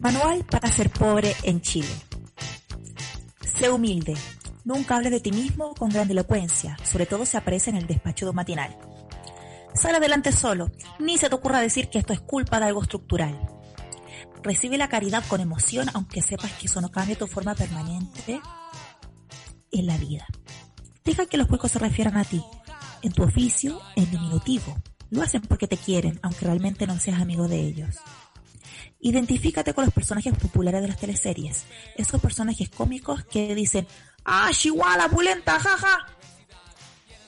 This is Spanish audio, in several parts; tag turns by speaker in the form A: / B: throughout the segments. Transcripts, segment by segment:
A: Manual para ser pobre en Chile. Sé humilde. Nunca hables de ti mismo con gran elocuencia, sobre todo si aparece en el despacho de matinal. Sal adelante solo, ni se te ocurra decir que esto es culpa de algo estructural. Recibe la caridad con emoción, aunque sepas que eso no cambia tu forma permanente en la vida. Deja que los huecos se refieran a ti, en tu oficio, en diminutivo. Lo hacen porque te quieren, aunque realmente no seas amigo de ellos. Identifícate con los personajes populares de las teleseries, esos personajes cómicos que dicen, ¡Ah, Chihuahua, pulenta, jaja!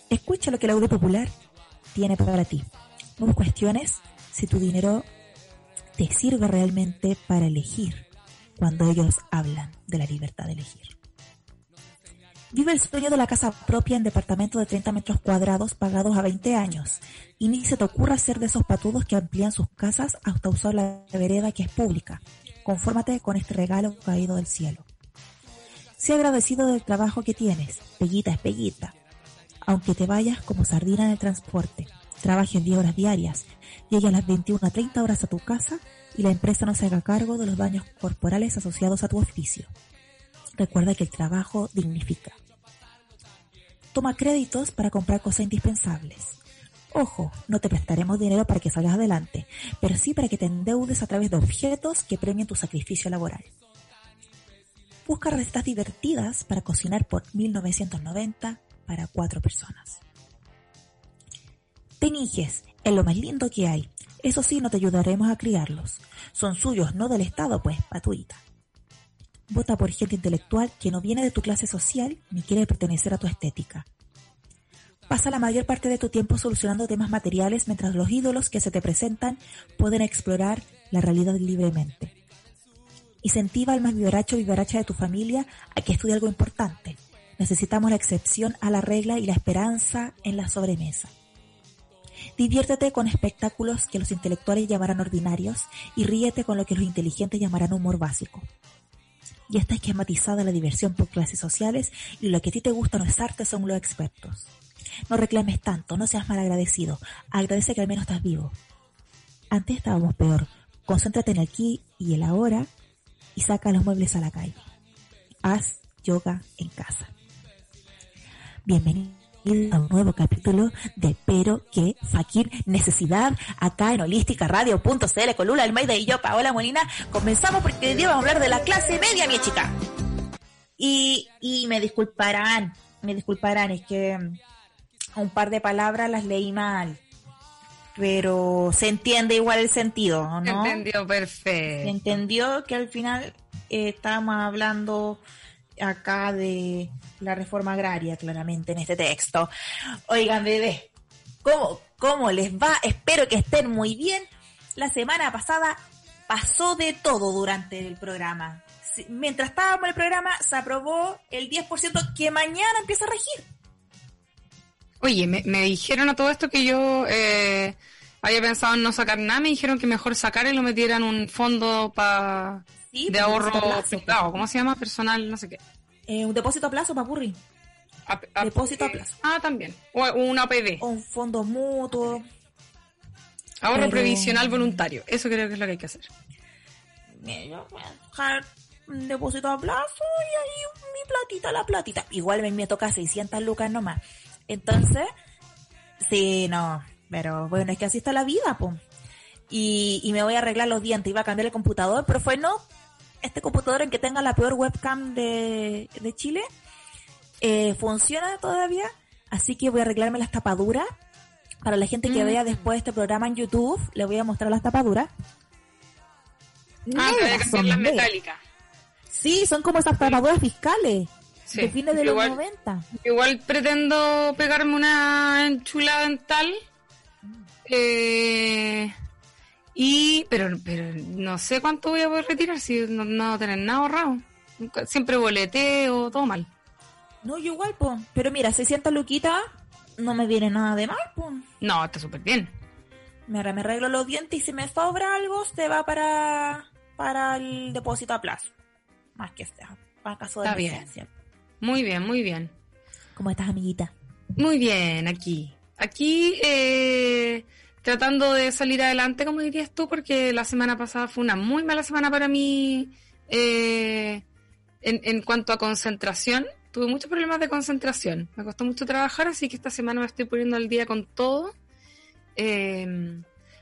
A: Escucha lo que la audio popular tiene para ti. No cuestiones si tu dinero te sirve realmente para elegir cuando ellos hablan de la libertad de elegir. Vive el sueño de la casa propia en departamento de 30 metros cuadrados pagados a 20 años. Y ni se te ocurra ser de esos patudos que amplían sus casas hasta usar la vereda que es pública. Confórmate con este regalo caído del cielo. Sé agradecido del trabajo que tienes. Peguita es peguita. Aunque te vayas como sardina en el transporte, trabajes 10 horas diarias, llegues a las 21 a 30 horas a tu casa y la empresa no se haga cargo de los daños corporales asociados a tu oficio. Recuerda que el trabajo dignifica. Toma créditos para comprar cosas indispensables. Ojo, no te prestaremos dinero para que salgas adelante, pero sí para que te endeudes a través de objetos que premien tu sacrificio laboral. Busca recetas divertidas para cocinar por 1990 para cuatro personas. Tenijes es lo más lindo que hay. Eso sí, no te ayudaremos a criarlos. Son suyos, no del Estado, pues, patuita. Vota por gente intelectual que no viene de tu clase social ni quiere pertenecer a tu estética. Pasa la mayor parte de tu tiempo solucionando temas materiales mientras los ídolos que se te presentan pueden explorar la realidad libremente. Incentiva al más vivaracho o vivaracha de tu familia a que estudie algo importante. Necesitamos la excepción a la regla y la esperanza en la sobremesa. Diviértete con espectáculos que los intelectuales llamarán ordinarios y ríete con lo que los inteligentes llamarán humor básico. Ya está esquematizada la diversión por clases sociales y lo que a ti te gusta no es arte, son los expertos. No reclames tanto, no seas mal agradecido. Agradece que al menos estás vivo. Antes estábamos peor. Concéntrate en el aquí y el ahora y saca los muebles a la calle. Haz yoga en casa. Bienvenido a un nuevo capítulo de Pero que Fakir Necesidad acá en holísticaradio.cl con Lula Almeida y yo, Paola Molina. Comenzamos porque hoy día vamos a hablar de la clase media, mi chica. Y, y me disculparán, me disculparán, es que un par de palabras las leí mal. Pero se entiende igual el sentido, ¿no? Se
B: entendió perfecto.
A: Se entendió que al final eh, estábamos hablando acá de la reforma agraria, claramente, en este texto. Oigan, bebé, ¿cómo, ¿cómo les va? Espero que estén muy bien. La semana pasada pasó de todo durante el programa. Mientras estábamos en el programa, se aprobó el 10% que mañana empieza a regir.
B: Oye, me, dijeron a todo esto que yo eh, había pensado en no sacar nada, me dijeron que mejor sacar y lo metieran un fondo para de pues, ahorro privado, ¿cómo se llama? Personal, no sé qué.
A: Eh, un depósito a plazo, papurri. depósito a plazo.
B: Ah, también. O un APB.
A: O un fondo mutuo.
B: Ahorro previsional voluntario. Eso creo que es lo que hay que hacer.
A: Yo voy a dejar un depósito a plazo y ahí mi platita, la platita. Igual me, me toca 600 lucas nomás. Entonces, sí, no. Pero bueno, es que así está la vida, pues. Y, y me voy a arreglar los dientes. Iba a cambiar el computador, pero fue no, este computador en que tenga la peor webcam de, de Chile eh, funciona todavía, así que voy a arreglarme las tapaduras. Para la gente que mm. vea después este programa en YouTube, le voy a mostrar las tapaduras.
B: Ah, son las metálicas.
A: Sí, son como esas tapaduras fiscales. de fines de los 90.
B: Igual pretendo pegarme una enchulada dental. Eh, y, pero, pero no sé cuánto voy a poder retirar si no, no voy a tener nada ahorrado. Siempre boleteo, todo mal.
A: No, yo igual, pues. Pero mira, 600 luquitas no me viene nada de mal, pues.
B: No, está súper bien.
A: Mira, me arreglo los dientes y si me sobra algo, se va para, para el depósito a plazo. Más que sea, para caso de está
B: emergencia. Muy bien, muy bien.
A: ¿Cómo estás, amiguita?
B: Muy bien, aquí. Aquí, eh tratando de salir adelante, como dirías tú, porque la semana pasada fue una muy mala semana para mí eh, en, en cuanto a concentración. Tuve muchos problemas de concentración. Me costó mucho trabajar, así que esta semana me estoy poniendo al día con todo. Eh,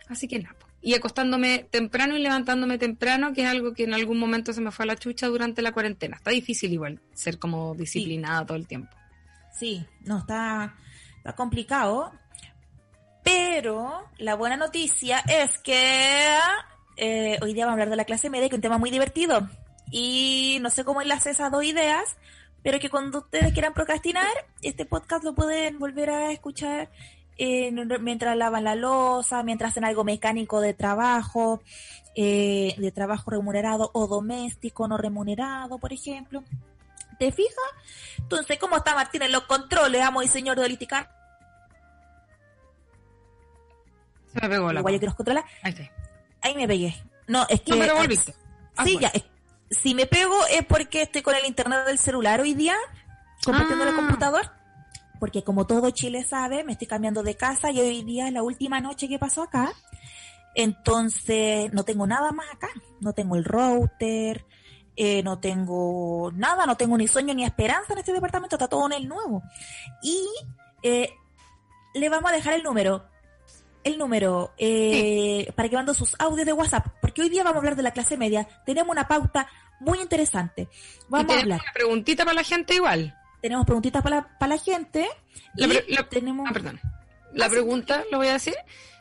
B: así que nada. Y acostándome temprano y levantándome temprano, que es algo que en algún momento se me fue a la chucha durante la cuarentena. Está difícil igual ser como disciplinada todo el tiempo.
A: Sí, no, está, está complicado. Pero la buena noticia es que eh, hoy día vamos a hablar de la clase media, que es un tema muy divertido. Y no sé cómo enlace esas dos ideas, pero que cuando ustedes quieran procrastinar, este podcast lo pueden volver a escuchar eh, mientras lavan la losa, mientras hacen algo mecánico de trabajo, eh, de trabajo remunerado o doméstico no remunerado, por ejemplo. ¿Te fijas? Entonces, ¿cómo está Martín en los controles, amo y señor de Liticar?
B: Se me pegó la.
A: Guayo que los controla.
B: Ahí
A: me pegué. No, es que.
B: No devolviste.
A: Ah, sí, ya. Si me pego es porque estoy con el internet del celular hoy día, compartiendo el ah. computador. Porque como todo Chile sabe, me estoy cambiando de casa y hoy día es la última noche que pasó acá. Entonces, no tengo nada más acá. No tengo el router, eh, no tengo nada, no tengo ni sueño ni esperanza en este departamento, está todo en el nuevo. Y eh, le vamos a dejar el número el número eh, para que mando sus audios de WhatsApp, porque hoy día vamos a hablar de la clase media. Tenemos una pauta muy interesante. Vamos a hablar.
B: Una preguntita para la gente igual.
A: Tenemos preguntitas para la, la gente.
B: La, tenemos... Ah, perdón. La ah, pregunta, lo voy a decir.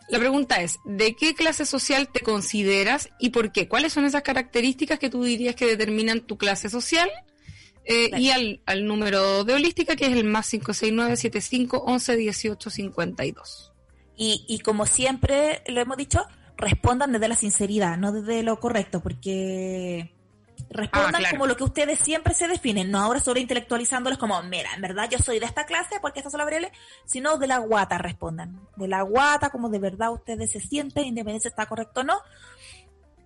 B: La pregunta es, ¿de qué clase social te consideras y por qué? ¿Cuáles son esas características que tú dirías que determinan tu clase social? Eh, y al, al, número de holística, que es el más 569 75 11 18 52.
A: Y, y como siempre lo hemos dicho, respondan desde la sinceridad, no desde lo correcto, porque respondan ah, como lo que ustedes siempre se definen, no ahora sobre intelectualizándoles como, mira, en verdad yo soy de esta clase porque estas son las variables, sino de la guata respondan, de la guata, como de verdad ustedes se sienten, independientemente si está correcto o no.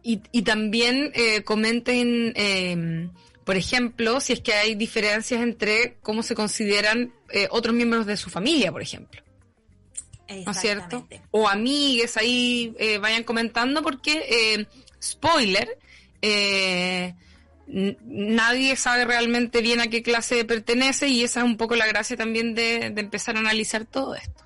B: Y, y también eh, comenten, eh, por ejemplo, si es que hay diferencias entre cómo se consideran eh, otros miembros de su familia, por ejemplo. ¿No es cierto? O amigues ahí eh, vayan comentando porque, eh, spoiler, eh, nadie sabe realmente bien a qué clase pertenece y esa es un poco la gracia también de, de empezar a analizar todo esto.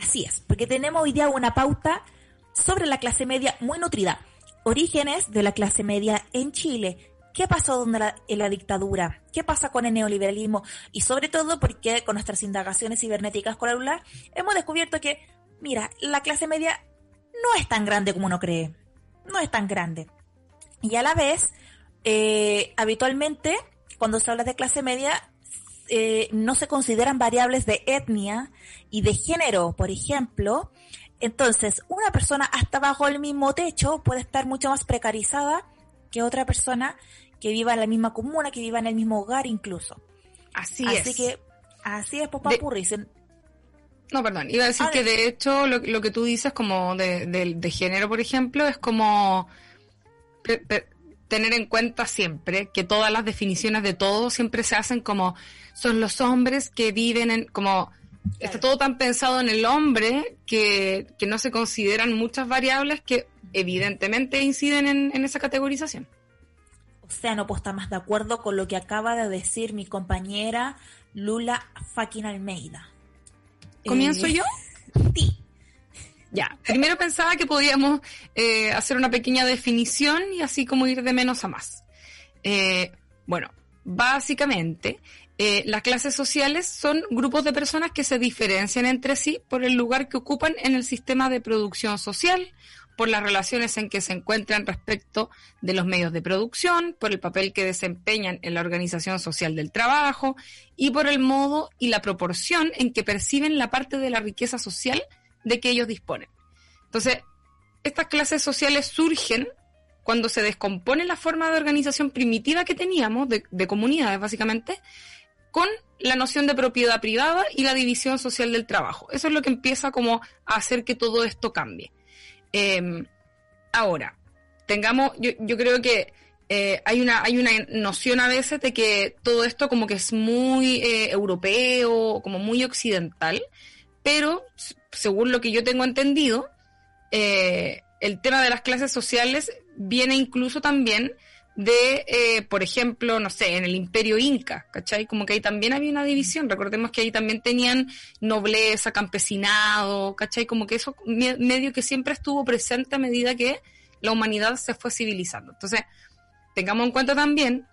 A: Así es, porque tenemos hoy día una pauta sobre la clase media muy nutrida. Orígenes de la clase media en Chile, ¿Qué pasó en la dictadura? ¿Qué pasa con el neoliberalismo? Y sobre todo porque con nuestras indagaciones cibernéticas con la hemos descubierto que, mira, la clase media no es tan grande como uno cree. No es tan grande. Y a la vez, eh, habitualmente, cuando se habla de clase media, eh, no se consideran variables de etnia y de género, por ejemplo. Entonces, una persona hasta bajo el mismo techo puede estar mucho más precarizada que otra persona que viva en la misma comuna, que viva en el mismo hogar incluso.
B: Así, es.
A: Así que, así es, papá
B: No, perdón, iba a decir que de hecho lo, lo, que tú dices como de, de, género, por ejemplo, es como tener en cuenta siempre que todas las definiciones de todo siempre se hacen como son los hombres que viven en, como está todo tan pensado en el hombre que, que no se consideran muchas variables que evidentemente inciden en, en esa categorización.
A: O sea, no puedo estar más de acuerdo con lo que acaba de decir mi compañera Lula fucking Almeida.
B: ¿Comienzo
A: eh,
B: yo?
A: Sí.
B: Ya, primero pensaba que podíamos eh, hacer una pequeña definición y así como ir de menos a más. Eh, bueno, básicamente, las clases sociales son grupos de personas que se diferencian entre sí por el lugar que ocupan en el sistema de producción social por las relaciones en que se encuentran respecto de los medios de producción, por el papel que desempeñan en la organización social del trabajo y por el modo y la proporción en que perciben la parte de la riqueza social de que ellos disponen. Entonces, estas clases sociales surgen cuando se descompone la forma de organización primitiva que teníamos, de, comunidades básicamente, con la noción de propiedad privada y la división social del trabajo. Eso es lo que empieza como a hacer que todo esto cambie. Em, ahora, tengamos, yo, yo creo que eh, hay, una, hay una noción a veces de que todo esto como que es muy eh, europeo, como muy occidental, pero según lo que yo tengo entendido, eh, el tema de las clases sociales viene incluso también de, eh, por ejemplo, no sé, en el imperio inca, ¿cachai? Como que ahí también había una división, recordemos que ahí también tenían nobleza, campesinado, ¿cachai? Como que eso medio que siempre estuvo presente a medida que la humanidad se fue civilizando. Entonces, tengamos en cuenta también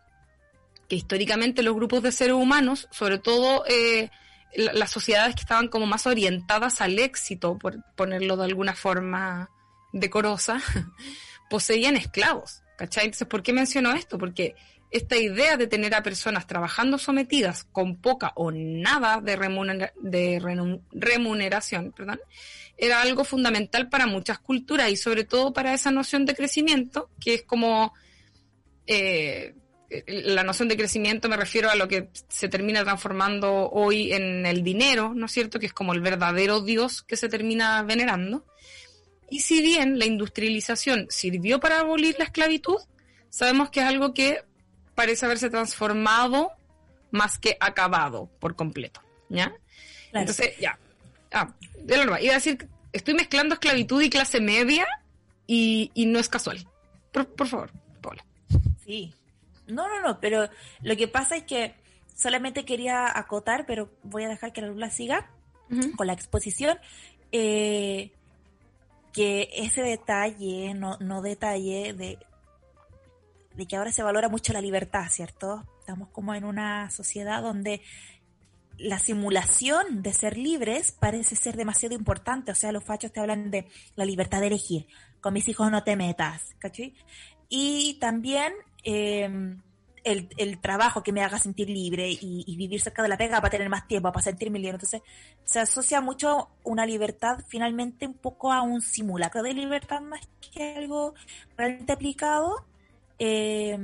B: que históricamente los grupos de seres humanos, sobre todo eh, las sociedades que estaban como más orientadas al éxito, por ponerlo de alguna forma decorosa, poseían esclavos. ¿Cachai? Entonces, ¿por qué menciono esto? Porque esta idea de tener a personas trabajando sometidas con poca o nada de, remuneración, era algo fundamental para muchas culturas y sobre todo para esa noción de crecimiento, que es como eh, la noción de crecimiento me refiero a lo que se termina transformando hoy en el dinero, ¿no es cierto? Que es como el verdadero Dios que se termina venerando. Y si bien la industrialización sirvió para abolir la esclavitud, sabemos que es algo que parece haberse transformado más que acabado por completo. ¿Ya? Entonces, ya. Ah, de iba a decir, estoy mezclando esclavitud y clase media y, no es casual. Por, favor, Paula.
A: Sí. No, no, no, pero lo que pasa es que solamente quería acotar, pero voy a dejar que la Lula siga con la exposición. Eh, que ese detalle, no, no detalle de, de que ahora se valora mucho la libertad, ¿cierto? Estamos como en una sociedad donde la simulación de ser libres parece ser demasiado importante. O sea, los fachos te hablan de la libertad de elegir. Con mis hijos no te metas, ¿cachai? Y también eh, el, trabajo que me haga sentir libre y, vivir cerca de la pega para tener más tiempo, para sentirme libre. Entonces, se asocia mucho una libertad finalmente un poco a un simulacro de libertad más que algo realmente aplicado, eh,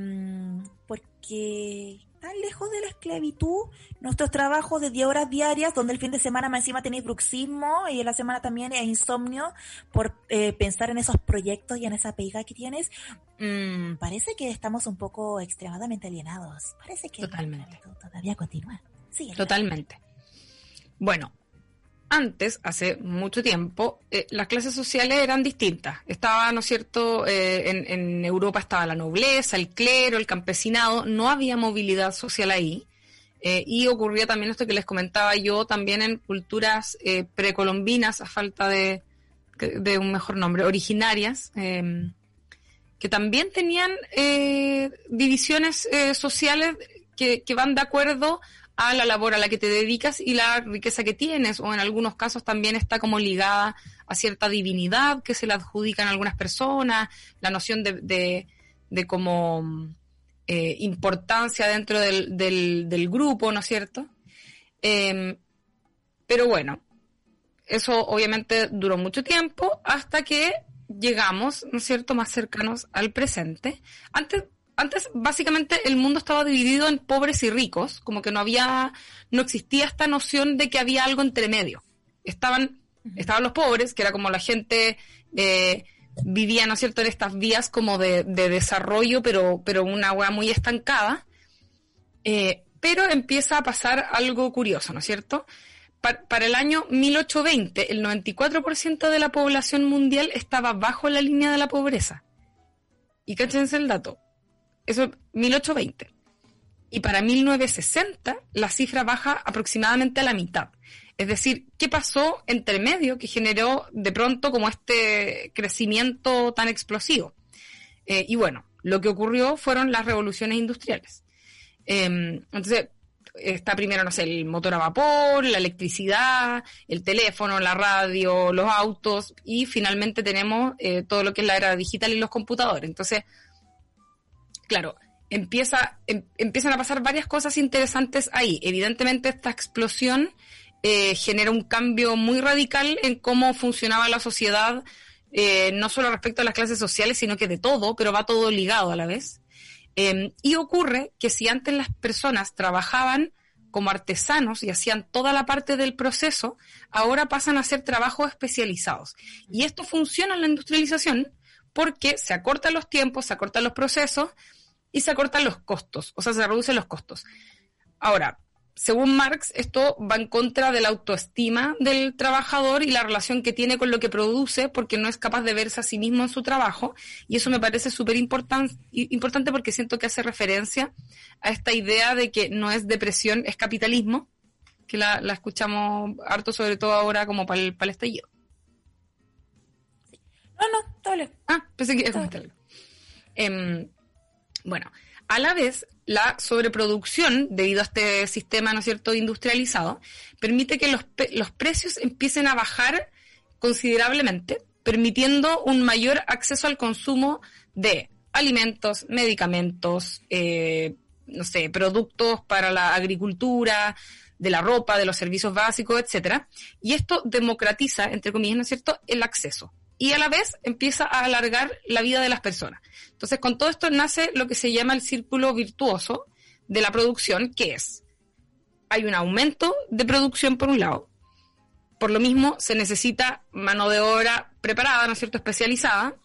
A: porque tan lejos de la esclavitud, nuestros trabajos de 10 horas diarias, donde el fin de semana más encima tenéis bruxismo y en la semana también es insomnio por eh, pensar en esos proyectos y en esa pega que tienes, mm, parece que estamos un poco extremadamente alienados. Parece que
B: Totalmente.
A: todavía continúa. Sí,
B: Totalmente. Bueno, antes, hace mucho tiempo, eh, las clases sociales eran distintas. Estaba, ¿no es cierto?, eh, en, Europa estaba la nobleza, el clero, el campesinado, no había movilidad social ahí. Eh, y ocurría también esto que les comentaba yo, también en culturas precolombinas, a falta de, de, un mejor nombre, originarias, em, que también tenían divisiones sociales que, que van de acuerdo a la labor a la que te dedicas y la riqueza que tienes, o en algunos casos también está como ligada a cierta divinidad que se le adjudican algunas personas, la noción de, de, como eh, importancia dentro del, del, grupo, ¿no es cierto? Em, pero bueno, eso obviamente duró mucho tiempo hasta que llegamos, ¿no es cierto?, más cercanos al presente. Antes antes básicamente el mundo estaba dividido en pobres y ricos, como que no había, no existía esta noción de que había algo entre medio. Estaban, estaban los pobres, que era como la gente eh, vivía, ¿no es cierto?, en estas vías como de, desarrollo, pero, pero una hueá muy estancada. Eh, pero empieza a pasar algo curioso, ¿no es cierto? Para, el año 1820, el 94% de la población mundial estaba bajo la línea de la pobreza. Y cáchense el dato, eso 1820. Y para 1960 la cifra baja aproximadamente a la mitad. Es decir, ¿qué pasó entre medio que generó de pronto como este crecimiento tan explosivo? Eh, y bueno, lo que ocurrió fueron las revoluciones industriales. Em, entonces, está primero, no sé, el motor a vapor, la electricidad, el teléfono, la radio, los autos y finalmente tenemos eh, todo lo que es la era digital y los computadores. Entonces, claro, empieza, em, empiezan a pasar varias cosas interesantes ahí. Evidentemente esta explosión eh, genera un cambio muy radical en cómo funcionaba la sociedad, eh, no solo respecto a las clases sociales, sino que de todo, pero va todo ligado a la vez. Em, y ocurre que si antes las personas trabajaban como artesanos y hacían toda la parte del proceso, ahora pasan a hacer trabajos especializados. Y esto funciona en la industrialización porque se acortan los tiempos, se acortan los procesos, y se acortan los costos, o sea, se reducen los costos. Ahora, según Marx, esto va en contra de la autoestima del trabajador y la relación que tiene con lo que produce porque no es capaz de verse a sí mismo en su trabajo. Y eso me parece súper importante porque siento que hace referencia a esta idea de que no es depresión, es capitalismo, que la, escuchamos harto, sobre todo ahora como para el, estallido.
A: No, no, dale.
B: Ah, pensé que iba algo. Bueno, a la vez, la sobreproducción, debido a este sistema, ¿no es cierto?, industrializado, permite que los, los precios empiecen a bajar considerablemente, permitiendo un mayor acceso al consumo de alimentos, medicamentos, eh, no sé, productos para la agricultura, de la ropa, de los servicios básicos, etcétera. Y esto democratiza, entre comillas, ¿no es cierto?, el acceso y a la vez empieza a alargar la vida de las personas. Entonces, con todo esto nace lo que se llama el círculo virtuoso de la producción, que es, hay un aumento de producción por un lado, por lo mismo se necesita mano de obra preparada, ¿no es cierto?, especializada,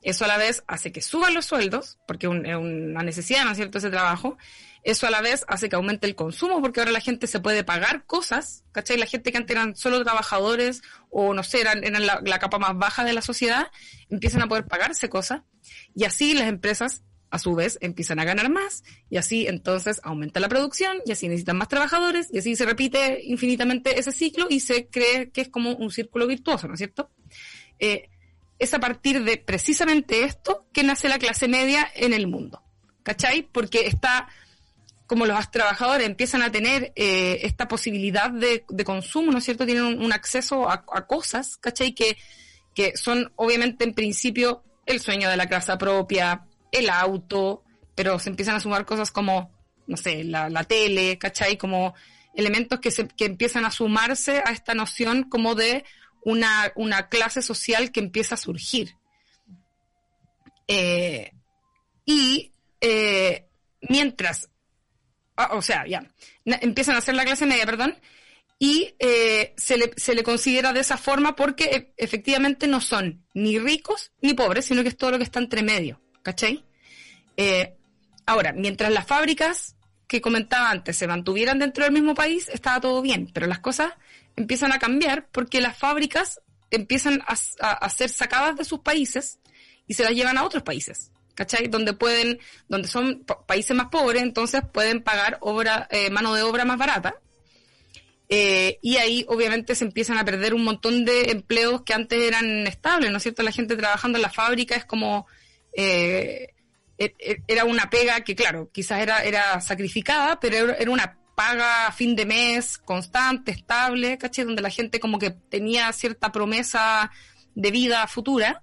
B: eso a la vez hace que suban los sueldos, porque es una necesidad, ¿no es cierto?, ese trabajo, eso a la vez hace que aumente el consumo porque ahora la gente se puede pagar cosas, ¿cachai? La gente que antes eran solo trabajadores o no sé, eran, la, capa más baja de la sociedad, empiezan a poder pagarse cosas y así las empresas a su vez empiezan a ganar más y así entonces aumenta la producción y así necesitan más trabajadores y así se repite infinitamente ese ciclo y se cree que es como un círculo virtuoso, ¿no es cierto? Eh, es a partir de precisamente esto que nace la clase media en el mundo, ¿cachai? Porque está como los trabajadores empiezan a tener eh, esta posibilidad de, consumo, ¿no es cierto? Tienen un, acceso a, cosas, ¿cachai? Que, que son obviamente en principio el sueño de la casa propia, el auto, pero se empiezan a sumar cosas como, no sé, la, la tele, ¿cachai? Como elementos que, se, que empiezan a sumarse a esta noción como de una, una clase social que empieza a surgir. Eh, y eh, mientras o sea, ya, empiezan a hacer la clase media, perdón, y eh, se, le, se, le, considera de esa forma porque e, efectivamente no son ni ricos ni pobres, sino que es todo lo que está entre medio, ¿cachai? Eh, ahora, mientras las fábricas que comentaba antes se mantuvieran dentro del mismo país, estaba todo bien, pero las cosas empiezan a cambiar porque las fábricas empiezan a, a ser sacadas de sus países y se las llevan a otros países. ¿Cachai? Donde pueden, donde son países más pobres, entonces pueden pagar obra, eh, mano de obra más barata. Eh, y ahí obviamente se empiezan a perder un montón de empleos que antes eran estables, ¿no es cierto? La gente trabajando en la fábrica es como, eh, e, e, era una pega que claro, quizás era, era sacrificada, pero era una paga a fin de mes, constante, estable, ¿cachai? Donde la gente como que tenía cierta promesa de vida futura.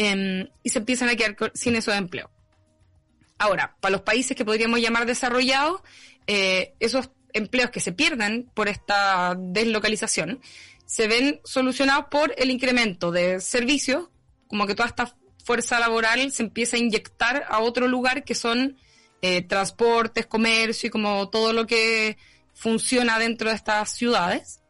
B: Em, y se empiezan a quedar sin esos empleos. Ahora, para los países que podríamos llamar desarrollados, eh, esos empleos que se pierden por esta deslocalización se ven solucionados por el incremento de servicios, como que toda esta fuerza laboral se empieza a inyectar a otro lugar que son eh, transportes, comercio y como todo lo que funciona dentro de estas ciudades.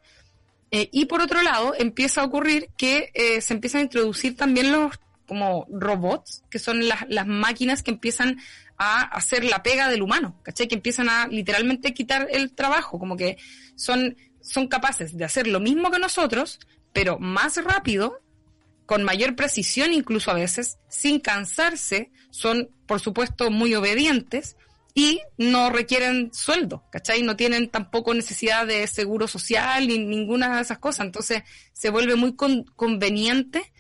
B: Eh, y por otro lado, empieza a ocurrir que se empiezan a introducir también los como robots, que son las, las máquinas que empiezan a hacer la pega del humano, ¿cachai? Que empiezan a literalmente quitar el trabajo, como que son, son capaces de hacer lo mismo que nosotros, pero más rápido, con mayor precisión incluso a veces, sin cansarse, son por supuesto muy obedientes y no requieren sueldo, ¿cachai? No tienen tampoco necesidad de seguro social ni ninguna de esas cosas, entonces se vuelve muy conveniente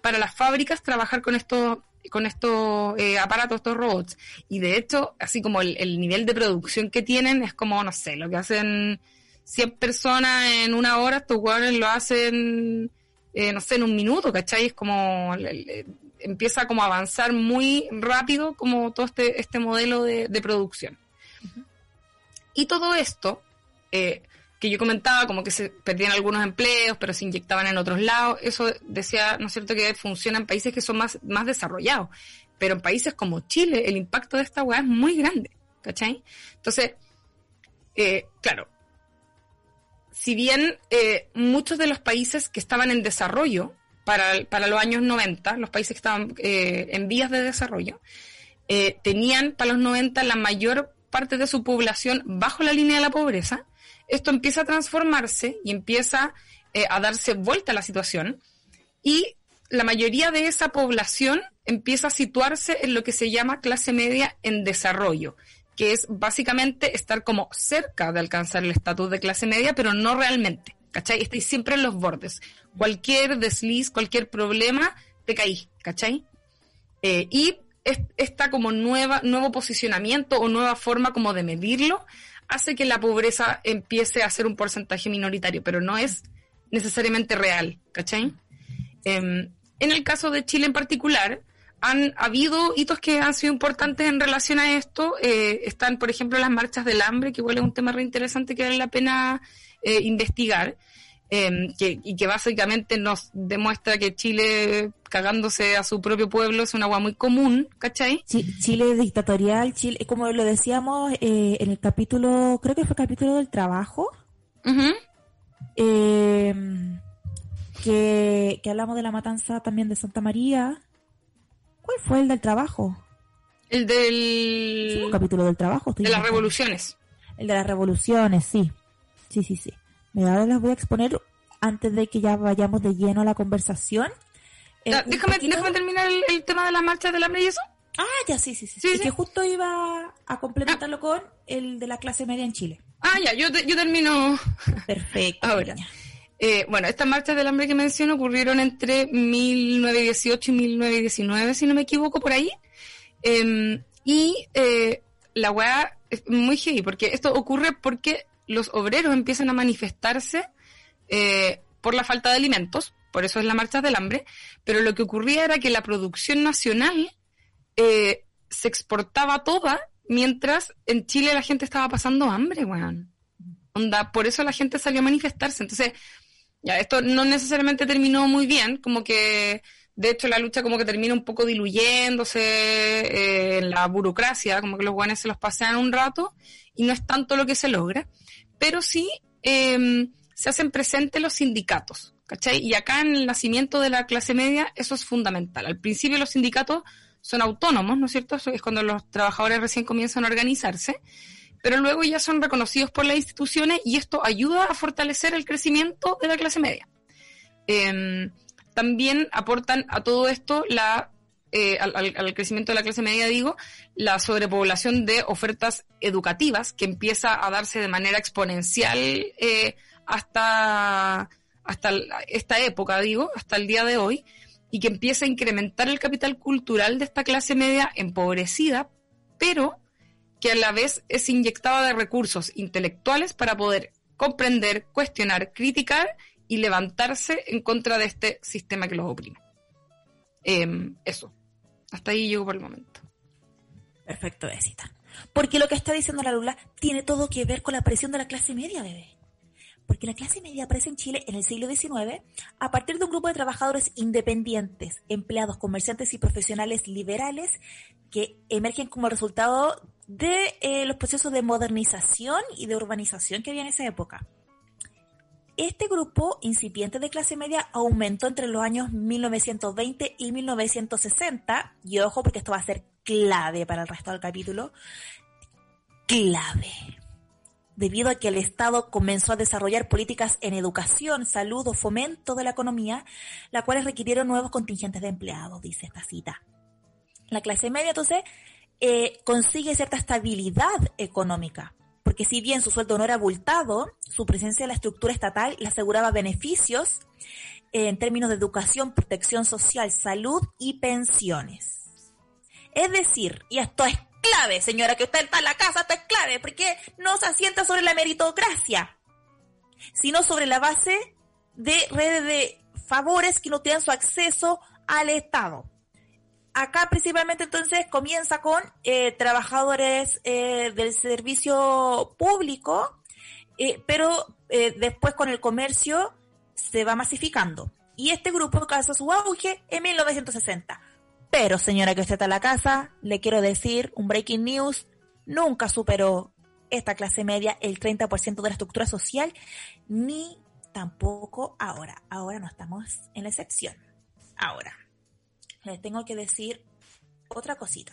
B: para las fábricas trabajar con estos con estos eh, aparatos, estos robots. Y de hecho, así como el, nivel de producción que tienen es como, no sé, lo que hacen 100 personas en una hora, estos jugadores lo hacen, eh, no sé, en un minuto, ¿cachai? Es como, empieza como a avanzar muy rápido como todo este, este modelo de, producción. Y todo esto, eh, que yo comentaba, como que se perdían algunos empleos, pero se inyectaban en otros lados. Eso decía, ¿no es cierto?, que funciona en países que son más, más desarrollados. Pero en países como Chile, el impacto de esta weá es muy grande, ¿cachai? Entonces, eh, claro, si bien eh, muchos de los países que estaban en desarrollo para, para los años 90, los países que estaban eh, en vías de desarrollo, tenían para los 90 la mayor parte de su población bajo la línea de la pobreza, esto empieza a transformarse y empieza eh, a darse vuelta la situación y la mayoría de esa población empieza a situarse en lo que se llama clase media en desarrollo, que es básicamente estar como cerca de alcanzar el estatus de clase media, pero no realmente, ¿cachai? Estáis siempre en los bordes. Cualquier desliz, cualquier problema, te caí, ¿cachai? Eh, y esta como nueva, nuevo posicionamiento o nueva forma como de medirlo hace que la pobreza empiece a ser un porcentaje minoritario, pero no es necesariamente real, ¿cachai? Em, en el caso de Chile en particular, han habido hitos que han sido importantes en relación a esto. Eh, están, por ejemplo, las marchas del hambre, que igual es un tema re interesante que vale la pena eh, investigar. Em, y que básicamente nos demuestra que Chile cagándose a su propio pueblo es una agua muy común, ¿cachai?
A: Chile dictatorial, Chile, como lo decíamos eh, en el capítulo, creo que fue el capítulo del trabajo, em, que, hablamos de la matanza también de Santa María. ¿Cuál fue el del trabajo?
B: El del...
A: capítulo del trabajo.
B: De las revoluciones.
A: El de las revoluciones, sí. Sí, sí, sí. Ahora les voy a exponer antes de que ya vayamos de lleno a la conversación.
B: Eh, déjame, terminar el, tema de las marchas del hambre y eso.
A: Ah, ya, sí, sí, sí. que justo iba a complementarlo ah. con el de la clase media en Chile.
B: Ah, ya, yo, yo termino.
A: Perfecto.
B: Ahora. Eh, bueno, estas marchas del hambre que menciono ocurrieron entre 1918 y 1919, si no me equivoco, por ahí. Em, y eh, la weá es muy heavy, porque esto ocurre porque los obreros empiezan a manifestarse eh, por la falta de alimentos, por eso es la marcha del hambre, pero lo que ocurría era que la producción nacional se exportaba toda mientras en Chile la gente estaba pasando hambre, weón. Onda, por eso la gente salió a manifestarse. Entonces, ya, esto no necesariamente terminó muy bien, como que de hecho la lucha como que termina un poco diluyéndose eh, en la burocracia, como que los guanes se los pasean un rato y no es tanto lo que se logra, pero sí em, se hacen presentes los sindicatos, ¿cachai? Y acá en el nacimiento de la clase media eso es fundamental. Al principio los sindicatos son autónomos, ¿no es cierto? Eso es cuando los trabajadores recién comienzan a organizarse pero luego ya son reconocidos por las instituciones y esto ayuda a fortalecer el crecimiento de la clase media. Em, también aportan a todo esto la eh, al, crecimiento de la clase media, digo, la sobrepoblación de ofertas educativas que empieza a darse de manera exponencial eh, hasta, hasta esta época, digo, hasta el día de hoy, y que empieza a incrementar el capital cultural de esta clase media empobrecida, pero que a la vez es inyectada de recursos intelectuales para poder comprender, cuestionar, criticar y levantarse en contra de este sistema que los oprime. Em, eso. Hasta ahí llego por el momento.
A: Perfecto, Besita. Porque lo que está diciendo la Lula tiene todo que ver con la presión de la clase media, bebé porque la clase media aparece en Chile en el siglo XIX a partir de un grupo de trabajadores independientes, empleados, comerciantes y profesionales liberales que emergen como resultado de eh, los procesos de modernización y de urbanización que había en esa época. Este grupo incipiente de clase media aumentó entre los años 1920 y 1960, y ojo porque esto va a ser clave para el resto del capítulo, clave debido a que el Estado comenzó a desarrollar políticas en educación, salud o fomento de la economía, las cuales requirieron nuevos contingentes de empleados, dice esta cita. La clase media, entonces, eh, consigue cierta estabilidad económica, porque si bien su sueldo no era abultado, su presencia en la estructura estatal le aseguraba beneficios en términos de educación, protección social, salud y pensiones. Es decir, y esto es clave, señora, que usted está en la casa, esto es clave, porque no se asienta sobre la meritocracia, sino sobre la base de redes de favores que no tengan su acceso al Estado. Acá principalmente entonces comienza con eh, trabajadores eh, del servicio público, eh, pero después con el comercio se va masificando. Y este grupo alcanza su auge en 1960 pero señora que usted está en la casa, le quiero decir, un breaking news, nunca superó esta clase media el 30% de la estructura social, ni tampoco ahora. Ahora no estamos en la excepción. Ahora, les tengo que decir otra cosita.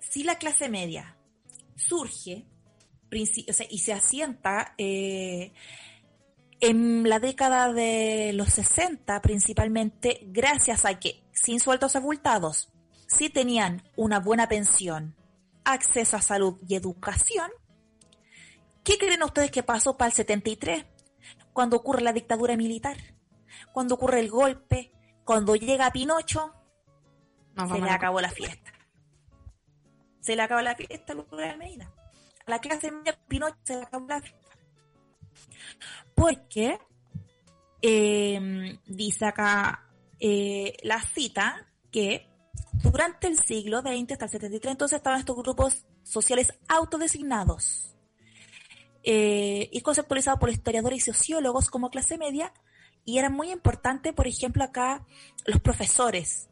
A: Si la clase media surge y se asienta eh, en la década de los 60 principalmente gracias a que sin sueltos abultados sí tenían una buena pensión, acceso a salud y educación. ¿Qué creen ustedes que pasó para el 73? Cuando ocurre la dictadura militar, cuando ocurre el golpe, cuando llega Pinocho, se le acabó la fiesta. Se le acabó la fiesta a Almeida. A la clase media Pinocho se le acabó la fiesta. Porque em, dice acá eh, la cita que durante el siglo XX hasta el 73 entonces estaban estos grupos sociales autodesignados eh, y conceptualizados por historiadores y sociólogos como clase media y era muy importante, por ejemplo, acá los profesores,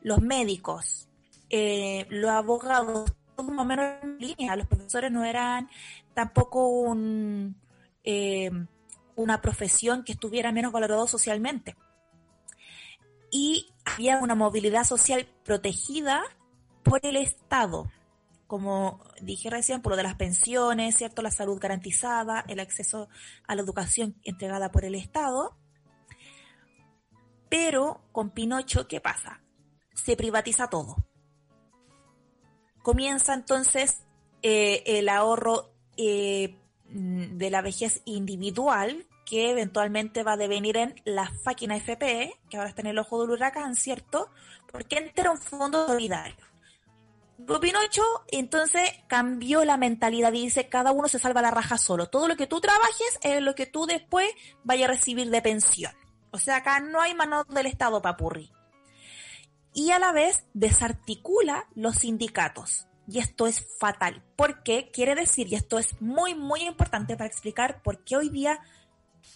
A: los médicos, eh, los abogados, todo más o menos en línea. Los profesores no eran tampoco un, eh, una profesión que estuviera menos valorado socialmente. Y había una movilidad social protegida por el Estado, como dije recién, por lo de las pensiones, ¿cierto? La salud garantizada, el acceso a la educación entregada por el Estado. Pero con Pinocho, ¿qué pasa? Se privatiza todo. Comienza entonces eh, el ahorro eh, de la vejez individual que eventualmente va a devenir en la máquina FP, que ahora está en el ojo del huracán, ¿cierto? Porque entra un fondo solidario. Pinocho entonces cambió la mentalidad y dice cada uno se salva la raja solo. Todo lo que tú trabajes es lo que tú después vayas a recibir de pensión. O sea, acá no hay mano del Estado papurri. Y a la vez desarticula los sindicatos. Y esto es fatal. ¿Por qué? Quiere decir, y esto es muy, muy importante para explicar por qué hoy día,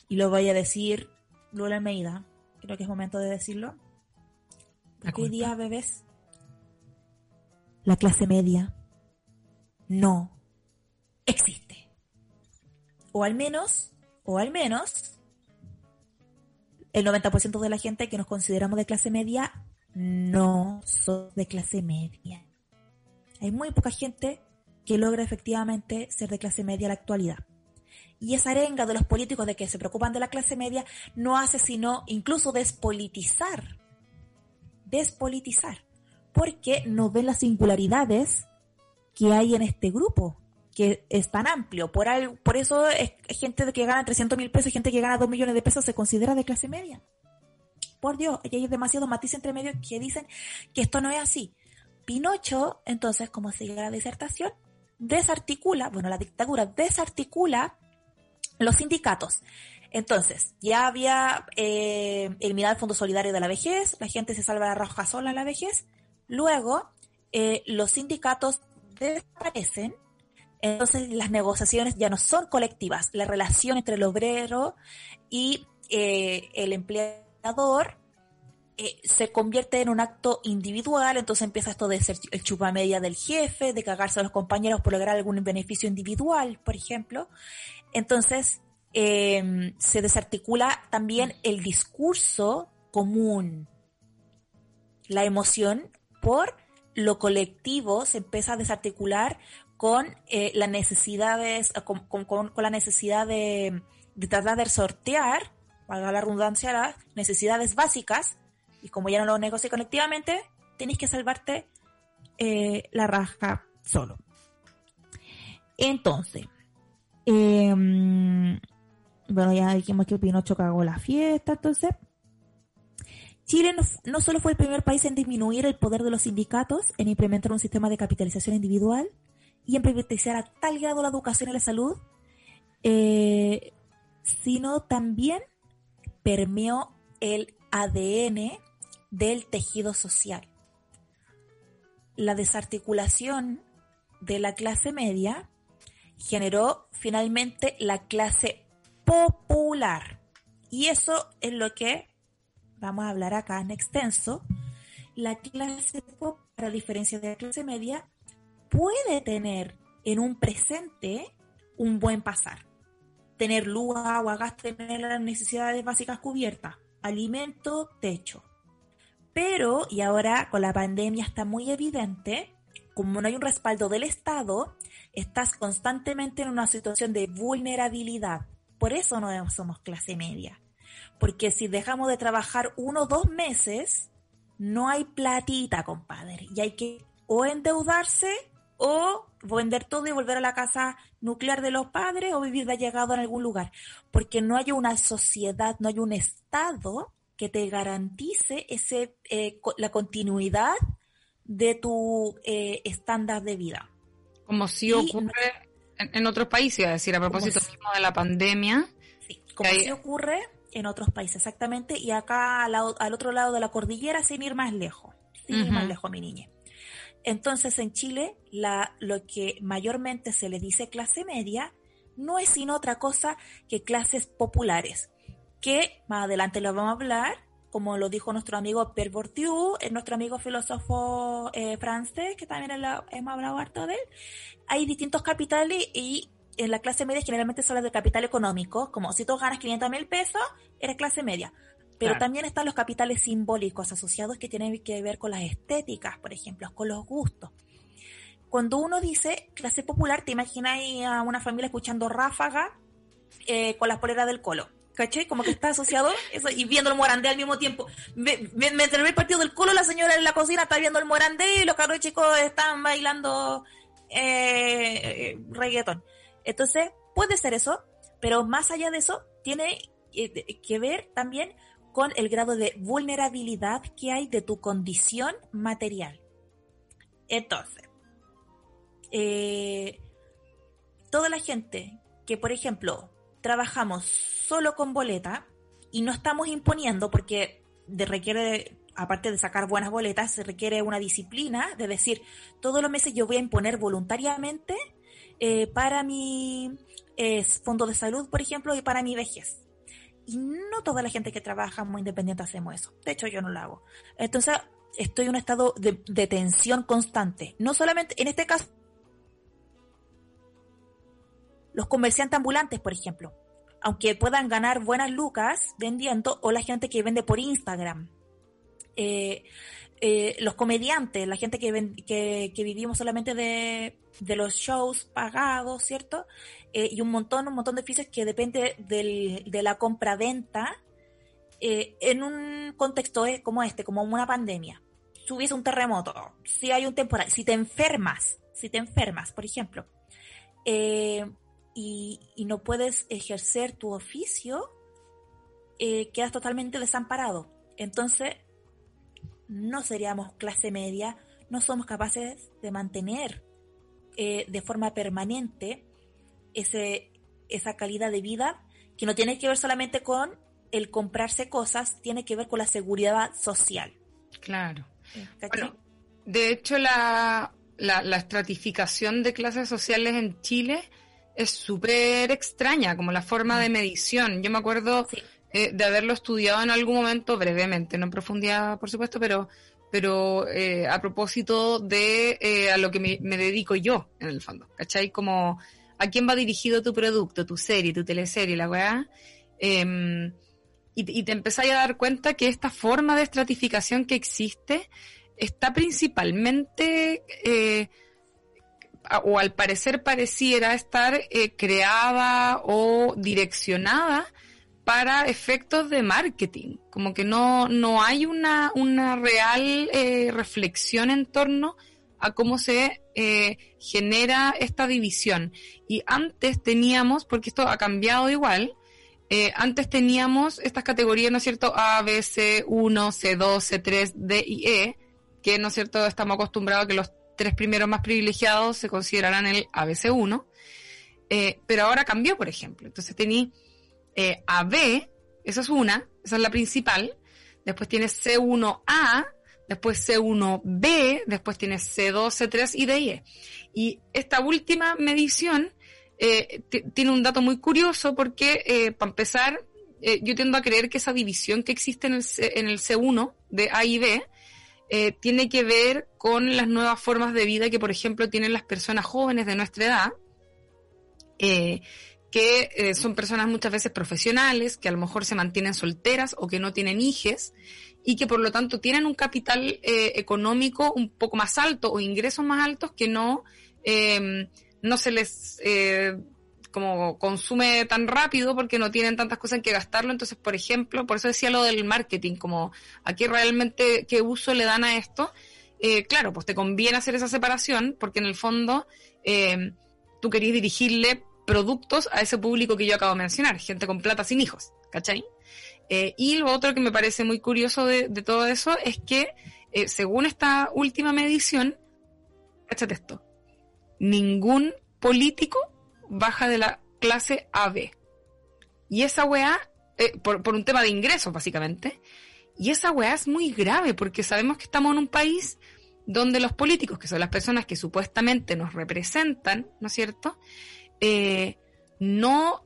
A: y lo voy a decir Lula Almeida, creo que es momento de decirlo. Porque hoy día, bebés, la clase media no existe. O al menos, o al menos, el 90% de la gente que nos consideramos de clase media no son de clase media. Hay muy poca gente que logra efectivamente ser de clase media en la actualidad. Y esa arenga de los políticos de que se preocupan de la clase media no hace sino incluso despolitizar. Despolitizar. Porque no ven las singularidades que hay en este grupo, que es tan amplio. Por, por eso es, gente que gana 300 mil pesos, gente que gana 2 millones de pesos se considera de clase media. Por Dios, hay demasiados matices entre medio que dicen que esto no es así. Pinocho, entonces, como sigue la disertación, desarticula, bueno, la dictadura desarticula los sindicatos. Entonces, ya había eh, eliminado el Fondo Solidario de la Vejez, la gente se salva la roja sola en la vejez. Luego, eh, los sindicatos desaparecen, entonces las negociaciones ya no son colectivas. La relación entre el obrero y eh, el empleador eh, se convierte en un acto individual, entonces empieza esto de ser el chupa media del jefe, de cagarse a los compañeros por lograr algún beneficio individual, por ejemplo. Entonces, em, se desarticula también el discurso común, la emoción por lo colectivo se empieza a desarticular con eh, las necesidades, con, con, la necesidad de, de tratar de sortear, valga la redundancia, las necesidades básicas y como ya no lo negocie colectivamente, tenéis que salvarte eh, la raja solo. Entonces, em, bueno, ya dijimos que Pinocho cagó la fiesta, entonces. Chile no, no, solo fue el primer país en disminuir el poder de los sindicatos, en implementar un sistema de capitalización individual y en privatizar a tal grado la educación y la salud, eh, sino también permeó el ADN del tejido social. La desarticulación de la clase media generó finalmente la clase popular. Y eso es lo que vamos a hablar acá en extenso. La clase popular, a diferencia de la clase media, puede tener en un presente un buen pasar. Tener luz, agua, gas, tener las necesidades básicas cubiertas, alimento, techo. Pero, y ahora con la pandemia está muy evidente, como no hay un respaldo del Estado, estás constantemente en una situación de vulnerabilidad. Por eso no somos clase media. Porque si dejamos de trabajar uno o dos meses, no hay platita, compadre. Y hay que o endeudarse o vender todo y volver a la casa nuclear de los padres o vivir de llegado en algún lugar. Porque no hay una sociedad, no hay un Estado que te garantice ese, eh, la continuidad de tu eh, estándar de vida.
B: Como si ocurre en, otros países, es decir, a propósito de la pandemia.
A: Sí, como si ocurre en otros países, exactamente, y acá al, otro lado de la cordillera sin ir más lejos, sin ir más lejos, mi niña. Entonces, en Chile, la, lo que mayormente se le dice clase media no es sino otra cosa que clases populares, que más adelante lo vamos a hablar, como lo dijo nuestro amigo Pierre Bourdieu, nuestro amigo filósofo eh, francés, que también hemos hablado harto de él. Hay distintos capitales y en la clase media generalmente son las de capital económico, como si tú ganas 500 mil pesos, eres clase media. Pero también están los capitales simbólicos asociados que tienen que ver con las estéticas, por ejemplo, con los gustos. Cuando uno dice clase popular, te imaginas a una familia escuchando ráfaga eh, con las poleras del colo. ¿Caché? Como que está asociado eso y viendo el morandé al mismo tiempo. Mientras ve el partido del colo, la señora en la cocina está viendo el morandé y los carros chicos están bailando eh, reggaetón. Entonces, puede ser eso, pero más allá de eso, tiene eh, que ver también con el grado de vulnerabilidad que hay de tu condición material. Entonces, eh, toda la gente que, por ejemplo, trabajamos solo con boleta y no estamos imponiendo porque de requiere, aparte de sacar buenas boletas, se requiere una disciplina de decir, todos los meses yo voy a imponer voluntariamente eh, para mi eh, fondo de salud, por ejemplo, y para mi vejez. Y no toda la gente que trabaja muy independiente hacemos eso. De hecho, yo no lo hago. Entonces, estoy en un estado de, de tensión constante. No solamente, en este caso, los comerciantes ambulantes, por ejemplo, aunque puedan ganar buenas lucas vendiendo, o la gente que vende por Instagram. Eh, eh, los comediantes, la gente que, que, vivimos solamente de, los shows pagados, ¿cierto? Eh, y un montón, un montón de oficios que depende de la compra-venta en un contexto como este, como una pandemia. Si hubiese un terremoto, si hay un temporal, si te enfermas, si te enfermas, por ejemplo, y, no puedes ejercer tu oficio, quedas totalmente desamparado. Entonces, no seríamos clase media, no somos capaces de mantener eh, de forma permanente ese, esa calidad de vida que no tiene que ver solamente con el comprarse cosas, tiene que ver con la seguridad social.
B: Claro. de hecho, la, la, estratificación de clases sociales en Chile es súper extraña, como la forma de mm. medición. Yo me acuerdo eh, de haberlo estudiado en algún momento brevemente, no en profundidad, por supuesto, pero, pero eh, a propósito de eh, a lo que me, dedico yo, en el fondo, ¿cachai? Como a quién va dirigido tu producto, tu serie, tu teleserie, la weá. Em, y, te empezáis a dar cuenta que esta forma de estratificación que existe está principalmente, o al parecer pareciera estar creada o direccionada para efectos de marketing, como que no, no hay una, una real eh, reflexión en torno cómo se eh, genera esta división. Y antes teníamos, porque esto ha cambiado igual, eh, antes teníamos estas categorías, ¿no es cierto? A, B, C, 1, C2, C3, D y E, que, ¿no es cierto?, estamos acostumbrados a que los tres primeros más privilegiados se considerarán el ABC1, pero ahora cambió, por ejemplo. Entonces tenía eh, AB, esa es una, esa es la principal. Después tienes C1A, después C1B, después tienes C2, C3 y DIE. Y esta última medición eh, tiene un dato muy curioso porque, eh, para empezar, eh, yo tiendo a creer que esa división que existe en el, en el C1 de A y B tiene que ver con las nuevas formas de vida que, por ejemplo, tienen las personas jóvenes de nuestra edad que eh, son personas muchas veces profesionales, que a lo mejor se mantienen solteras o que no tienen hijes y que por lo tanto tienen un capital eh, económico un poco más alto o ingresos más altos que no, em, no se les eh, como consume tan rápido porque no tienen tantas cosas en que gastarlo. Entonces, por ejemplo, por eso decía lo del marketing, como aquí realmente qué uso le dan a esto. Eh, claro, pues te conviene hacer esa separación porque en el fondo em, tú querías dirigirle productos a ese público que yo acabo de mencionar, gente con plata sin hijos, ¿cachai? Eh, y lo otro que me parece muy curioso de, todo eso es que, eh, según esta última medición, échate esto, ningún político baja de la clase AB. Y esa weá, eh, por, por, un tema de ingresos, básicamente, y esa weá es muy grave porque sabemos que estamos en un país donde los políticos, que son las personas que supuestamente nos representan, ¿no es cierto?, no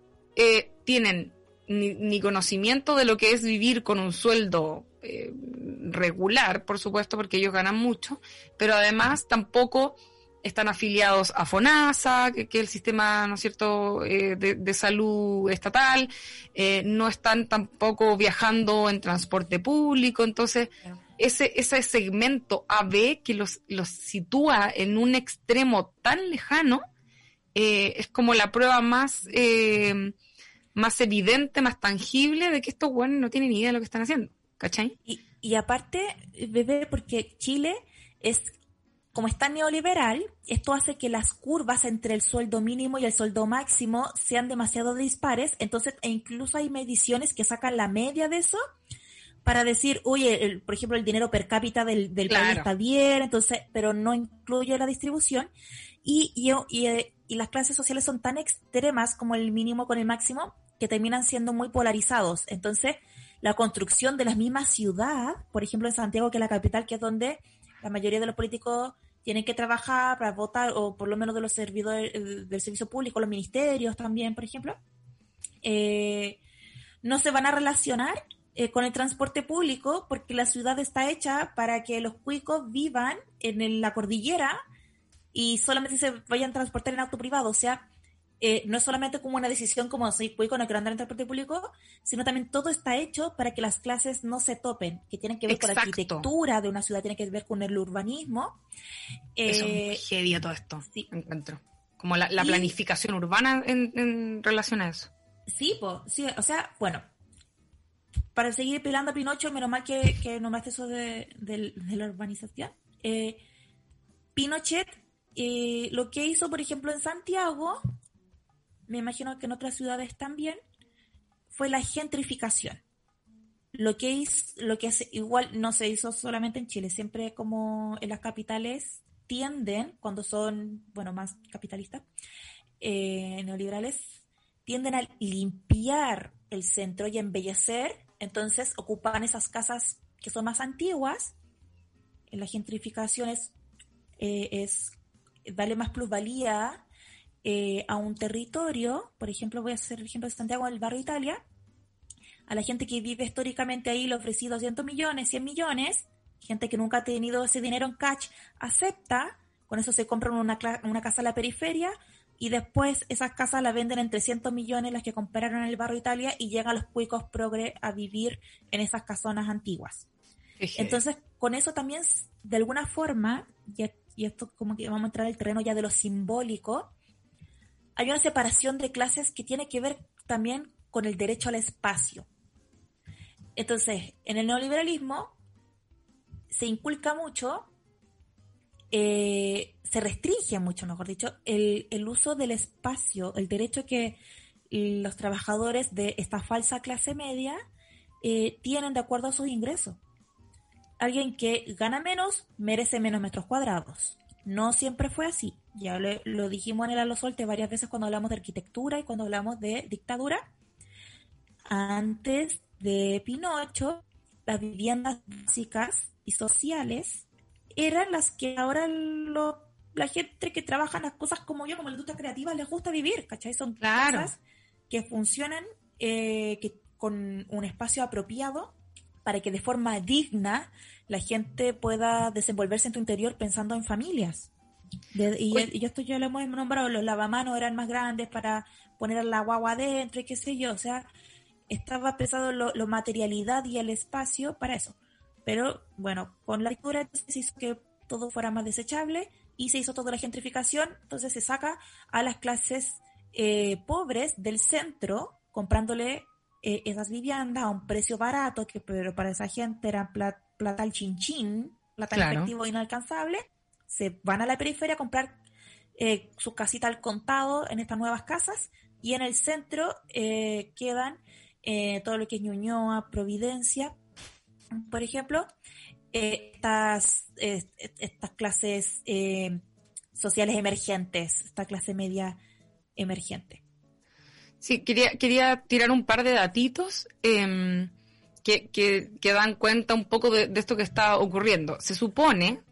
B: tienen ni, conocimiento de lo que es vivir con un sueldo eh, regular, por supuesto, porque ellos ganan mucho, pero además tampoco están afiliados a FONASA, que, es el sistema, ¿no es cierto?, eh, de, salud estatal, eh, no están tampoco viajando en transporte público, entonces ese, ese segmento AB que los, los sitúa en un extremo tan lejano, es como la prueba más más evidente, más tangible de que estos buenos no tienen ni idea de lo que están haciendo. ¿Cachai?
A: Y, y aparte, bebé, porque Chile es como está neoliberal, esto hace que las curvas entre el sueldo mínimo y el sueldo máximo sean demasiado dispares, entonces e incluso hay mediciones que sacan la media de eso para decir, oye, por ejemplo, el dinero per cápita del, del país está bien, entonces, pero no incluye la distribución. Y, y, y, eh, y, las clases sociales son tan extremas como el mínimo con el máximo que terminan siendo muy polarizados. Entonces, la construcción de la misma ciudad, por ejemplo en Santiago, que es la capital, que es donde la mayoría de los políticos tienen que trabajar para votar, o por lo menos de los servidores del servicio público, los ministerios también, por ejemplo, eh, no se van a relacionar eh, con el transporte público porque la ciudad está hecha para que los cuicos vivan en la cordillera y solamente se vayan a transportar en auto privado. O sea, eh, no es solamente como una decisión como soy cuico, no quiero andar en transporte público, sino también todo está hecho para que las clases no se topen, que tienen que ver con la arquitectura de una ciudad, tiene que ver con el urbanismo.
B: Eso es muy eh, todo esto, sí. encuentro. Como la, planificación urbana en, relación a eso.
A: Sí, pues, sí, o sea, bueno, para seguir pilando a Pinocho, menos mal que, que nombraste eso de, la urbanización. Eh, Pinochet, lo que hizo, por ejemplo, en Santiago, me imagino que en otras ciudades también, fue la gentrificación. Lo que, hizo, lo que igual no se hizo solamente en Chile, siempre como en las capitales tienden, cuando son, bueno, más capitalistas, eh, neoliberales, tienden a limpiar el centro y embellecer, entonces ocupan esas casas que son más antiguas. La gentrificación es, eh, es darle más plusvalía eh, a un territorio, por ejemplo, voy a hacer el ejemplo de Santiago del barrio Italia, a la gente que vive históricamente ahí le ofrecí 200 millones, 100 millones, gente que nunca ha tenido ese dinero en cash, acepta, con eso se compran una, una casa en la periferia y después esas casas la venden en 300 millones las que compraron en el barrio Italia y llegan los cuicos progre a vivir en esas casonas antiguas. Entonces, con eso también, de alguna forma, y, y esto como que vamos a entrar en el terreno ya de lo simbólico, hay una separación de clases que tiene que ver también con el derecho al espacio. Entonces, en el neoliberalismo se inculca mucho, eh, se restringe mucho, mejor dicho, el, uso del espacio, el derecho que los trabajadores de esta falsa clase media eh, tienen de acuerdo a sus ingresos. Alguien que gana menos merece menos metros cuadrados. No siempre fue así. Ya lo, dijimos en el Alo Solte varias veces cuando hablamos de arquitectura y cuando hablamos de dictadura. Antes de Pinocho, las viviendas básicas y sociales eran las que ahora la gente que trabaja en las cosas como yo, como la industria creativa, les gusta vivir, ¿cachai? Son casas que funcionan eh, que, con un espacio apropiado para que de forma digna la gente pueda desenvolverse en tu interior pensando en familias. y, esto ya lo hemos nombrado, los lavamanos eran más grandes para poner la guagua adentro y qué sé yo, o sea, estaba pensado la materialidad y el espacio para eso. Pero bueno, con la dictadura se hizo que todo fuera más desechable y se hizo toda la gentrificación, entonces se saca a las clases eh, pobres del centro comprándole eh, esas viviendas a un precio barato, que pero para esa gente era plata al chinchín, plata claro. efectivo inalcanzable, se van a la periferia a comprar eh, su casita al contado en estas nuevas casas y en el centro eh, quedan eh, todo lo que es Ñuñoa, Providencia, por ejemplo, estas, estas clases sociales emergentes, esta clase media emergente.
B: Sí, quería, quería tirar un par de datitos em, que, que, dan cuenta un poco de, esto que está ocurriendo. Se supone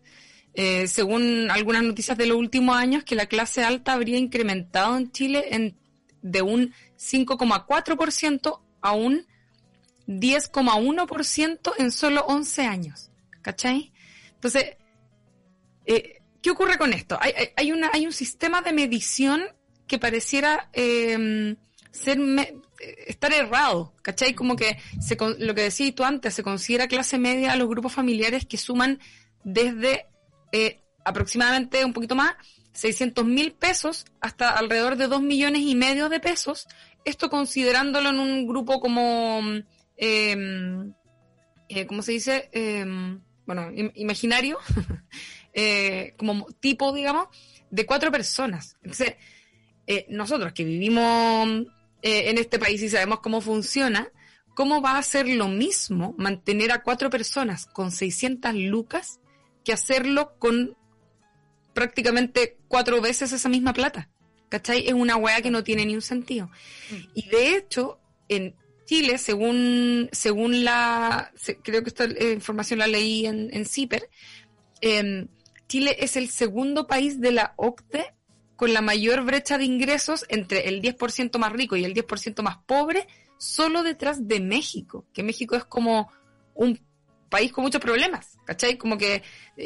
B: eh, según algunas noticias de los últimos años, que la clase alta habría incrementado en Chile en, de un 5,4% a un 10,1% en solo 11 años. ¿Cachai? Entonces, eh, ¿qué ocurre con esto? Hay, hay, una, hay un sistema de medición que pareciera em, ser estar errado, ¿cachai? Como que se, lo que decías tú antes, se considera clase media a los grupos familiares que suman desde eh, aproximadamente un poquito más, 600 mil pesos hasta alrededor de 2 millones y medio de pesos. Esto considerándolo en un grupo como, eh, eh, ¿cómo se dice? Em, bueno, imaginario, eh, como tipo, digamos, de cuatro personas. Entonces, nosotros que vivimos en este país y sabemos cómo funciona, ¿cómo va a ser lo mismo mantener a cuatro personas con 600 lucas que hacerlo con prácticamente cuatro veces esa misma plata. ¿Cachai? Es una weá que no tiene ni un sentido. Y de hecho, en Chile, según, según la, creo que esta eh, información la leí en, en CIPER, em, Chile es el segundo país de la OCDE con la mayor brecha de ingresos entre el 10% más rico y el 10% más pobre, solo detrás de México, que México es como un país con muchos problemas, ¿cachai? Como que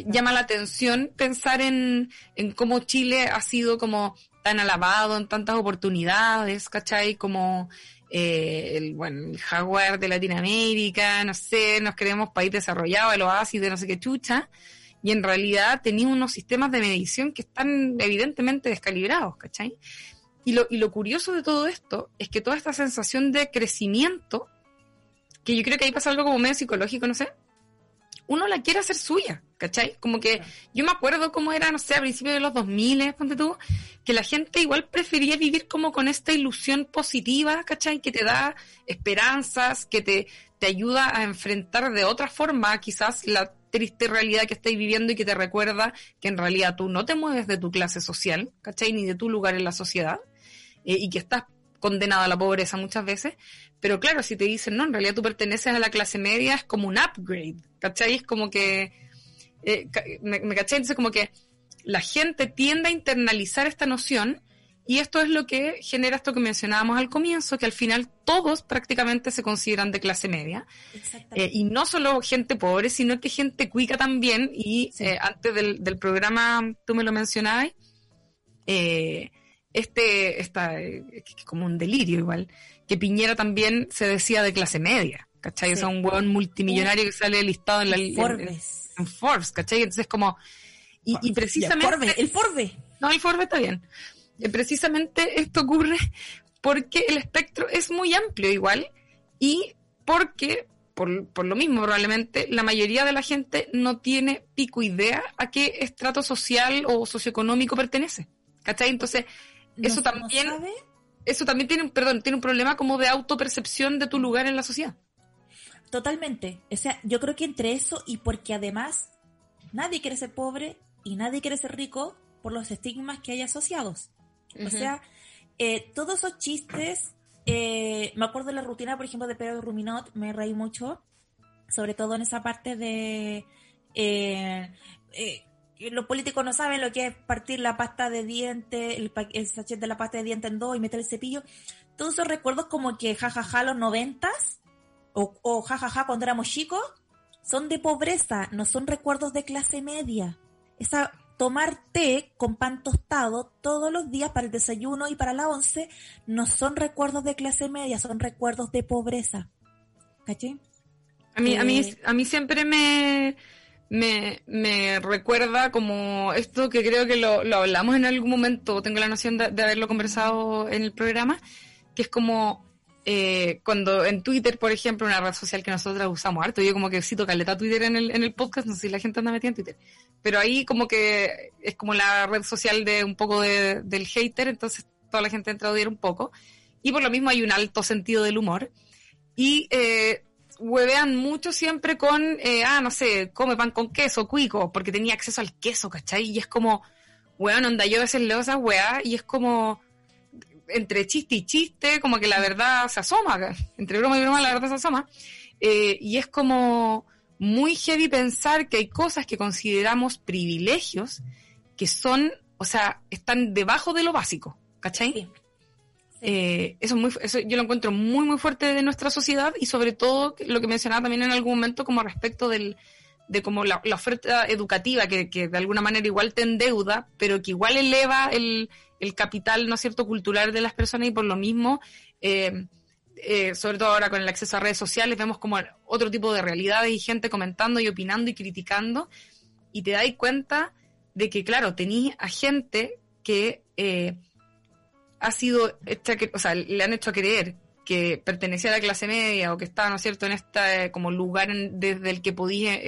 B: llama la atención pensar en, en cómo Chile ha sido como tan alabado en tantas oportunidades, ¿cachai? Como eh, el, bueno, el jaguar de Latinoamérica, no sé, nos creemos país desarrollado, el oasis de no sé qué chucha, y en realidad tenía unos sistemas de medición que están evidentemente descalibrados, ¿cachai? Y lo, y lo curioso de todo esto es que toda esta sensación de crecimiento, que yo creo que ahí pasa algo como medio psicológico, no sé, uno la quiere hacer suya, ¿cachai? Como que yo me acuerdo cómo era, no sé, a principios de los 2000, ponte tú, que la gente igual prefería vivir como con esta ilusión positiva, ¿cachai? Que te da esperanzas, que te, te ayuda a enfrentar de otra forma quizás la triste realidad que estáis viviendo y que te recuerda que en realidad tú no te mueves de tu clase social, ¿cachai? Ni de tu lugar en la sociedad eh, y que estás condenado a la pobreza muchas veces, pero claro, si te dicen, no, en realidad tú perteneces a la clase media, es como un upgrade, ¿cachai? Es como que, eh, me, me caché, entonces como que la gente tiende a internalizar esta noción y esto es lo que genera esto que mencionábamos al comienzo, que al final todos prácticamente se consideran de clase media. Eh, y no solo gente pobre, sino que gente cuica también. Y eh, antes del, del, programa, tú me lo mencionabas, eh, este, esta, como un delirio igual, que Piñera también se decía de clase media, ¿cachai? O sea, un hueón multimillonario que sale listado en la
A: Forbes.
B: En, Forbes, ¿cachai? Entonces como, y, precisamente...
A: el Forbes.
B: No, el Forbes está bien. Y precisamente esto ocurre porque el espectro es muy amplio igual y porque, por, por lo mismo probablemente, la mayoría de la gente no tiene pico idea a qué estrato social o socioeconómico pertenece. ¿Cachai? Entonces, eso también, eso también tiene, perdón, tiene un problema como de autopercepción de tu lugar en la sociedad.
A: Totalmente. O sea, yo creo que entre eso y porque además nadie quiere ser pobre y nadie quiere ser rico por los estigmas que hay asociados. O sea, eh, todos esos chistes, eh, me acuerdo de la rutina, por ejemplo, de Pedro Ruminot, me reí mucho, sobre todo en esa parte de eh, los políticos no saben lo que es partir la pasta de diente, el, sachet de la pasta de diente en dos y meter el cepillo. Todos esos recuerdos como que jajaja los noventas o, o jajaja cuando éramos chicos son de pobreza, no son recuerdos de clase media. Esa tomar té con pan tostado todos los días para el desayuno y para la once no son recuerdos de clase media, son recuerdos de pobreza. ¿Caché?
B: A mí, a mí, a mí siempre me, me, me recuerda como esto que creo que lo, lo hablamos en algún momento, tengo la noción de, haberlo conversado en el programa, que es como eh, cuando en Twitter, por ejemplo, una red social que nosotros usamos harto, yo como que cito caleta Twitter en el, en el podcast, no sé si la gente anda metida en Twitter, pero ahí como que es como la red social de un poco de, del hater, entonces toda la gente entra a odiar un poco, y por lo mismo hay un alto sentido del humor, y eh, huevean mucho siempre con, eh, ah, no sé, come pan con queso, cuico, porque tenía acceso al queso, ¿cachai? Y es como, weón, onda, yo a veces leo esas weas y es como, entre chiste y chiste, como que la verdad se asoma, entre broma y broma la verdad se asoma. Eh, y es como muy heavy pensar que hay cosas que consideramos privilegios que son, o sea, están debajo de lo básico, ¿cachai? Eh, eso, es muy, eso yo lo encuentro muy, muy fuerte de nuestra sociedad y sobre todo lo que mencionaba también en algún momento como respecto del, de como la, oferta educativa que, que, de alguna manera igual te endeuda, pero que igual eleva el, el capital, ¿no cierto?, cultural de las personas y por lo mismo, eh, eh, sobre todo ahora con el acceso a redes sociales, vemos como otro tipo de realidades y gente comentando y opinando y criticando y te das cuenta de que, claro, tenéis a gente que eh, ha sido hecha, o sea, le han hecho creer que pertenecía a la clase media o que estaba, ¿no cierto?, en este como lugar desde el que podía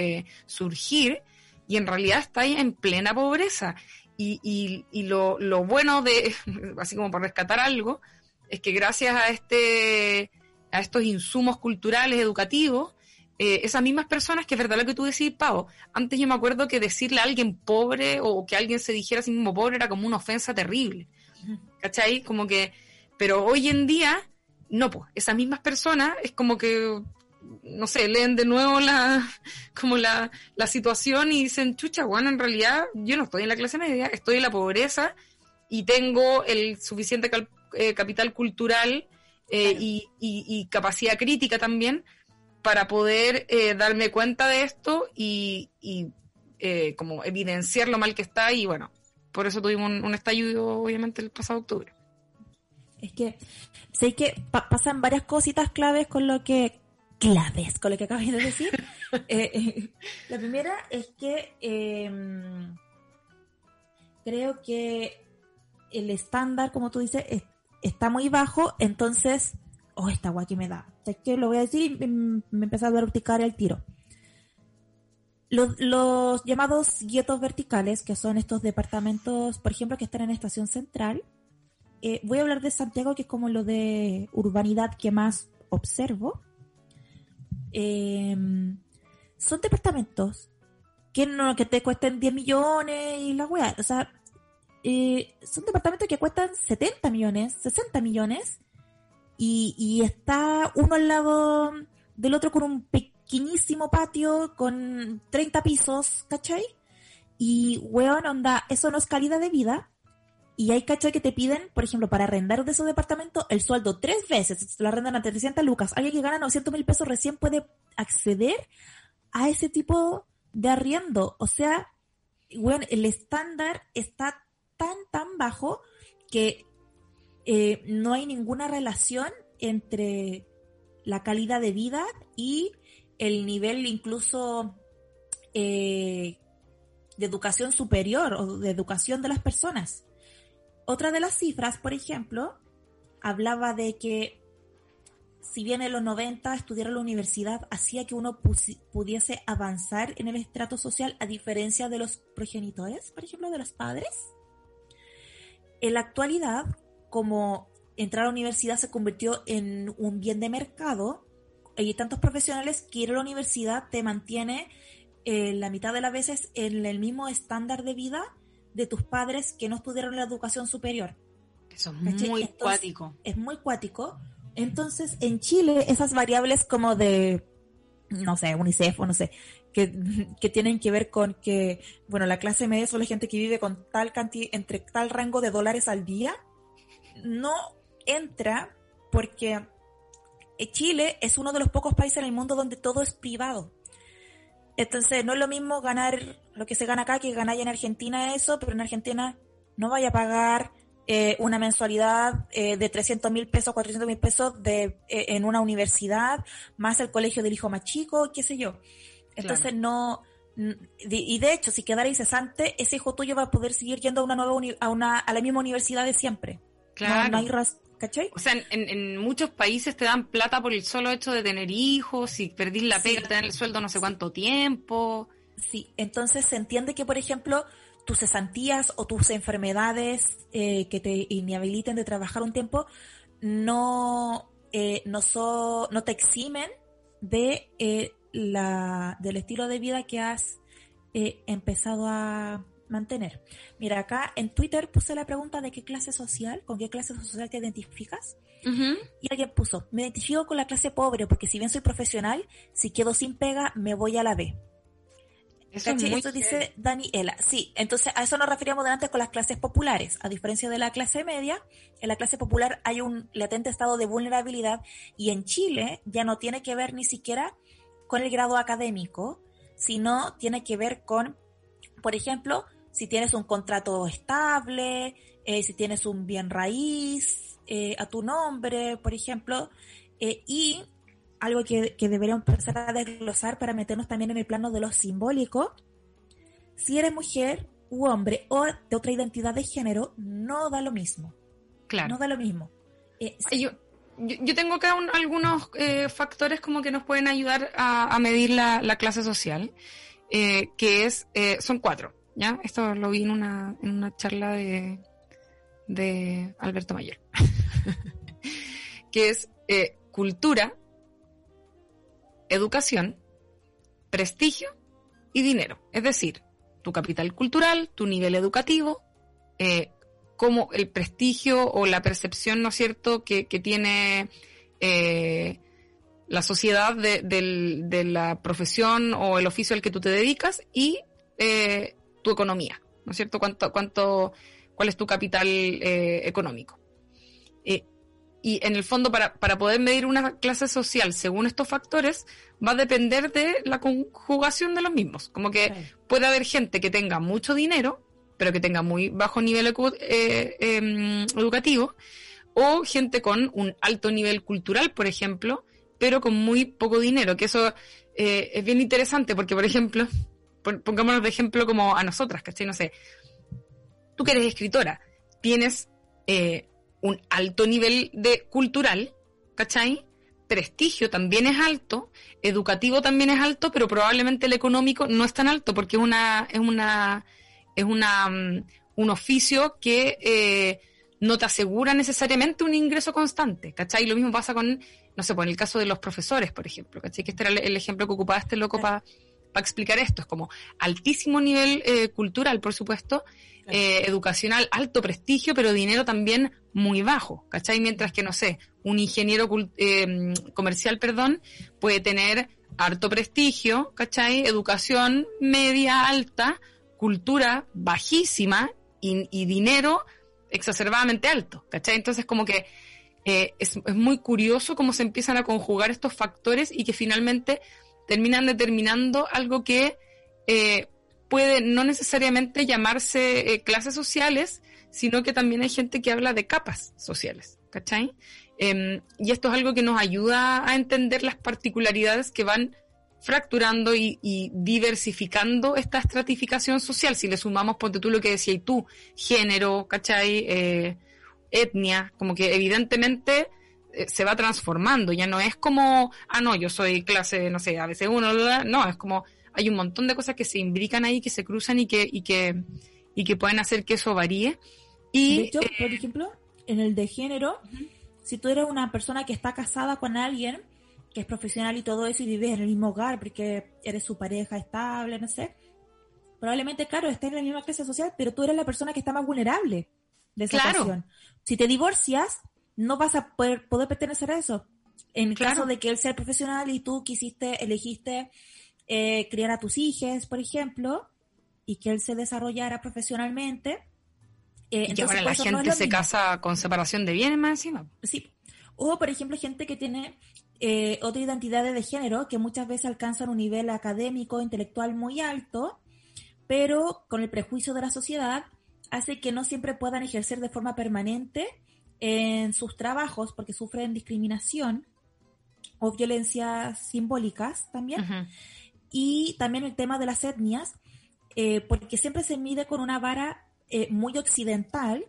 B: surgir y en realidad está ahí en plena pobreza. Y, y, lo, lo, bueno de, así como por rescatar algo, es que gracias a este a estos insumos culturales, educativos, eh, esas mismas personas, que es verdad lo que tú decís, Pau, antes yo me acuerdo que decirle a alguien pobre o que alguien se dijera a sí mismo pobre era como una ofensa terrible. ¿Cachai? Como que, pero hoy en día, no, pues, esas mismas personas es como que no sé, leen de nuevo la, como la, la situación y dicen, chucha, bueno, en realidad yo no estoy en la clase media, estoy en la pobreza y tengo el suficiente eh, capital cultural eh, y, y, capacidad crítica también para poder eh, darme cuenta de esto y, y como evidenciar lo mal que está y bueno, por eso tuvimos un, estallido obviamente el pasado octubre.
A: Es que sé que pasan varias cositas claves con lo que claves con lo que acabas de decir. Eh, eh, la primera es que em, creo que el estándar, como tú dices, está muy bajo, entonces, oh, esta guay que me da. Es que lo voy a decir y me, me empezó a verticar el tiro. Los, los, llamados guetos verticales, que son estos departamentos, por ejemplo, que están en Estación Central, eh, voy a hablar de Santiago, que es como lo de urbanidad que más observo eh, son departamentos que no que te cuesten 10 millones y la weá. O sea, eh, son departamentos que cuestan 70 millones, 60 millones y, y está uno al lado del otro con un pequeñísimo patio con 30 pisos, ¿cachai? Y weón, onda, eso no es calidad de vida. Y hay cachai que te piden, por ejemplo, para arrendar de esos departamentos, el sueldo tres veces. Lo arrendan a 300 lucas. Alguien que gana 900 mil pesos recién puede acceder a ese tipo de arriendo. O sea, bueno, el estándar está tan, tan bajo que eh, no hay ninguna relación entre la calidad de vida y el nivel incluso eh, de educación superior o de educación de las personas. Otra de las cifras, por ejemplo, hablaba de que si bien en los 90 estudiar en la universidad hacía que uno pudiese avanzar en el estrato social a diferencia de los progenitores, por ejemplo, de los padres, en la actualidad, como entrar a la universidad se convirtió en un bien de mercado, hay tantos profesionales que ir a la universidad te mantiene eh, la mitad de las veces en el mismo estándar de vida de tus padres que no estudiaron la educación superior.
B: Eso es muy cuático.
A: Es muy cuático. Entonces, en Chile, esas variables como de, no sé, UNICEF o no sé, que, que, tienen que ver con que, bueno, la clase media son la gente que vive con tal cantidad, entre tal rango de dólares al día, no entra porque Chile es uno de los pocos países en el mundo donde todo es privado. Entonces, no es lo mismo ganar lo que se gana acá que ganar en Argentina eso, pero en Argentina no vaya a pagar eh, una mensualidad eh, de 300 mil pesos, 400 mil pesos de, eh, en una universidad, más el colegio del hijo más chico, qué sé yo. Entonces no, y de hecho, si quedara incesante, ese hijo tuyo va a poder seguir yendo a una nueva a una a la misma universidad de siempre.
B: Claro. No, hay ¿cachai? O sea, en, en, muchos países te dan plata por el solo hecho de tener hijos, si perdís la pega, te dan el sueldo no sé cuánto tiempo.
A: Sí, entonces se entiende que, por ejemplo, tus cesantías o tus enfermedades eh, que te inhabiliten de trabajar un tiempo no, eh, no, no te eximen de, eh, la, del estilo de vida que has empezado a mantener. Mira, acá en Twitter puse la pregunta de qué clase social, con qué clase social te identificas. Y alguien puso, me identifico con la clase pobre porque si bien soy profesional, si quedo sin pega, me voy a la B. Eso, dice Daniela. Sí, entonces a eso nos referíamos antes con las clases populares. A diferencia de la clase media, en la clase popular hay un latente estado de vulnerabilidad y en Chile ya no tiene que ver ni siquiera con el grado académico, sino tiene que ver con, por ejemplo, si tienes un contrato estable, eh, si tienes un bien raíz eh, a tu nombre, por ejemplo, eh, y algo que, que deberíamos empezar a desglosar para meternos también en el plano de lo simbólico. Si eres mujer u hombre o de otra identidad de género, no da lo mismo. Claro. No da lo mismo.
B: Eh, yo, yo, tengo acá algunos eh, factores como que nos pueden ayudar a, medir la, clase social, que es, son cuatro, ¿ya? Esto lo vi en una, en una charla de, de Alberto Mayor, que es cultura, educación, prestigio y dinero. Es decir, tu capital cultural, tu nivel educativo, eh, como el prestigio o la percepción, ¿no es cierto?, que, tiene eh, la sociedad de, la profesión o el oficio al que tú te dedicas y eh, tu economía, ¿no es cierto? ¿Cuánto, cuánto, ¿Cuál es tu capital económico? Y en el fondo, para, para poder medir una clase social según estos factores, va a depender de la conjugación de los mismos. Como que puede haber gente que tenga mucho dinero, pero que tenga muy bajo nivel eh, em, educativo, o gente con un alto nivel cultural, por ejemplo, pero con muy poco dinero, que eso eh, es bien interesante, porque, por ejemplo, pongámonos de ejemplo como a nosotras, ¿cachai? No sé, tú que eres escritora, tienes eh, un alto nivel de cultural, ¿cachai? Prestigio también es alto, educativo también es alto, pero probablemente el económico no es tan alto porque es una, es una, es una, mm, un oficio que eh, no te asegura necesariamente un ingreso constante, ¿cachai? Lo mismo pasa con, no sé, pues en el caso de los profesores, por ejemplo, ¿cachai? Que este era el, ejemplo que ocupaba este loco para explicar esto. Es como altísimo nivel eh, cultural, por supuesto, eh, educacional, alto prestigio, pero dinero también muy bajo, ¿cachai? Mientras que, no sé, un ingeniero eh, comercial, perdón, puede tener harto prestigio, ¿cachai? Educación media, alta, cultura bajísima y, dinero exacerbadamente alto, ¿cachai? Entonces como que eh, es, muy curioso cómo se empiezan a conjugar estos factores y que finalmente terminan determinando algo que eh, puede no necesariamente llamarse clases sociales, sino que también hay gente que habla de capas sociales, ¿cachai? Em, y esto es algo que nos ayuda a entender las particularidades que van fracturando y, diversificando esta estratificación social. Si le sumamos, ponte tú lo que decías tú, género, ¿cachai? Eh, etnia, como que evidentemente eh, se va transformando, ya no es como, ah, no, yo soy clase, no sé, ABC1, no, es como, hay un montón de cosas que se imbrican ahí, que se cruzan y que, y que, y que pueden hacer que eso varíe.
A: Y, de por eh, ejemplo, en el de género, si tú eres una persona que está casada con alguien que es profesional y todo eso y vives en el mismo hogar porque eres su pareja estable, no sé, probablemente, claro, estés en la misma clase social, pero tú eres la persona que está más vulnerable de esa claro. Si te divorcias, no vas a poder, poder pertenecer a eso. En caso de que él sea profesional y tú quisiste, elegiste eh, criar a tus hijos, por ejemplo, y que él se desarrollara profesionalmente,
B: eh, y ahora la gente se casa con separación de bienes más encima.
A: Sí. O, por ejemplo, gente que tiene eh, otra identidad de género, que muchas veces alcanzan un nivel académico, intelectual muy alto, pero con el prejuicio de la sociedad hace que no siempre puedan ejercer de forma permanente en sus trabajos porque sufren discriminación o violencias simbólicas también. Y también el tema de las etnias, eh, porque siempre se mide con una vara eh, muy occidental,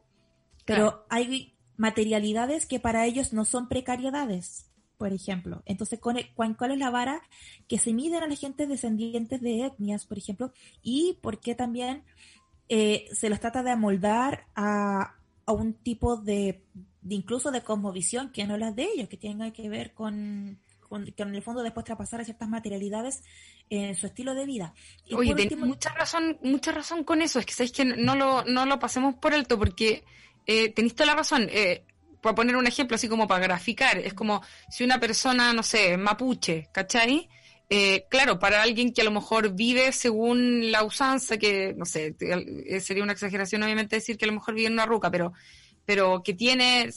A: pero hay materialidades que para ellos no son precariedades, por ejemplo. Entonces, ¿cuál es la vara que se mide a la gente descendientes de etnias, por ejemplo? Y por qué también eh, se los trata de amoldar a, un tipo de, incluso de cosmovisión que no las de ellos, que tenga que ver con, que en el fondo después traspasar a ciertas materialidades en su estilo de vida.
B: Oye, tenés mucha razón, mucha razón con eso, es que sabéis que no lo, no lo pasemos por alto, porque eh, tenéis toda la razón. Eh, para poner un ejemplo así como para graficar, es como si una persona, no sé, mapuche, ¿cachai? Eh, claro, para alguien que a lo mejor vive según la usanza, que no sé, eh, sería una exageración obviamente decir que a lo mejor vive en una ruca, pero, pero que tiene,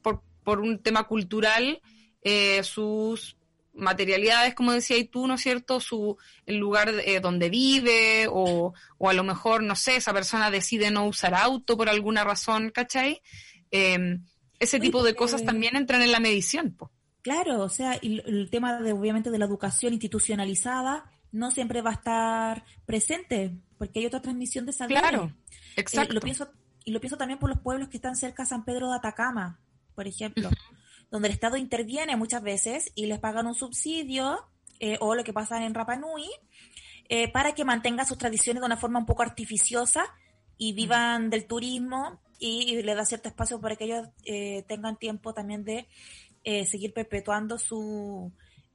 B: por, por un tema cultural, eh, sus materialidades, como decías tú, ¿no es cierto? Su, el lugar eh, donde vive o, o, a lo mejor, no sé, esa persona decide no usar auto por alguna razón, ¿cachai? Em, ese tipo de cosas también entran en la medición.
A: Claro, o sea, el, tema de, obviamente de la educación institucionalizada no siempre va a estar presente porque hay otra transmisión de salud.
B: Claro, eh, exacto.
A: lo pienso, y lo pienso también por los pueblos que están cerca de San Pedro de Atacama, por ejemplo donde el Estado interviene muchas veces y les pagan un subsidio eh, o lo que pasa en Rapa Nui eh, para que mantengan sus tradiciones de una forma un poco artificiosa y vivan del turismo y, le da cierto espacio para que ellos eh, tengan tiempo también de seguir perpetuando su...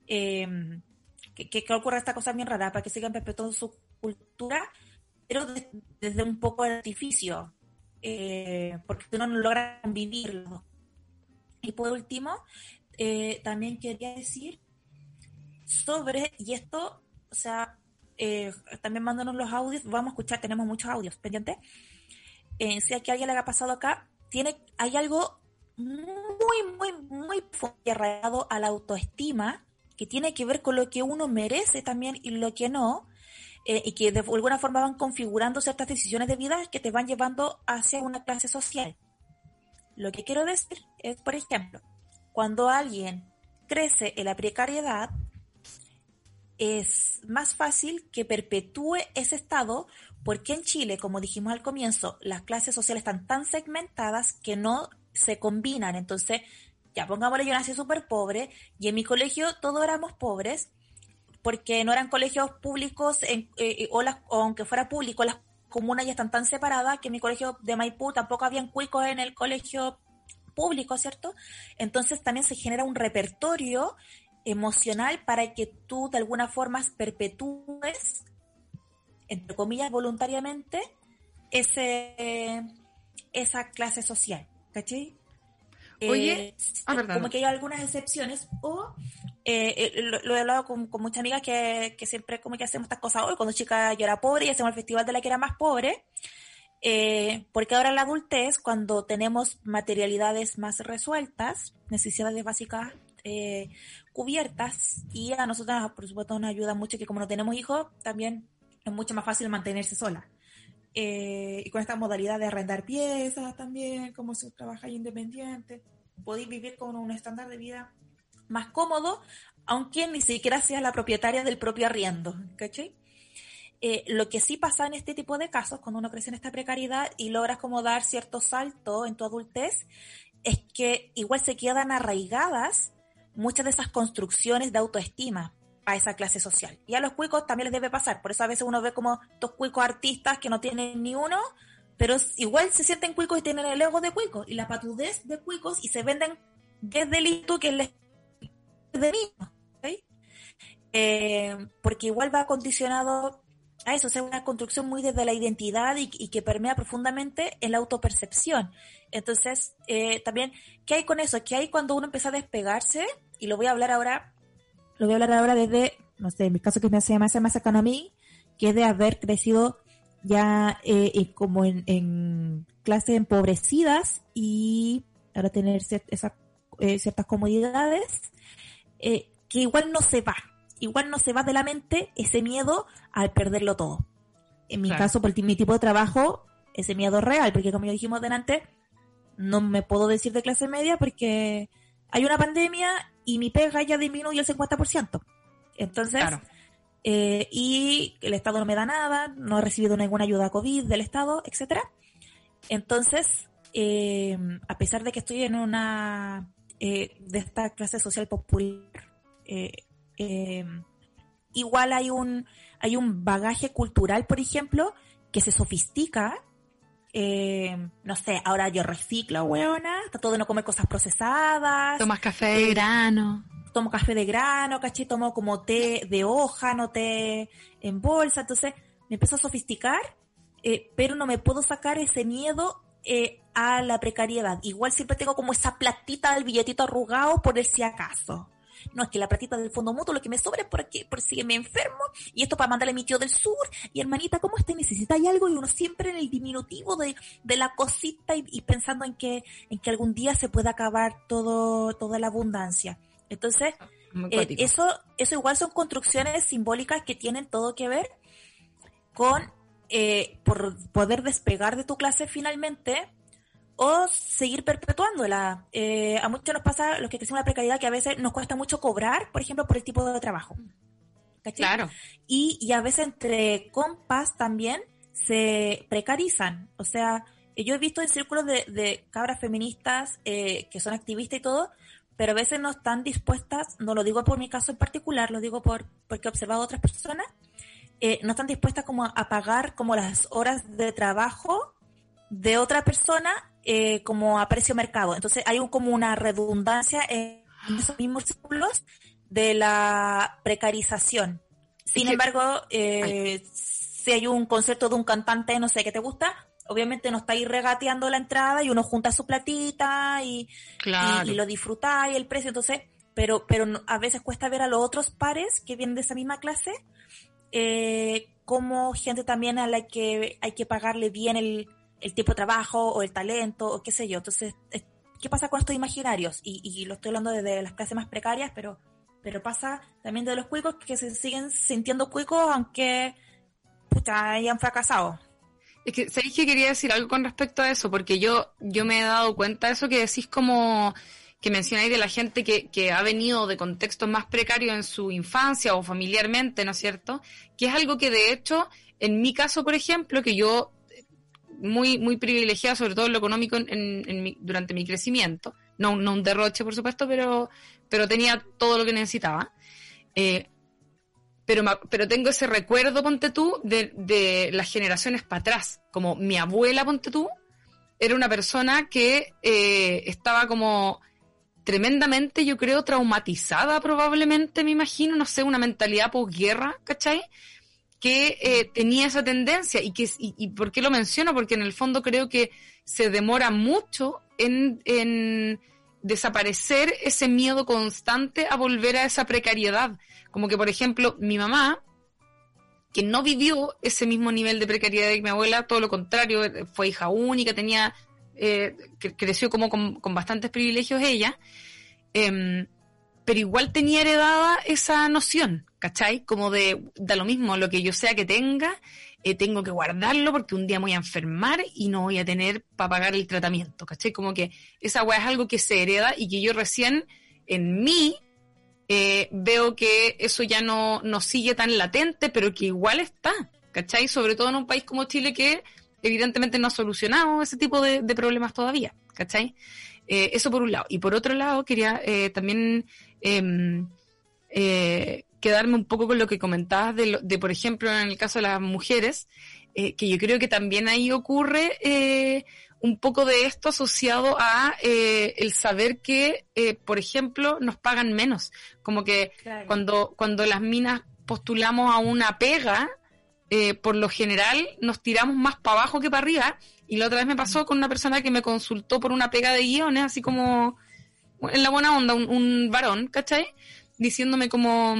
A: Em, que, ocurra esta cosa bien rara, para que sigan perpetuando su cultura, pero desde un poco de artificio, porque no logran vivirlo y por último, eh, también quería decir sobre, y esto, o sea, eh, también mándanos los audios, vamos a escuchar, tenemos muchos audios pendientes. Eh, si que alguien le ha pasado acá, tiene, hay algo muy, muy, muy arraigado a la autoestima que tiene que ver con lo que uno merece también y lo que no, eh, y que de alguna forma van configurando ciertas decisiones de vida que te van llevando hacia una clase social. Lo que quiero decir es, por ejemplo, cuando alguien crece en la precariedad, es más fácil que perpetúe ese estado porque en Chile, como dijimos al comienzo, las clases sociales están tan segmentadas que no se combinan. Entonces, ya pongámosle, yo nací súper pobre y en mi colegio todos éramos pobres porque no eran colegios públicos en, eh, o, o, aunque fuera público, las comunas ya están tan separadas que en mi colegio de Maipú tampoco habían cuicos en el colegio público, ¿cierto? Entonces también se genera un repertorio emocional para que tú de alguna forma perpetúes, entre comillas, voluntariamente, ese, esa clase social, ¿cachai?
B: Oye,
A: eh, ah, como que hay algunas excepciones, o eh, eh, lo, he hablado con, muchas amigas que, siempre como que hacemos estas cosas hoy, cuando chica yo era pobre y hacemos el festival de la que era más pobre, porque ahora la adultez, cuando tenemos materialidades más resueltas, necesidades básicas cubiertas, y a nosotros, por supuesto, nos ayuda mucho que como no tenemos hijos, también es mucho más fácil mantenerse sola. Eh, y con esta modalidad de arrendar piezas también, como si trabaja independiente, podéis vivir con un estándar de vida más cómodo, aunque ni siquiera seas la propietaria del propio arriendo, ¿cachai? Eh, lo que sí pasa en este tipo de casos, cuando uno crece en esta precariedad y logras como dar cierto salto en tu adultez, es que igual se quedan arraigadas muchas de esas construcciones de autoestima a esa clase social. Y a los cuicos también les debe pasar. Por eso a veces uno ve como estos cuicos artistas que no tienen ni uno, pero igual se sienten cuicos y tienen el ego de cuicos y la patudez de cuicos y se venden es delito que les de mismo. Eh, porque igual va condicionado a eso, o sea, una construcción muy desde la identidad y, que permea profundamente en la autopercepción. Entonces, eh, también, ¿qué hay con eso? ¿Qué hay cuando uno empieza a despegarse? Y lo voy a hablar ahora lo voy a hablar ahora desde, no sé, en mi caso que me hace más, más cercano a mí, que es de haber crecido ya eh, como en, clases empobrecidas y ahora tener eh, ciertas comodidades, eh, que igual no se va, igual no se va de la mente ese miedo al perderlo todo. En mi caso, por mi tipo de trabajo, ese miedo real, porque como ya dijimos delante, no me puedo decir de clase media porque hay una pandemia y mi pega ya disminuye el 50%. Entonces, eh, y el Estado no me da nada, no he recibido ninguna ayuda COVID del Estado, etcétera. Entonces, eh, a pesar de que estoy en una eh, de esta clase social popular, igual hay un hay un bagaje cultural, por ejemplo, que se sofistica. No sé, ahora yo reciclo, weona, todo de no comer cosas procesadas.
B: Tomas café de grano
A: tomo café de grano, caché, tomo como té de hoja, no té en bolsa, entonces me empiezo a sofisticar, eh, pero no me puedo sacar ese miedo eh, a la precariedad. Igual siempre tengo como esa platita del billetito arrugado por el si acaso. No, es que la platita del fondo mutuo lo que me sobra es porque, por si me enfermo, y esto para mandarle a mi tío del sur, y hermanita, ¿cómo está? ¿Necesitáis algo? Y uno siempre en el diminutivo de, de la cosita y, pensando en que, en que algún día se pueda acabar todo, toda la abundancia. Entonces, eh, eso, eso igual son construcciones simbólicas que tienen todo que ver con eh, por poder despegar de tu clase finalmente o seguir perpetuándola. Eh, a muchos nos pasa, los que crecen la precariedad, que a veces nos cuesta mucho cobrar, por ejemplo, por el tipo de trabajo.
B: Claro.
A: Y, y a veces entre compas también se precarizan. O sea, yo he visto en círculos de, de cabras feministas que son activistas y todo, pero a veces no están dispuestas, no lo digo por mi caso en particular, lo digo por porque he observado a otras personas, eh, no están dispuestas como a pagar como las horas de trabajo de otra persona eh, como a precio mercado. Entonces hay un, como una redundancia en esos mismos círculos de la precarización. Sin embargo, eh, si hay un concierto de un cantante, no sé, que te gusta, obviamente no estáis regateando la entrada y uno junta su platita y, y, lo disfruta y el precio. Entonces, pero, pero a veces cuesta ver a los otros pares que vienen de esa misma clase eh, como gente también a la que hay que pagarle bien el, el tiempo de trabajo o el talento o qué sé yo. Entonces, ¿qué pasa con estos imaginarios? Y, y lo estoy hablando desde las clases más precarias, pero, pero pasa también de los cuicos que se siguen sintiendo cuicos aunque puta, hayan fracasado.
B: Es que, ¿sabéis que quería decir algo con respecto a eso? Porque yo, yo me he dado cuenta de eso que decís como que mencionáis de la gente que, que ha venido de contextos más precarios en su infancia o familiarmente, ¿no es cierto? Que es algo que de hecho, en mi caso, por ejemplo, que yo muy, muy privilegiada, sobre todo en lo económico en, durante mi crecimiento, no, no un derroche, por supuesto, pero, pero tenía todo lo que necesitaba. Eh, pero, pero tengo ese recuerdo, ponte tú, de, de las generaciones para atrás. Como mi abuela, ponte tú, era una persona que eh, estaba como tremendamente, yo creo, traumatizada probablemente, me imagino, no sé, una mentalidad posguerra, ¿cachai? Que eh, tenía esa tendencia. ¿Y, que, y, por qué lo menciono? Porque en el fondo creo que se demora mucho en, desaparecer ese miedo constante a volver a esa precariedad. Como que, por ejemplo, mi mamá, que no vivió ese mismo nivel de precariedad que mi abuela, todo lo contrario, fue hija única, tenía, eh, creció como con, bastantes privilegios ella, em, pero igual tenía heredada esa noción, ¿cachai? Como de, da lo mismo, lo que yo sea que tenga, eh, tengo que guardarlo porque un día me voy a enfermar y no voy a tener para pagar el tratamiento, ¿cachai? Como que esa weá es algo que se hereda y que yo recién en mí eh, veo que eso ya no, no sigue tan latente, pero que igual está, ¿cachai? Sobre todo en un país como Chile que evidentemente no ha solucionado ese tipo de, problemas todavía, ¿cachai? Eh, eso por un lado. Y por otro lado, quería también em, quedarme un poco con lo que comentabas de, de, por ejemplo, en el caso de las mujeres, que yo creo que también ahí ocurre un poco de esto asociado a eh, el saber que, eh, por ejemplo, nos pagan menos. Como que cuando, cuando las minas postulamos a una pega, eh, por lo general nos tiramos más para abajo que para arriba. Y la otra vez me pasó con una persona que me consultó por una pega de guiones, así como en la buena onda, un, varón, ¿cachai? Diciéndome como,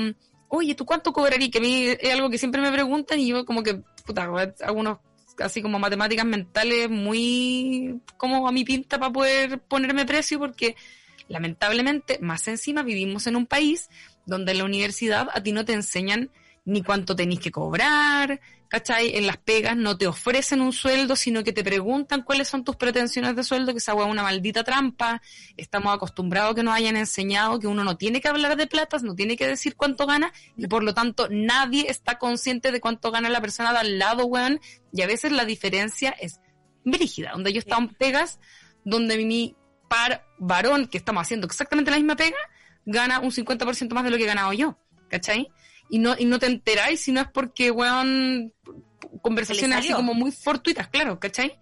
B: oye, ¿tú cuánto cobrarías? Que a mí es algo que siempre me preguntan y yo como que, puta, algunos así como matemáticas mentales muy como a mi pinta para poder ponerme precio porque lamentablemente más encima vivimos en un país donde en la universidad a ti no te enseñan ni cuánto tenéis que cobrar, ¿cachai? En las pegas no te ofrecen un sueldo, sino que te preguntan cuáles son tus pretensiones de sueldo, que esa hueá es una maldita trampa. Estamos acostumbrados a que nos hayan enseñado que uno no tiene que hablar de platas, no tiene que decir cuánto gana, y por lo tanto nadie está consciente de cuánto gana la persona de al lado, weón, y a veces la diferencia es brígida, donde yo estaba en pegas, donde mi par varón, que estamos haciendo exactamente la misma pega, gana un 50% más de lo que he ganado yo, ¿cachai? Y no, y no te enteráis si no es porque, weón, conversaciones así como muy fortuitas, claro, ¿cachai?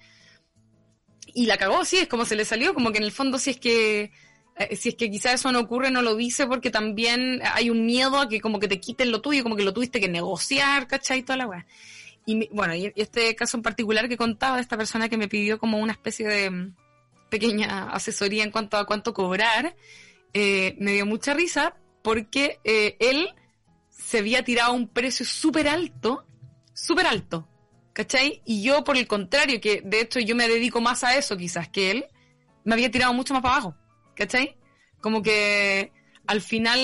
B: Y la cagó, sí, es como se le salió, como que en el fondo si es que, eh, si es que quizás eso no ocurre, no lo dice porque también hay un miedo a que como que te quiten lo tuyo, como que lo tuviste que negociar, ¿cachai? Toda la weá. Y bueno, y este caso en particular que contaba de esta persona que me pidió como una especie de mm, pequeña asesoría en cuanto a cuánto cobrar, eh, me dio mucha risa porque eh, él se había tirado a un precio súper alto, súper alto, ¿cachai? Y yo, por el contrario, que de hecho yo me dedico más a eso quizás que él, me había tirado mucho más para abajo, ¿cachai? Como que al final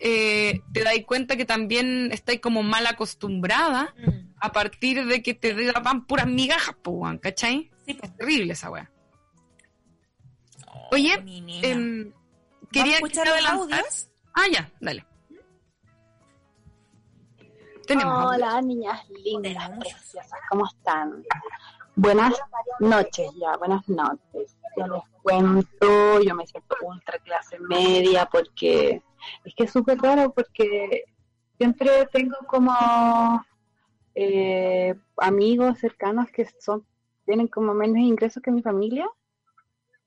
B: eh, te dais cuenta que también estáis como mal acostumbrada mm. a partir de que te daban puras migajas, pues, ¿cachai? Sí, Es terrible esa weá. Oye, eh, quería
A: escuchar el audio.
B: Ah, ya, dale.
C: Hola, niñas lindas, preciosas, ¿cómo están? Buenas noches ya, buenas noches. Yo les cuento, yo me siento ultra clase media porque es que es súper raro porque siempre tengo como eh, amigos cercanos que son tienen como menos ingresos que mi familia.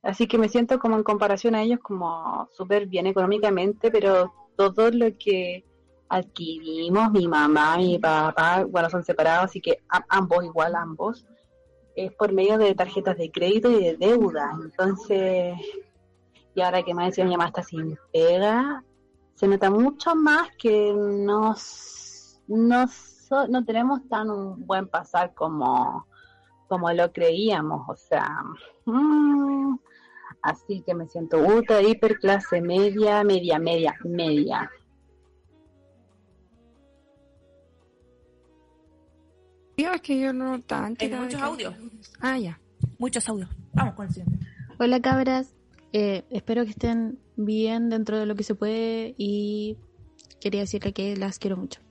C: Así que me siento como en comparación a ellos como súper bien económicamente, pero todo lo que adquirimos, mi mamá, mi papá, bueno, son separados, así que ambos, igual ambos, es por medio de tarjetas de crédito y de deuda. Entonces, y ahora que me decía mi mamá está sin pega, se nota mucho más que no tenemos tan un buen pasar como, como lo creíamos, o sea, mm, así que me siento ultra, hiper clase media, media, media, media.
B: Es que yo no tan
A: Hay muchos audios.
B: Ah, ya.
A: Muchos audios. Vamos con el siguiente.
D: Hola cabras, eh, espero que estén bien dentro de lo que se puede y quería decirle que las quiero mucho.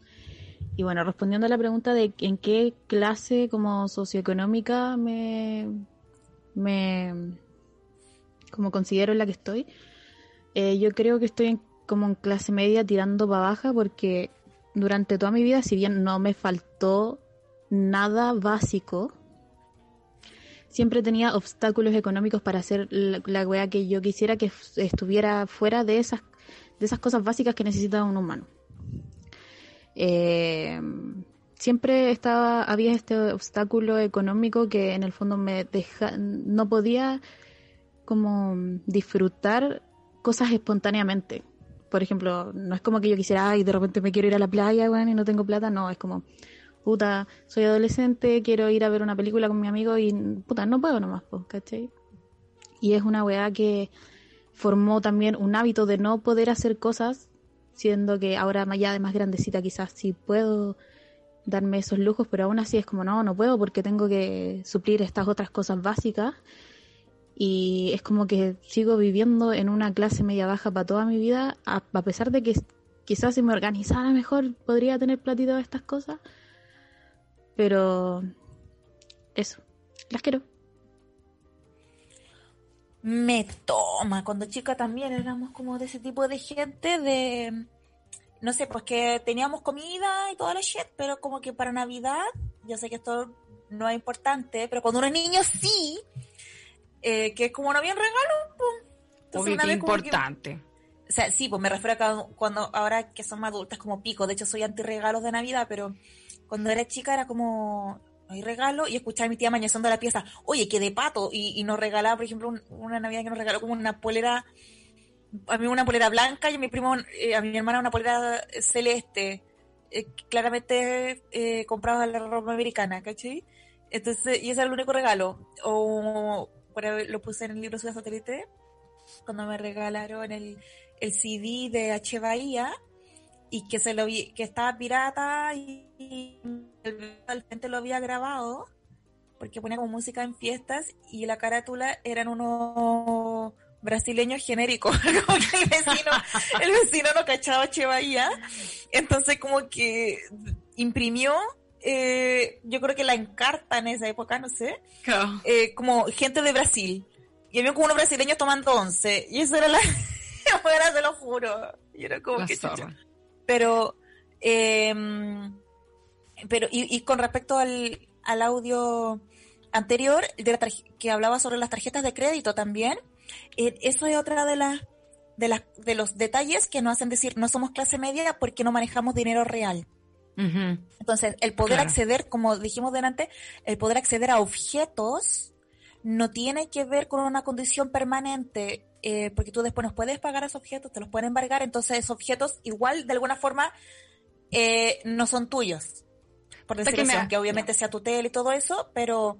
D: Y bueno, respondiendo a la pregunta de en qué clase como socioeconómica me, me como considero en la que estoy, eh, yo creo que estoy como en clase media tirando para baja porque durante toda mi vida, si bien no me faltó nada básico. Siempre tenía obstáculos económicos para hacer la, la que yo quisiera que estuviera fuera de esas, de esas cosas básicas que necesita un humano. Eh, siempre estaba, había este obstáculo económico que en el fondo me deja, no podía como disfrutar cosas espontáneamente. Por ejemplo, no es como que yo quisiera, ay, de repente me quiero ir a la playa, y no tengo plata, no, es como, puta, soy adolescente, quiero ir a ver una película con mi amigo y, puta, no puedo nomás, pues, ¿cachai? Y es una weá que formó también un hábito de no poder hacer cosas, siendo que ahora ya de más grandecita quizás sí puedo darme esos lujos, pero aún así es como, no, no puedo porque tengo que suplir estas otras cosas básicas. Y es como que sigo viviendo en una clase media baja para toda mi vida, a, a pesar de que quizás si me organizara mejor podría tener platito de estas cosas pero eso, las quiero.
A: Me toma, cuando chica también éramos como de ese tipo de gente de, no sé, pues que teníamos comida y toda la shit, pero como que para Navidad, yo sé que esto no es importante, pero cuando uno es niño sí, eh, que es como no había regalo,
B: pues. Obvio que es importante.
A: o sea, sí, pues me refiero a cuando ahora que somos adultas como pico, de hecho soy anti regalos de Navidad, pero cuando era chica era como, hay regalo, y escuchaba a mi tía mañezando la pieza, oye, que de pato, y, nos regalaba, por ejemplo, una Navidad que nos regaló como una polera, a mí una polera blanca y a mi primo, eh, a mi hermana una polera celeste, eh, claramente eh, compraba la ropa americana, ¿cachai? Entonces, y ese era el único regalo. O, lo puse en el libro Ciudad Satélite, cuando me regalaron el, el CD de H. Bahía, y que se lo vi, que estaba pirata y, y el gente lo había grabado porque ponía como música en fiestas y la carátula eran unos brasileños genéricos, como que el vecino, el vecino no cachaba Che Bahía, entonces como que imprimió eh, yo creo que la encarta en esa época, no sé, eh, como gente de Brasil. Y había como unos brasileños tomando once. Y eso era la... Afuera, se lo juro. Y era como que... Pero... Em, pero y, con respecto al, al audio anterior de que hablaba sobre las tarjetas de crédito también, eh, eso es otra de las de las de los detalles que nos hacen decir no somos clase media porque no manejamos dinero real. Entonces, el poder acceder, como dijimos delante, el poder acceder a objetos no tiene que ver con una condición permanente, eh, porque tú después nos puedes pagar esos objetos, te los pueden embargar, entonces esos objetos igual de alguna forma eh, no son tuyos. Por decirlo así, aunque obviamente sea tu tele y todo eso, pero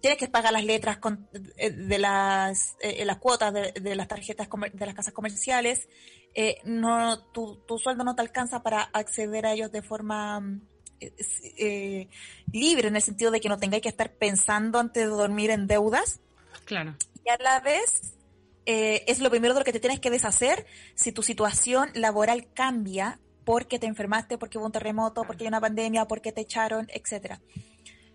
A: tienes que pagar las letras eh, de las, las cuotas de, de, las tarjetas de las casas comerciales, eh, no, tu, tu, sueldo no te alcanza para acceder a ellos de forma eh, eh, libre, en el sentido de que no tengáis que estar pensando antes de dormir en deudas.
B: Claro.
A: Y a la vez, es lo primero de lo que te tienes que deshacer si tu situación laboral cambia porque te enfermaste, porque hubo un terremoto, porque hay una pandemia, porque te echaron, etcétera.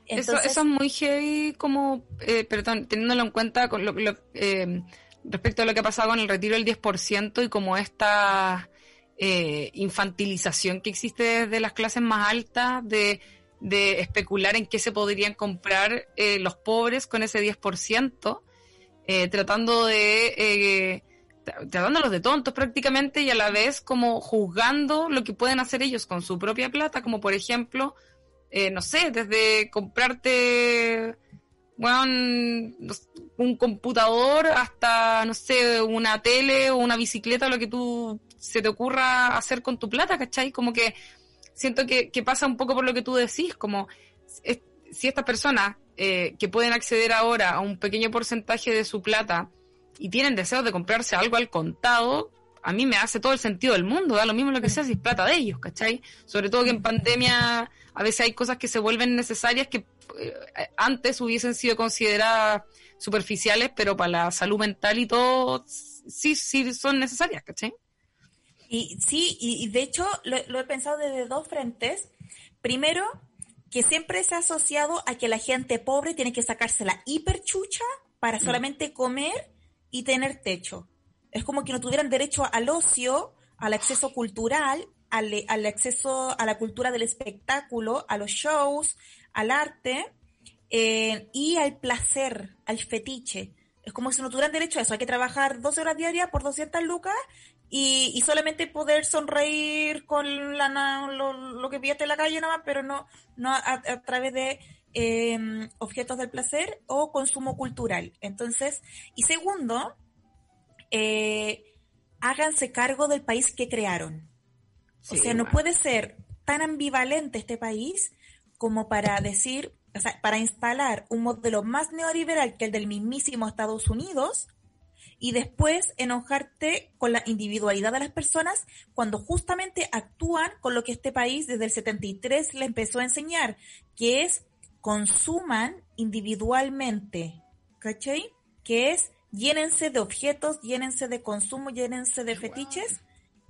B: eso, eso es muy heavy, como, perdón, teniéndolo en cuenta con lo, lo respecto a lo que ha pasado con el retiro del 10% y como esta eh, infantilización que existe desde las clases más altas de, de especular en qué se podrían comprar eh, los pobres con ese 10%, eh, tratando de... Eh, tratándolos de tontos prácticamente y a la vez como juzgando lo que pueden hacer ellos con su propia plata, como por ejemplo, eh, no sé, desde comprarte bueno, un computador hasta, no sé, una tele o una bicicleta, lo que tú se te ocurra hacer con tu plata, ¿cachai? Como que siento que, pasa un poco por lo que tú decís, como si estas personas eh, que pueden acceder ahora a un pequeño porcentaje de su plata y tienen deseos de comprarse algo al contado, a mí me hace todo el sentido del mundo, da lo mismo lo que sea si es plata de ellos, ¿cachai? Sobre todo que en pandemia a veces hay cosas que se vuelven necesarias que eh, antes hubiesen sido consideradas superficiales, pero para la salud mental y todo, sí, sí son necesarias, ¿cachai?
A: Y sí, y, de hecho lo, he pensado desde dos frentes. Primero, que siempre se ha asociado a que la gente pobre tiene que sacarse la hiperchucha para mm. solamente comer y tener techo. Es como que no tuvieran derecho al ocio, al acceso cultural, al, al acceso a la cultura del espectáculo, a los shows, al arte eh, y al placer, al fetiche. Es como si no tuvieran derecho a eso. Hay que trabajar 12 horas diarias por 200 lucas y, y solamente poder sonreír con la, lo, que pillaste en la calle nada más, pero no, no a, través de em, objetos del placer o consumo cultural. Entonces, y segundo, eh, háganse cargo del país que crearon. o sea, no puede ser tan ambivalente este país como para decir, o sea, para instalar un modelo más neoliberal que el del mismísimo Estados Unidos y después enojarte con la individualidad de las personas cuando justamente actúan con lo que este país desde el 73 le empezó a enseñar, que es consuman individualmente, ¿cachai? Que es llénense de objetos, llénense de consumo, llénense de fetiches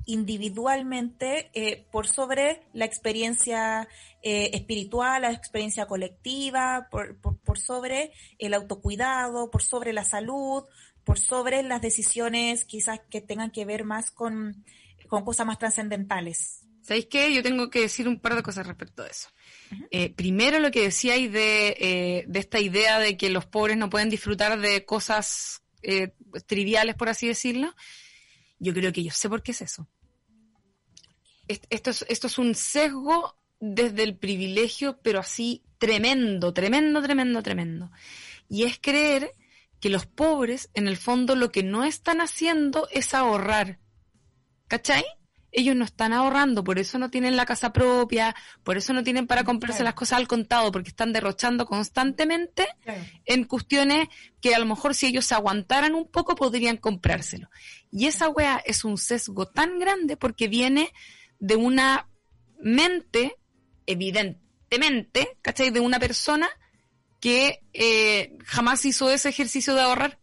A: individualmente eh, por sobre la experiencia eh, espiritual, la experiencia colectiva, por, por, sobre el autocuidado, por sobre la salud, por sobre las decisiones quizás que tengan que ver más con, con cosas más trascendentales.
B: ¿Sabéis qué? Yo tengo que decir un par de cosas respecto a eso. Eh, primero lo que decíais de, de esta idea de que los pobres no pueden disfrutar de cosas triviales, por así decirlo. Yo creo que yo sé por qué es eso esto es, esto es un sesgo desde el privilegio, pero así tremendo, tremendo, tremendo, tremendo. Y es creer que los pobres, en el fondo, lo que no están haciendo es ahorrar. ¿Cachai? Ellos no están ahorrando, por eso no tienen la casa propia, por eso no tienen para comprarse las cosas al contado, porque están derrochando constantemente en cuestiones que a lo mejor si ellos se aguantaran un poco podrían comprárselo. Y esa wea es un sesgo tan grande porque viene de una mente, evidentemente, ¿cachai? De una persona que eh, jamás hizo ese ejercicio de ahorrar.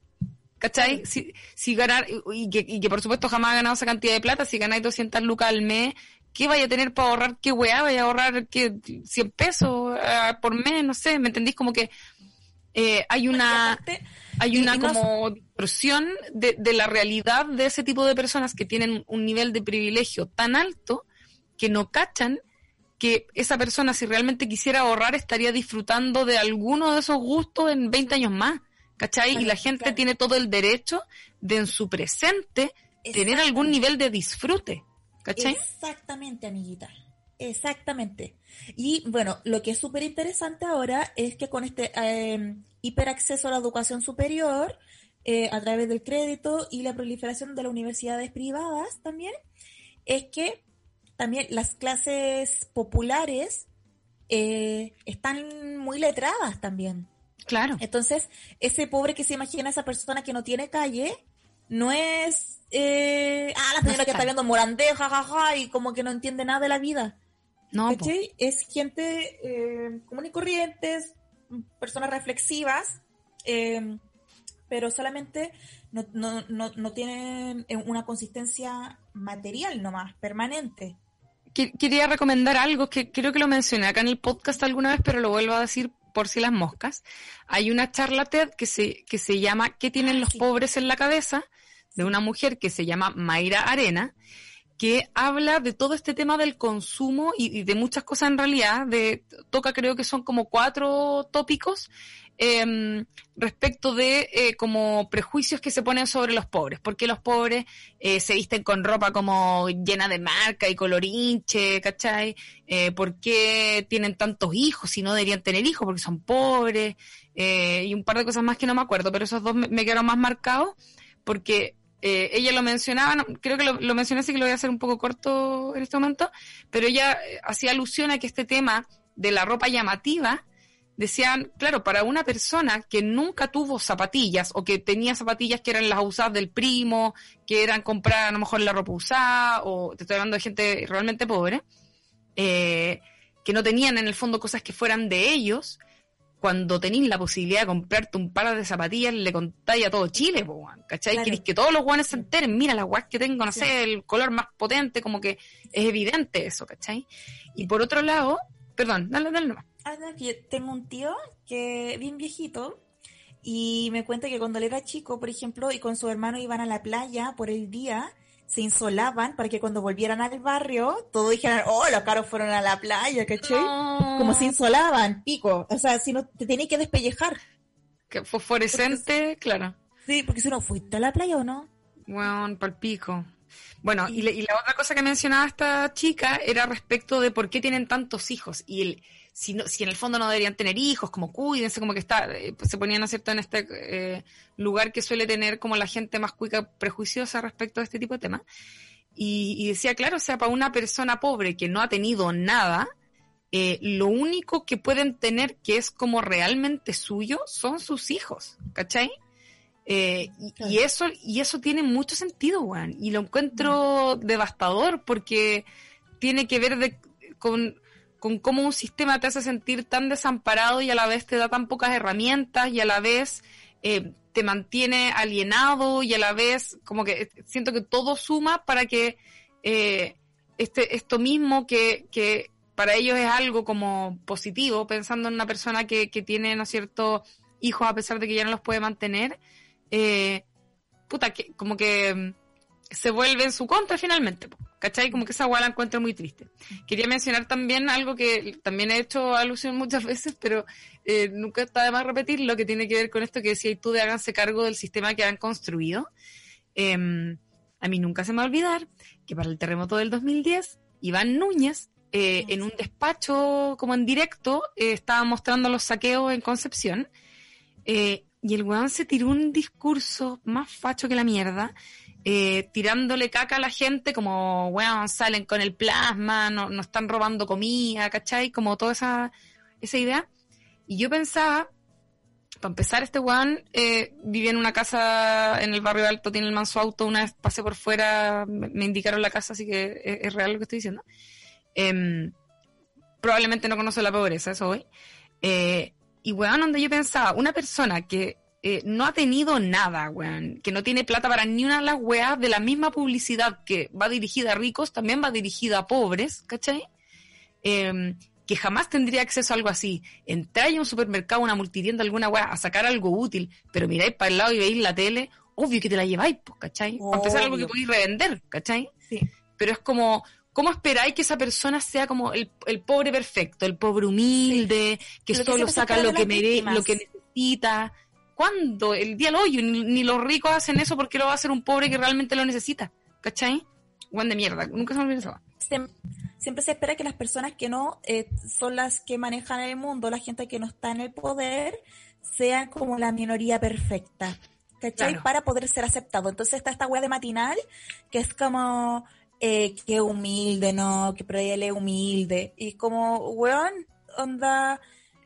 B: ¿Cachai? Si, si ganar, y que, y que por supuesto jamás ha ganado esa cantidad de plata, si ganáis 200 lucas al mes, ¿qué vaya a tener para ahorrar? ¿Qué weá? ¿Vaya a ahorrar qué, 100 pesos eh, por mes? No sé, ¿me entendís? Como que eh, hay una hay una como distorsión de, de la realidad de ese tipo de personas que tienen un nivel de privilegio tan alto que no cachan que esa persona, si realmente quisiera ahorrar, estaría disfrutando de alguno de esos gustos en 20 años más. ¿Cachai? y la gente tiene todo el derecho de en su presente tener algún nivel de disfrute. ¿Cachai?
A: Exactamente, amiguita. Exactamente. Y bueno, lo que es súper interesante ahora es que con este eh, hiperacceso a la educación superior, eh, a través del crédito y la proliferación de las universidades privadas también, es que también las clases populares eh, están muy letradas también.
B: Claro.
A: Entonces, ese pobre que se imagina, esa persona que no tiene calle, no es, eh, ah, la señora que está viendo Morandé, jajaja, y como que no entiende nada de la vida. No. Es gente eh, común y corrientes, personas reflexivas, eh, pero solamente no, no, no, no tienen una consistencia material nomás, permanente
B: quería recomendar algo que creo que lo mencioné acá en el podcast alguna vez, pero lo vuelvo a decir por si las moscas. Hay una charla TED que se, que se llama ¿Qué tienen los pobres en la cabeza? de una mujer que se llama Mayra Arena, que habla de todo este tema del consumo y, de muchas cosas en realidad. De, toca creo que son como cuatro tópicos Em, respecto de eh, como prejuicios que se ponen sobre los pobres. porque los pobres eh, se visten con ropa como llena de marca y colorinche, ¿cachai? Eh, ¿Por qué tienen tantos hijos si no deberían tener hijos? Porque son pobres. Eh, y un par de cosas más que no me acuerdo, pero esos dos me, quedaron más marcados porque ella lo mencionaba, creo que lo, lo, mencioné, así que lo voy a hacer un poco corto en este momento, pero ella hacía alusión a que este tema de la ropa llamativa decían, claro, para una persona que nunca tuvo zapatillas o que tenía zapatillas que eran las usadas del primo, que eran comprar a lo mejor la ropa usada, o te estoy hablando de gente realmente pobre, eh, que no tenían en el fondo cosas que fueran de ellos, cuando tenéis la posibilidad de comprarte un par de zapatillas, le contáis a todo Chile, po, ¿cachai? Queréis que todos los guanes se enteren, mira las guas que tengo, no sé, el color más potente, como que es evidente eso, ¿cachai? Y por otro lado, perdón, dale, dale nomás
A: que tengo un tío que bien viejito y me cuenta que cuando él era chico, por ejemplo, y con su hermano iban a la playa por el día, se insolaban para que cuando volvieran al barrio, todos dijeran, oh, los caros fueron a la playa, ¿cachai? Como se insolaban, pico. O sea, si no, te tenías que despellejar.
B: Que fosforescente, claro.
A: Sí, porque si no, ¿fuiste a la playa o no?
B: Bueno, para el pico. Bueno, y, y, la otra cosa que mencionaba esta chica era respecto de por qué tienen tantos hijos. Y el, si, no, si en el fondo no deberían tener hijos, como cuídense, como que está, eh, pues se ponían, ¿no cierto?, en este eh, lugar que suele tener como la gente más cuica prejuiciosa respecto a este tipo de temas. Y, decía, claro, o sea, para una persona pobre que no ha tenido nada, eh, lo único que pueden tener que es como realmente suyo son sus hijos, ¿cachai? y, eso, y eso tiene mucho sentido, Juan. Y lo encuentro devastador porque tiene que ver de, con con cómo un sistema te hace sentir tan desamparado y a la vez te da tan pocas herramientas y a la vez eh, te mantiene alienado y a la vez como que siento que todo suma para que eh, este, esto mismo que, que para ellos es algo como positivo, pensando en una persona que, que tiene, ¿no es cierto?, hijos a pesar de que ya no los puede mantener, eh, puta, que como que mm, se vuelve en su contra finalmente. ¿Cachai? Como que esa guay la encuentro muy triste. Quería mencionar también algo que también he hecho alusión muchas veces, pero eh, nunca está de más repetir lo que tiene que ver con esto que decía tú de háganse cargo del sistema que han construido. Em, a mí nunca se me va a olvidar que para el terremoto del 2010, Iván Núñez, eh, en un despacho como en directo, eh, estaba mostrando los saqueos en Concepción, y el weón se tiró un discurso más facho que la mierda, eh, tirándole caca a la gente, como, weón, salen con el plasma, no, no están robando comida, ¿cachai? Como toda esa, esa idea. Y yo pensaba para empezar, este weón eh, vivía en una casa en el barrio alto, tiene el manso auto, una vez pasé por fuera, me, indicaron la casa, así que es, real lo que estoy diciendo. Em, probablemente no conoce la pobreza, eso hoy. Eh, y weón, donde yo pensaba, una persona que eh, no ha tenido nada, weón, que no tiene plata para ni una de las weas de la misma publicidad que va dirigida a ricos, también va dirigida a pobres, ¿cachai? Eh, que jamás tendría acceso a algo así. Entráis a un supermercado, una multitienda, alguna weá, a sacar algo útil, pero miráis para el lado y veis la tele, obvio que te la lleváis, pues, ¿cachai? De algo que podéis revender, ¿cachai? Sí. Pero es como, ¿cómo esperáis que esa persona sea como el, pobre perfecto, el pobre humilde, que solo saca lo que, mere lo que necesita? ¿Cuándo? El día al hoyo, ni, los ricos hacen eso porque lo va a hacer un pobre que realmente lo necesita, ¿cachai? Juan de mierda, nunca se me olvidó eso
A: siempre se espera que las personas que no eh, son las que manejan el mundo, la gente que no está en el poder, sean como la minoría perfecta. ¿Cachai? Para poder ser aceptado. Entonces está esta wea de matinal, que es como, eh, que humilde, ¿no? Que pero él es humilde. Y como, weón, onda,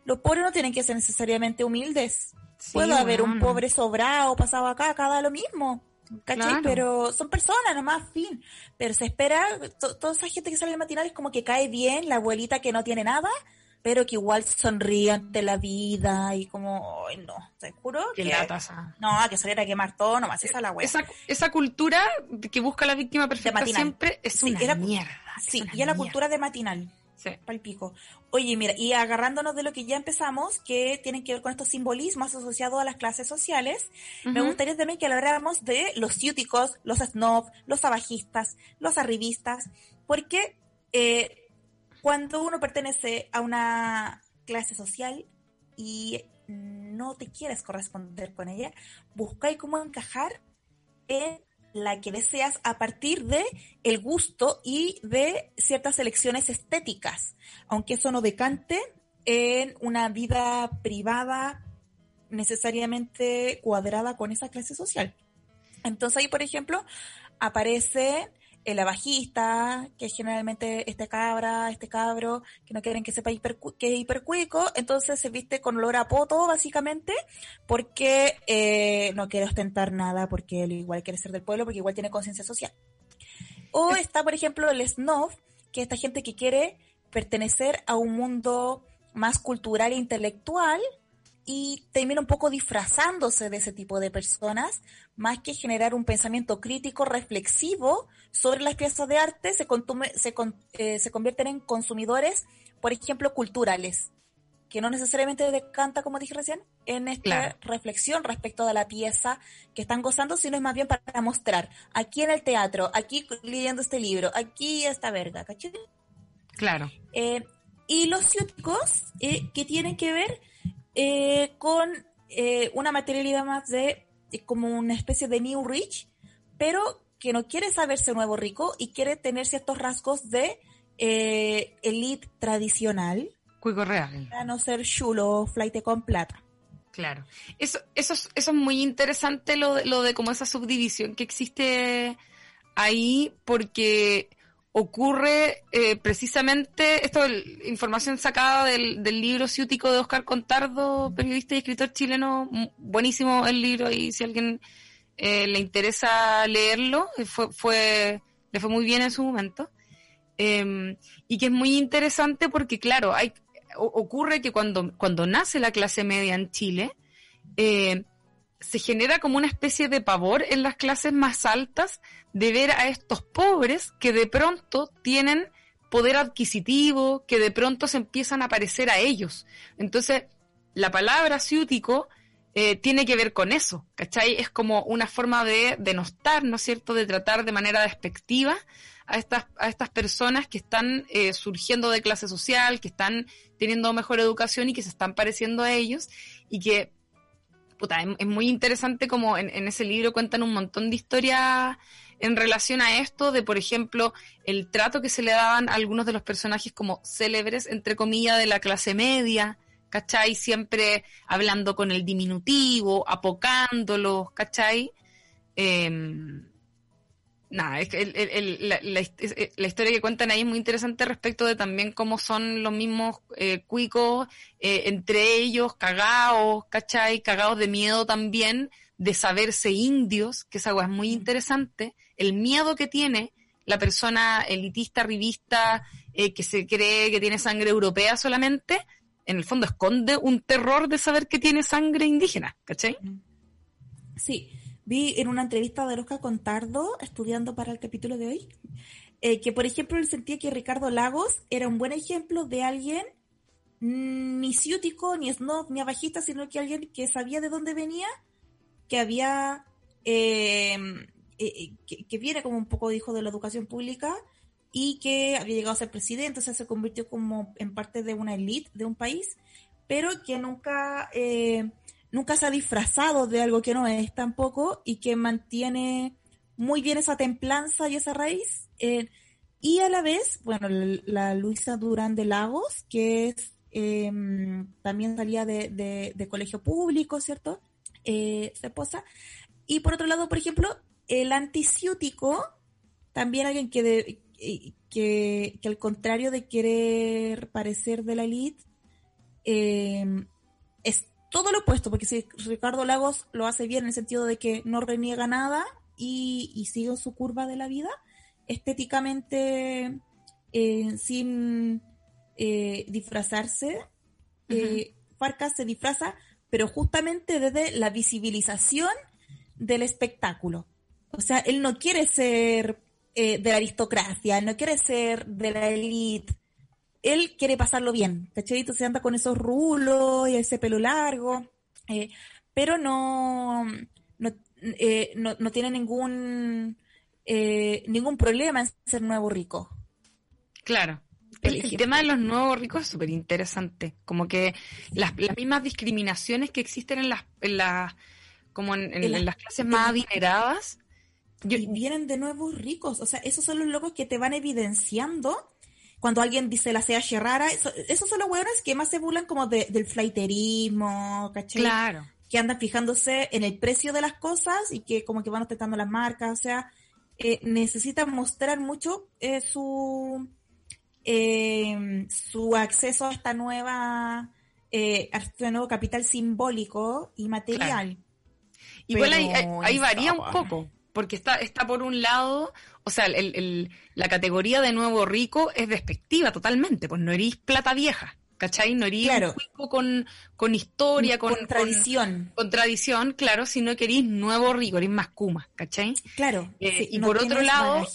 A: los pobres no tienen que ser necesariamente humildes. Puede haber un pobre sobrado pasado acá, cada lo mismo. ¿Cachai? Pero son personas nomás, fin. Pero se espera, toda esa gente que sale en matinal es como que cae bien, la abuelita que no tiene nada, pero que igual sonríe ante la vida y como, ay, no, te juro
B: que... la taza.
A: No, que saliera a quemar todo nomás, esa es la
B: Esa, esa cultura que busca la víctima perfecta siempre es una mierda.
A: Sí, y es la cultura de matinal. Sí. Palpico. Oye, mira, y agarrándonos de lo que ya empezamos, que tienen que ver con estos simbolismos asociados a las clases sociales, me gustaría también que habláramos de los ciúticos, los snob, los abajistas, los arribistas, porque eh, cuando uno pertenece a una clase social y no te quieres corresponder con ella, buscáis cómo encajar en la que deseas a partir de el gusto y de ciertas elecciones estéticas, aunque eso no decante en una vida privada necesariamente cuadrada con esa clase social. Entonces ahí, por ejemplo, aparece el abajista, que es generalmente este cabra, este cabro, que no quieren que sepa que es hipercuico, entonces se viste con olor a poto, básicamente, porque eh, no quiere ostentar nada, porque él igual quiere ser del pueblo, porque igual tiene conciencia social. O está, por ejemplo, el snob, que es esta gente que quiere pertenecer a un mundo más cultural e intelectual, y termina un poco disfrazándose de ese tipo de personas, más que generar un pensamiento crítico, reflexivo sobre las piezas de arte, se, se, eh, se convierten en consumidores, por ejemplo, culturales, que no necesariamente decanta, como dije recién, en esta reflexión respecto de la pieza que están gozando, sino es más bien para mostrar, aquí en el teatro, aquí leyendo este libro, aquí esta verga, ¿cachai?
B: Claro.
A: Eh, y los ciúticos, eh, que tienen que ver eh, con eh, una materialidad más de como una especie de New Rich, pero que no quiere saberse nuevo rico y quiere tener ciertos rasgos de eh, elite tradicional.
B: Cuico real.
A: Para no ser chulo, flight con plata.
B: Claro. Eso, eso, es, eso es muy interesante lo lo de como esa subdivisión que existe ahí, porque ocurre eh, precisamente, esto es información sacada del, del, libro ciútico de Oscar Contardo, periodista y escritor chileno, buenísimo el libro y si alguien eh, le interesa leerlo, eh, fue, fue, le fue muy bien en su momento. Em, y que es muy interesante porque, claro, hay, ocurre que cuando, cuando nace la clase media en Chile, eh, se genera como una especie de pavor en las clases más altas de ver a estos pobres que de pronto tienen poder adquisitivo, que de pronto se empiezan a parecer a ellos. Entonces, la palabra ciútico eh, tiene que ver con eso, ¿cachai? Es como una forma de denostar, ¿no es cierto?, de tratar de manera despectiva a estas, a estas personas que están eh, surgiendo de clase social, que están teniendo mejor educación y que se están pareciendo a ellos y que es, muy interesante como en, ese libro cuentan un montón de historias en relación a esto, de por ejemplo, el trato que se le daban a algunos de los personajes como célebres, entre comillas, de la clase media, ¿cachai? Siempre hablando con el diminutivo, apocándolos, ¿cachai? Em, nada, es que la, historia que cuentan ahí es muy interesante respecto de también cómo son los mismos eh, cuicos, eh, entre ellos cagados, ¿cachai? Cagados de miedo también, de saberse indios, que esa es muy interesante, el miedo que tiene la persona elitista, revista, eh, que se cree que tiene sangre europea solamente, en el fondo esconde un terror de saber que tiene sangre indígena, ¿cachai?
A: Sí, vi en una entrevista de Oscar Contardo, estudiando para el capítulo de hoy, eh, que por ejemplo él sentía que Ricardo Lagos era un buen ejemplo de alguien ni ciútico, ni snob, ni abajista, sino que alguien que sabía de dónde venía, que había, em, eh, eh, que, viene como un poco hijo de la educación pública y que había llegado a ser presidente, o sea, se convirtió como en parte de una élite de un país, pero que nunca nunca se ha disfrazado de algo que no es tampoco y que mantiene muy bien esa templanza y esa raíz. Eh, y a la vez, bueno, la, Luisa Durán de Lagos, que es em, también salía de, colegio público, ¿cierto? Eh, su esposa. Y por otro lado, por ejemplo, el anticiútico, también alguien que, eh, que, que, al contrario de querer parecer de la elite, em, es todo lo opuesto, porque si Ricardo Lagos lo hace bien en el sentido de que no reniega nada y, sigue su curva de la vida, estéticamente, eh, sin eh, disfrazarse, eh, Farcas se disfraza, pero justamente desde la visibilización del espectáculo. O sea, él no quiere ser de la aristocracia, él no quiere ser de la élite, él quiere pasarlo bien, ¿cachai? se anda con esos rulos y ese pelo largo, eh, pero no, no, eh, no, no, tiene ningún, eh, ningún problema en ser nuevo rico.
B: Claro. El, tema de los nuevos ricos es súper interesante. Como que las, las, mismas discriminaciones que existen en las, en las como en, las clases más adineradas.
A: vienen de nuevos ricos. O sea, esos son los locos que te van evidenciando cuando alguien dice la CH rara, esos son los hueones que más se burlan como del flaiterismo, ¿cachai?
B: Claro.
A: Que andan fijándose en el precio de las cosas y que como que van ostentando las marcas, o sea, eh, necesitan mostrar mucho eh, su, eh, su acceso a esta nueva, a este nuevo capital simbólico y material.
B: Igual ahí varía un poco porque está, está por un lado, o sea, el, la categoría de nuevo rico es despectiva totalmente, pues no erís plata vieja, ¿cachai? No erís rico con, con historia, con,
A: tradición.
B: Con, tradición, claro, sino que erís nuevo rico, erís más kuma, ¿cachai?
A: Claro.
B: Eh, y por otro lado,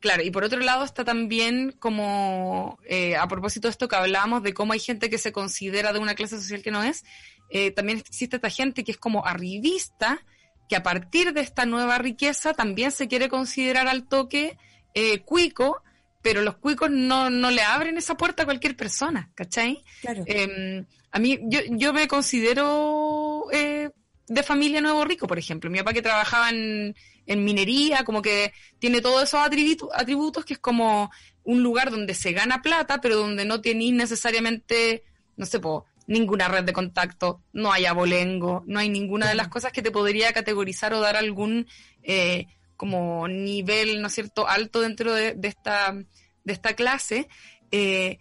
B: claro, y por otro lado está también como, eh, a propósito de esto que hablábamos de cómo hay gente que se considera de una clase social que no es, eh, también existe esta gente que es como arribista, que a partir de esta nueva riqueza también se quiere considerar al toque eh, cuico, pero los cuicos no, no le abren esa puerta a cualquier persona, ¿cachai?
A: Claro.
B: Em, a mí, yo, yo me considero eh, de familia Nuevo Rico, por ejemplo. Mi papá que trabajaba en, en minería, como que tiene todos esos atributos, atributos que es como un lugar donde se gana plata, pero donde no tenéis necesariamente, no sé, po, ninguna red de contacto, no hay abolengo, no hay ninguna de las cosas que te podría categorizar o dar algún eh, como nivel, ¿no es cierto?, alto dentro de, esta, de esta clase. Eh,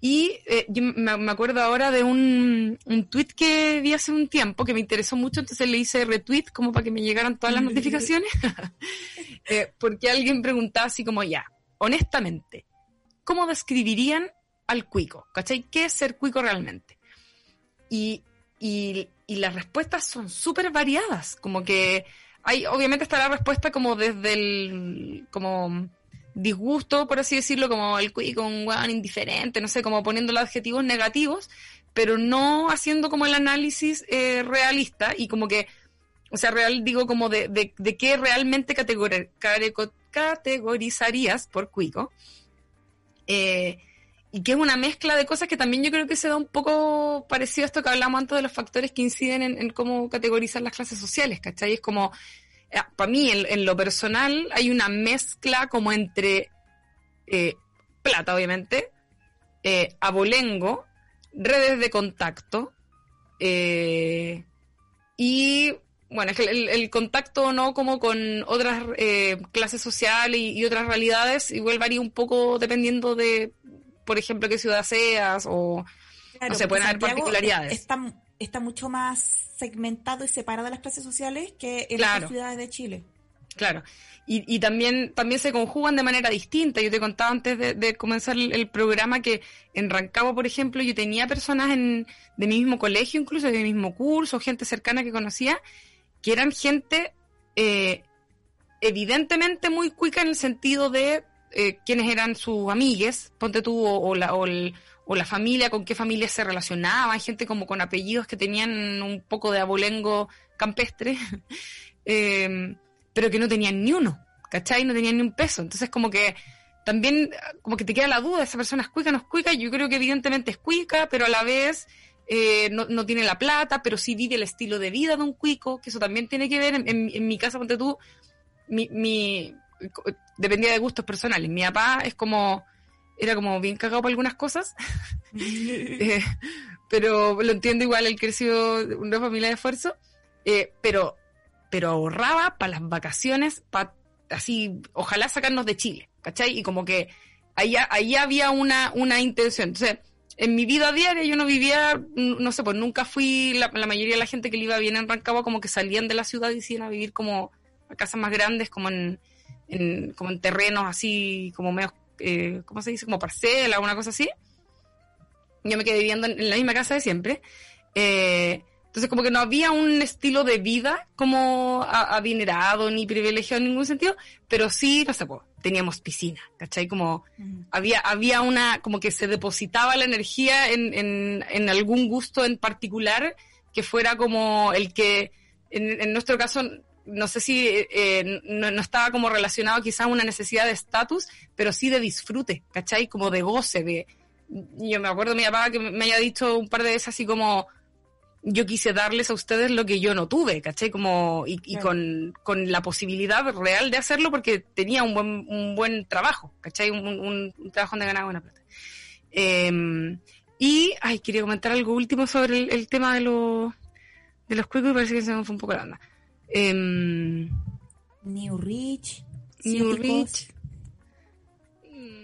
B: y eh, yo me, acuerdo ahora de un, un tweet que vi hace un tiempo que me interesó mucho, entonces le hice retweet como para que me llegaran todas las notificaciones, porque alguien preguntaba así como, ya, honestamente, ¿cómo describirían al cuico? ¿Cachai? ¿Qué es ser cuico realmente? Y, y, las respuestas son súper variadas, como que hay, obviamente está la respuesta como desde el, como disgusto, por así decirlo, como el cuico, un weón indiferente, no sé, como poniendo los adjetivos negativos, pero no haciendo como el análisis eh, realista y como que, o sea, real digo como de, de, de qué realmente categorizarías por cuico. Eh, y que es una mezcla de cosas que también yo creo que se da un poco parecido a esto que hablamos antes de los factores que inciden en, cómo categorizar las clases sociales, ¿cachai? Es como, eh, para mí, en, lo personal, hay una mezcla como entre eh, plata, obviamente, eh, abolengo, redes de contacto, y bueno, que el, contacto no como con otras eh, clases sociales y, otras realidades igual varía un poco dependiendo de, por ejemplo, qué ciudad seas o no se pueden haber particularidades.
A: Está, está mucho más segmentado y separado de las clases sociales que en las ciudades de Chile.
B: Claro. Y, también, también se conjugan de manera distinta. Yo te contaba antes de, comenzar el, programa que en Rancagua, por ejemplo, yo tenía personas en, de mi mismo colegio, incluso de mi mismo curso, gente cercana que conocía, que eran gente eh, evidentemente muy cuica en el sentido de eh, quiénes eran sus amigues, ponte tú, o, la, o, la familia, con qué familia se relacionaban, gente como con apellidos que tenían un poco de abolengo campestre. eh, pero que no tenían ni uno, ¿cachai? No tenían ni un peso. Entonces, como que también, como que te queda la duda, esa persona es cuica, no es cuica. Yo creo que evidentemente es cuica, pero a la vez eh, no, tiene la plata, pero sí vive el estilo de vida de un cuico, que eso también tiene que ver. En, mi casa, ponte tú, mi, mi, dependía de gustos personales. Mi papá es como, era como bien cagado por algunas cosas, eh, pero lo entiendo igual, él creció una familia de esfuerzo, eh, pero pero ahorraba para las vacaciones, para así, ojalá sacarnos de Chile, ¿cachai? Y como que ahí, ahí había una, una intención. Entonces, en mi vida diaria yo no vivía, no sé, pues nunca fui, la, mayoría de la gente que le iba bien en Rancagua como que salían de la ciudad y iban a vivir como a casas más grandes, como en, como en terrenos así, como medio, eh, ¿cómo se dice? Como parcela, una cosa así. Yo me quedé viviendo en, la misma casa de siempre. Eh, entonces, como que no había un estilo de vida como adinerado ni privilegiado en ningún sentido, pero sí, no sé, pues, teníamos piscina, ¿cachai? Como había, había una, como que se depositaba la energía en, en, en algún gusto en particular que fuera como el que, en, nuestro caso, no sé si eh, no, no, estaba como relacionado quizás a una necesidad de estatus, pero sí de disfrute, ¿cachai? Como de goce, de... Yo me acuerdo de mi papá que me haya dicho un par de veces así como, yo quise darles a ustedes lo que yo no tuve, ¿cachai? Como, y, con, la posibilidad real de hacerlo porque tenía un buen, un buen trabajo, ¿cachai? Un, un, trabajo donde ganaba buena plata. Em, y, ay, quería comentar algo último sobre el, tema de, los de los cuicos y parece que se me fue un poco la onda.
A: Em, New Rich. New Rich.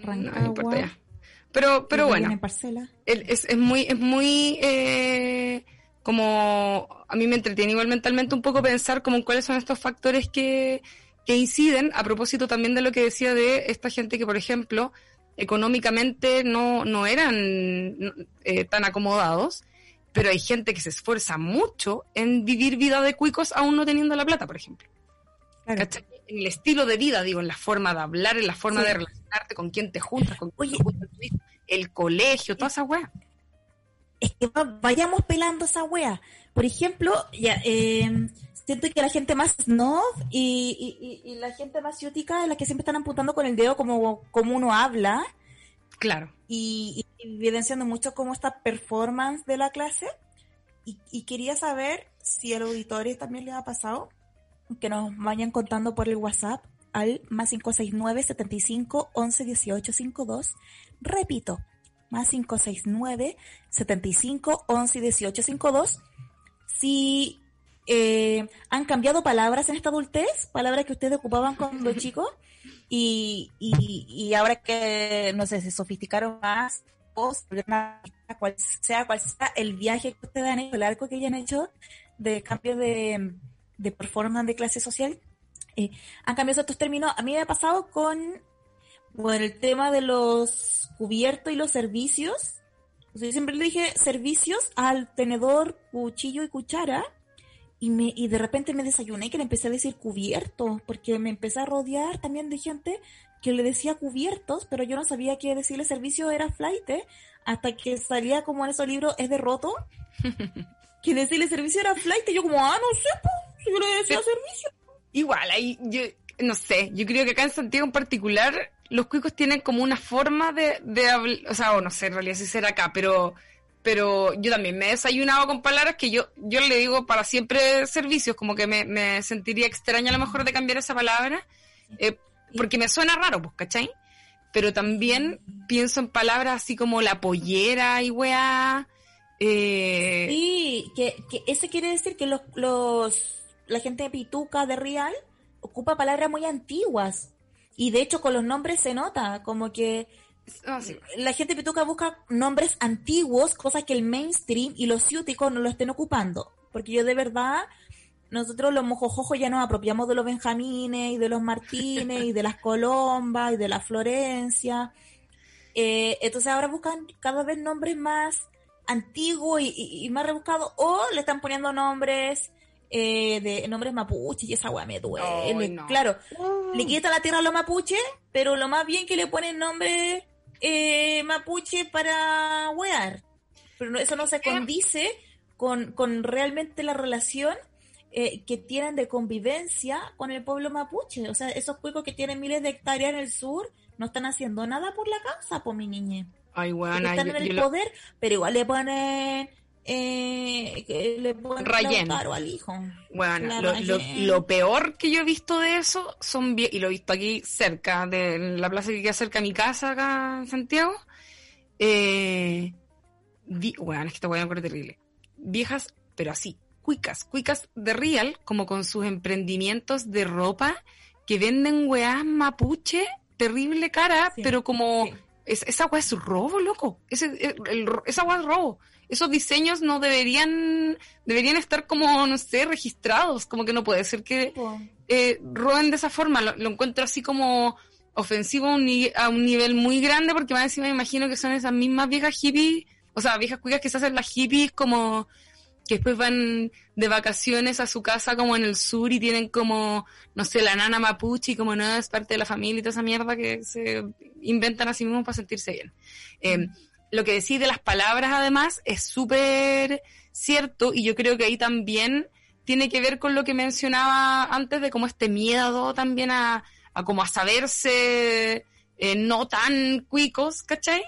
B: No, importa ya. Pero, pero bueno. Es, es muy, es muy, eh, como a mí me entretiene igual mentalmente un poco pensar como cuáles son estos factores que, que inciden, a propósito también de lo que decía de esta gente que, por ejemplo, económicamente no, no eran eh, tan acomodados, pero hay gente que se esfuerza mucho en vivir vida de cuicos aún no teniendo la plata, por ejemplo. En el estilo de vida, digo, en la forma de hablar, en la forma de relacionarte con quién te juntas, con quién te juntas, el colegio, toda esa weá
A: es que vayamos pelando esa wea. Por ejemplo, ya, eh, siento que la gente más snob y, y, la gente más ciútica es la que siempre están apuntando con el dedo como, como uno habla.
B: Claro.
A: Y, evidenciando mucho como esta performance de la clase. Y, quería saber si al auditorio también les ha pasado que nos vayan contando por el WhatsApp al más 569 75 11 18 52. Repito, más 569 75 11 18 52. Si eh, han cambiado palabras en esta adultez, palabras que ustedes ocupaban cuando chicos, y, y, ahora que, no sé, se sofisticaron más, o cual sea cual sea el viaje que ustedes han hecho, el arco que hayan hecho de cambio de, de performance de clase social, eh, han cambiado estos términos. A mí me ha pasado con bueno, el tema de los cubiertos y los servicios. yo siempre le dije servicios al tenedor, cuchillo y cuchara. Y, me, y de repente me desayuné que le empecé a decir cubierto, porque me empecé a rodear también de gente que le decía cubiertos, pero yo no sabía que decirle. Servicio era flight, hasta que salía como en esos libros es de roto, que decirle servicio era flight, y yo como, ah, no sé, pues, yo le decía servicio.
B: Igual, ahí yo, no sé, yo creo que acá en Santiago en particular los cuicos tienen como una forma de, de hablar, o sea, o no sé en realidad si será acá, pero pero yo también me he desayunado con palabras que yo, yo le digo para siempre servicios, como que me, sentiría extraña a lo mejor de cambiar esa palabra, eh, porque me suena raro, pues, ¿cachai? Pero también pienso en palabras así como la pollera y weá.
A: Eh... Sí, que, que eso quiere decir que los, los la gente de Pituca, de Real, ocupa palabras muy antiguas. Y de hecho con los nombres se nota, como que la gente Pituca busca nombres antiguos, cosas que el mainstream y los ciúticos no lo estén ocupando. Porque yo de verdad, nosotros los mojojojos ya nos apropiamos de los Benjamines y de los Martínez y de las Colombas y de la Florencia. Eh, entonces ahora buscan cada vez nombres más antiguos y, más rebuscados o le están poniendo nombres eh, de nombres mapuche y esa weá me duele. Claro, le quita la tierra a los mapuches, pero lo más bien que le ponen nombre eh, mapuche para wear. Pero eso no se condice con, con realmente la relación eh, que tienen de convivencia con el pueblo mapuche. O sea, esos cuicos que tienen miles de hectáreas en el sur no están haciendo nada por la casa, por mi niña.
B: Ay, bueno,
A: están en el poder, pero igual le ponen eh, le ponen
B: Rayen.
A: al hijo.
B: Bueno, lo, peor que yo he visto de eso son y lo he visto aquí cerca de la plaza que queda cerca de mi casa acá en Santiago. Eh, bueno, es que te voy a poner terrible viejas, pero así, cuicas, cuicas de real, como con sus emprendimientos de ropa que venden weás mapuche, terrible cara, pero como esa weá es robo, loco. Ese, esa weá es robo. Esos diseños no deberían, deberían estar como, no sé, registrados. Como que no puede ser que eh, roben de esa forma. Lo, encuentro así como ofensivo a un, a un, nivel muy grande porque más encima me imagino que son esas mismas viejas hippies o sea, viejas cuicas que se hacen las hippies como que después van de vacaciones a su casa como en el sur y tienen como, no sé, la nana mapuche y como no es parte de la familia y toda esa mierda que se inventan a sí mismos para sentirse bien. Eh, lo que decís de las palabras además es súper cierto y yo creo que ahí también tiene que ver con lo que mencionaba antes de como este miedo también a, a como a saberse eh, no tan cuicos, ¿cachai?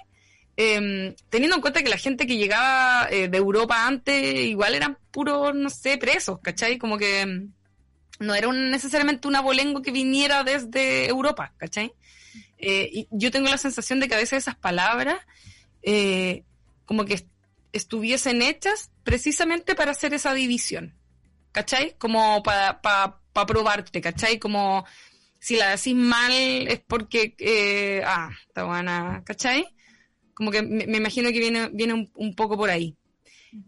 B: eh, teniendo en cuenta que la gente que llegaba eh, de Europa antes igual eran puros, no sé, presos, ¿cachai? Como que em, no era necesariamente un abolengo que viniera desde Europa, ¿cachai? Eh, y yo tengo la sensación de que a veces esas palabras eh, como que estuviesen hechas precisamente para hacer esa división, ¿cachai? Como para pa, probarte, ¿cachai? Como si la decís mal es porque, ah, está buena, ¿cachai? Como que me, imagino que viene, viene un, poco por ahí.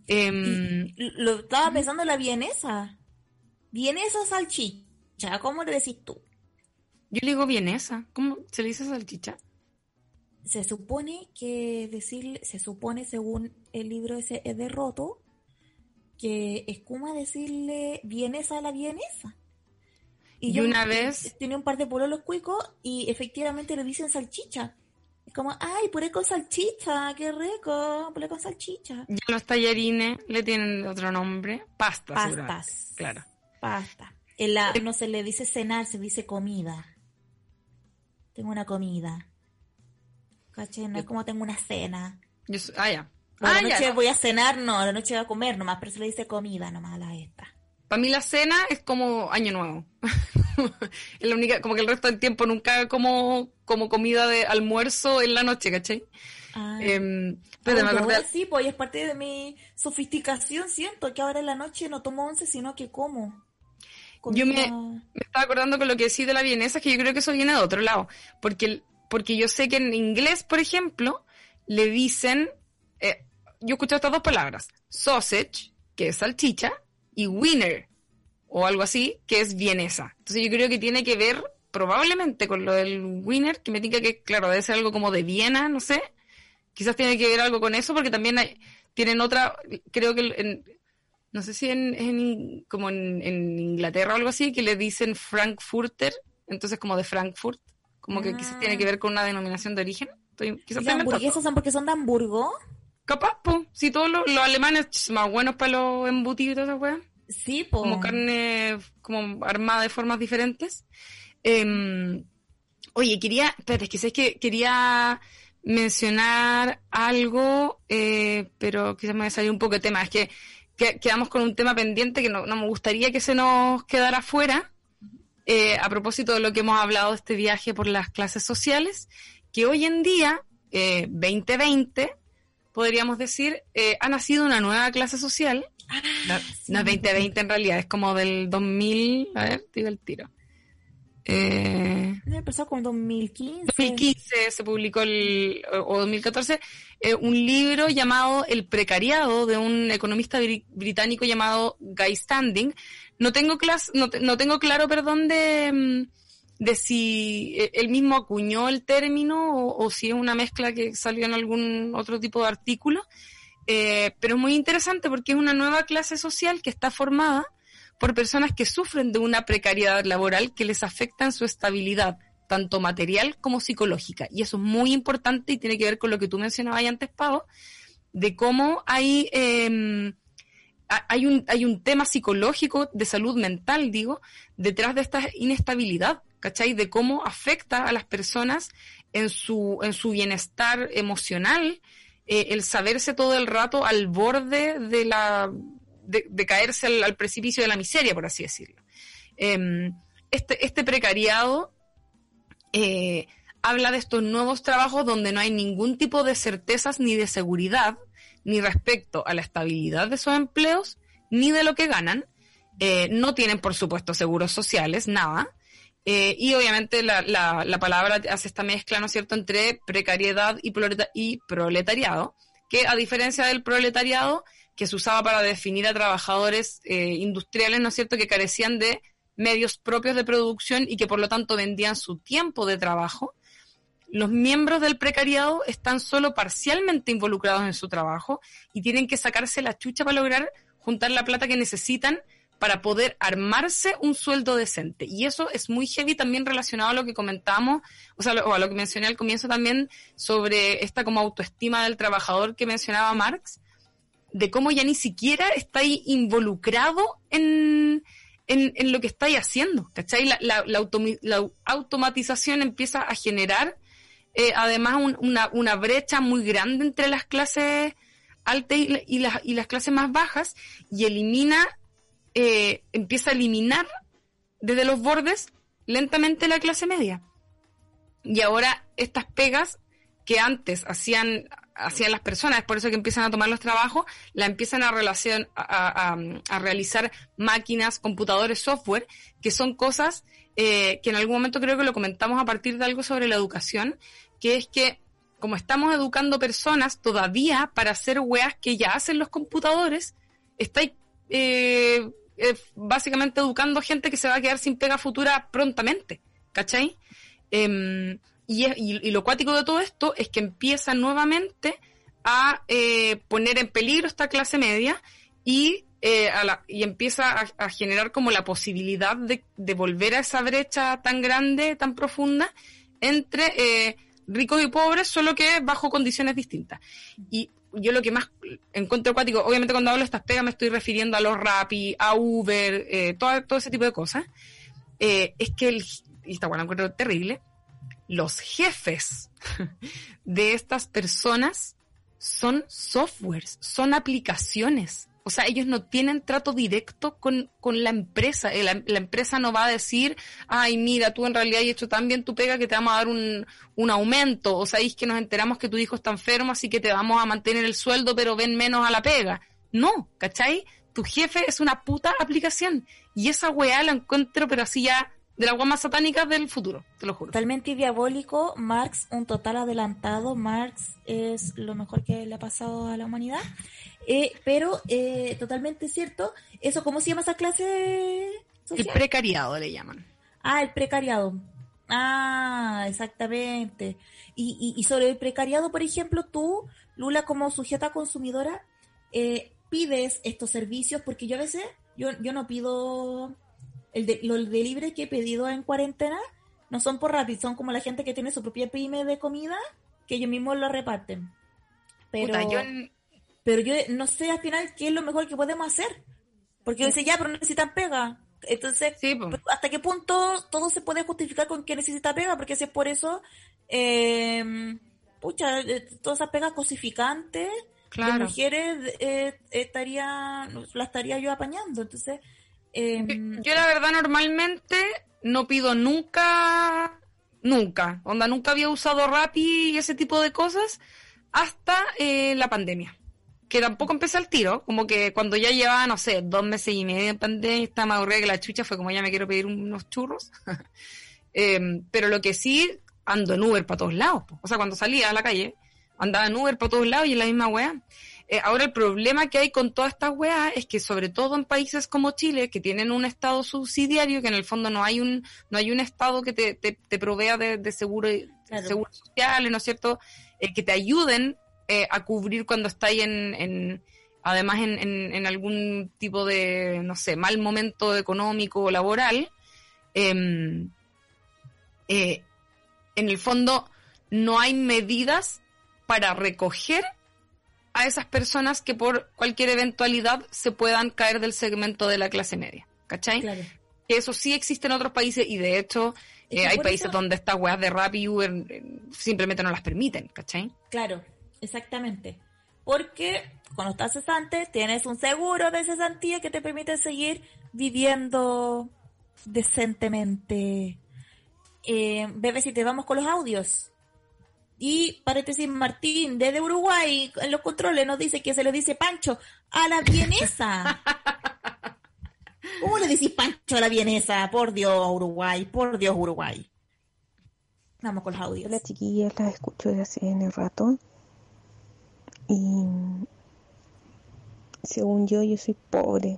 B: Em,
A: lo estaba pensando en la vienesa. Vienesa o salchicha, ¿cómo le decís tú?
B: Yo le digo vienesa. ¿Cómo se le dice salchicha?
A: Se supone que decir, se supone según el libro ese es de Roto, que es como decirle vienesa a la vienesa.
B: Y, yo una vez...
A: Tiene un par de los cuicos y efectivamente le dicen salchicha como, ay, puré con salchicha, qué rico, puré con salchicha.
B: Ya los tallarines le tienen otro nombre, pasta.
A: Pastas. Claro. Pasta. En la, no se le dice cenar, se dice comida. Tengo una comida. ¿Caché? No es como tengo una cena.
B: ah, ya.
A: la ah, noche voy a cenar, no, la noche voy a comer nomás, pero se le dice comida nomás a la esta.
B: Para mí la cena es como año nuevo. es la única, como que el resto del tiempo nunca como, como comida de almuerzo en la noche, ¿cachai?
A: Ah. Eh, pero me sí, pues es parte de mi sofisticación, siento que ahora en la noche no tomo once, sino que como.
B: Yo me, estaba acordando con lo que decís de la vienesa, que yo creo que eso viene de otro lado, porque, porque yo sé que en inglés, por ejemplo, le dicen, eh, yo escucho estas dos palabras, sausage, que es salchicha, y winner, o algo así, que es vienesa. Entonces yo creo que tiene que ver probablemente con lo del winner, que me diga que, claro, debe ser algo como de Viena, no sé. Quizás tiene que ver algo con eso, porque también hay, tienen otra, creo que en, no sé si en, como en, Inglaterra o algo así, que le dicen Frankfurter, entonces como de Frankfurt, como que quizás tiene que ver con una denominación de origen.
A: Estoy, quizás ¿Y son porque son de Hamburgo?
B: Capaz, pues, si todos los, alemanes son más buenos para los embutidos y todas esas weas.
A: Sí, pues.
B: Como carne como armada de formas diferentes. Em, oye, quería, espérate, es que sé que quería mencionar algo, eh, pero quizás me salir un poco de tema. Es que, quedamos con un tema pendiente que no, me gustaría que se nos quedara fuera. Eh, a propósito de lo que hemos hablado de este viaje por las clases sociales, que hoy en día, eh, 2020, podríamos decir, eh, ha nacido una nueva clase social No, es 2020 en realidad, es como del 2000, a ver, digo el tiro.
A: Eh, empezó como 2015.
B: 2015 se publicó el, o 2014 eh, un libro llamado El precariado de un economista británico llamado Guy Standing. No tengo, clas no, no, tengo claro, perdón, de, mm, de si eh, él mismo acuñó el término o, si es una mezcla que salió en algún otro tipo de artículo. Eh, pero es muy interesante porque es una nueva clase social que está formada por personas que sufren de una precariedad laboral que les afecta en su estabilidad, tanto material como psicológica. Y eso es muy importante y tiene que ver con lo que tú mencionabas antes, Pau, de cómo hay, eh, hay, un, hay un tema psicológico de salud mental, digo, detrás de esta inestabilidad, ¿cachai? De cómo afecta a las personas en su, en su bienestar emocional, eh, el saberse todo el rato al borde de la de, caerse al, precipicio de la miseria, por así decirlo. Em, este, este, precariado eh, habla de estos nuevos trabajos donde no hay ningún tipo de certezas ni de seguridad, ni respecto a la estabilidad de esos empleos, ni de lo que ganan. Eh, no tienen, por supuesto, seguros sociales, nada. Eh, y obviamente la, la, palabra hace esta mezcla, ¿no es cierto?, entre precariedad y, y proletariado, que a diferencia del proletariado, que se usaba para definir a trabajadores eh, industriales, ¿no es cierto?, que carecían de medios propios de producción y que por lo tanto vendían su tiempo de trabajo. Los miembros del precariado están solo parcialmente involucrados en su trabajo y tienen que sacarse la chucha para lograr juntar la plata que necesitan para poder armarse un sueldo decente. Y eso es muy heavy también relacionado a lo que comentamos, o sea, o a lo que mencioné al comienzo también sobre esta como autoestima del trabajador que mencionaba Marx, de cómo ya ni siquiera estáis involucrado en, en, lo que estáis haciendo, ¿cachai? La, la, automatización empieza a generar eh, además una, una, brecha muy grande entre las clases altas y, las, y las clases más bajas y elimina, eh, empieza a eliminar desde los bordes lentamente la clase media. Y ahora estas pegas que antes hacían hacían las personas, es por eso que empiezan a tomar los trabajos, la empiezan a, relación, a, realizar máquinas, computadores, software, que son cosas eh, que en algún momento creo que lo comentamos a partir de algo sobre la educación, que es que como estamos educando personas todavía para hacer weas que ya hacen los computadores, estáis eh, eh, básicamente educando gente que se va a quedar sin pega futura prontamente, ¿cachai? Em, y, lo cuático de todo esto es que empieza nuevamente a eh, poner en peligro esta clase media y, eh, y empieza a, generar como la posibilidad de, volver a esa brecha tan grande, tan profunda, entre ricos y pobres, solo que bajo condiciones distintas. Y yo lo que más encuentro acuático, obviamente cuando hablo de estas pegas me estoy refiriendo a los Rappi, a Uber, todo, todo ese tipo de cosas, es que el, y está bueno, encuentro terrible, los jefes de estas personas son softwares, son aplicaciones. O sea, ellos no tienen trato directo con, la empresa. Eh, la, empresa no va a decir, ay, mira, tú en realidad has hecho tan bien tu pega que te vamos a dar un, un aumento. O sabéis que nos enteramos que tu hijo está enfermo, así que te vamos a mantener el sueldo, pero ven menos a la pega. No, ¿cachai? Tu jefe es una puta aplicación. Y esa weá la encuentro, pero así ya de las más satánicas del futuro, te lo juro.
A: Totalmente diabólico, Marx un total adelantado, Marx es lo mejor que le ha pasado a la humanidad, eh, pero eh, totalmente cierto, eso, ¿cómo se llama esa clase
B: social? El precariado le llaman.
A: Ah, el precariado. Ah, exactamente. Y, y, sobre el precariado, por ejemplo, tú, Lula, como sujeta consumidora, eh, pides estos servicios, porque yo a veces, yo, yo no pido el de, los delivery que he pedido en cuarentena no son por Rapid, son como la gente que tiene su propia pyme de comida, que ellos mismos lo reparten. Pero, yo... pero yo no sé al final qué es lo mejor que podemos hacer. Porque yo dice, ya, pero necesitan pega. Entonces, ¿hasta qué punto todo se puede justificar con que necesita pega? Porque si es por eso, eh, pucha, eh, todas esas pegas cosificantes claro. de mujeres eh, estaría, la estaría yo apañando. Entonces,
B: Em, yo, la verdad normalmente no pido nunca, nunca, onda, nunca había usado Rappi y ese tipo de cosas hasta eh, la pandemia. Que tampoco empecé al tiro, como que cuando ya llevaba, no sé, dos meses y medio en pandemia, estaba más aburrida que la chucha, fue como ya me quiero pedir unos churros. Em, pero lo que sí, ando en Uber para todos lados. O sea, cuando salía a la calle, andaba en Uber para todos lados y en la misma weá. Eh, ahora el problema que hay con todas estas weas es que sobre todo en países como Chile, que tienen un estado subsidiario, que en el fondo no hay un, no hay un estado que te, te, provea de, seguro, seguro social, ¿no es cierto? Eh, que te ayuden eh, a cubrir cuando estáis en, en además en, en, algún tipo de, no sé, mal momento económico o laboral. Em, en el fondo no hay medidas para recoger a esas personas que por cualquier eventualidad se puedan caer del segmento de la clase media. ¿Cachai? Claro. Eso sí existe en otros países y de hecho eh, hay países donde estas weas de rap y Uber eh, simplemente no las permiten, ¿cachai?
A: Claro, exactamente. Porque cuando estás cesante tienes un seguro de cesantía que te permite seguir viviendo decentemente. Eh, bebé, si te vamos con los audios. Y paréntesis Martín, desde Uruguay, en los controles nos dice que se le dice Pancho a la vienesa. ¿Cómo le decís Pancho a la vienesa? Por Dios, Uruguay, por Dios, Uruguay. Vamos con los audios.
E: La chiquilla la escucho de hace en el rato. Y según yo, yo soy pobre.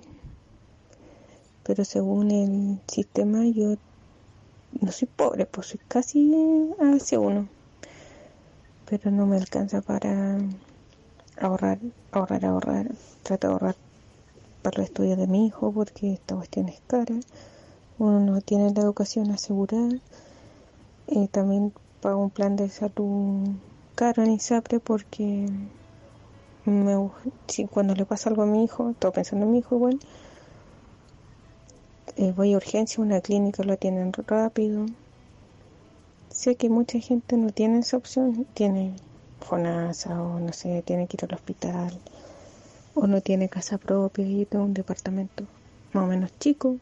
E: Pero según el sistema, yo no soy pobre, pues soy casi hacia uno pero no me alcanza para ahorrar, ahorrar, ahorrar. Trato de ahorrar para los estudios de mi hijo porque esta cuestión es cara. Uno no tiene la educación asegurada. y también pago un plan de salud caro en ISAPRE porque me, si cuando le pasa algo a mi hijo, estoy pensando en mi hijo igual, eh, voy a urgencia, una clínica lo atienden rápido, sé que mucha gente no tiene esa opción, tiene FONASA o no sé, tiene que ir al hospital o no tiene casa propia. Yo tengo un departamento más o menos chico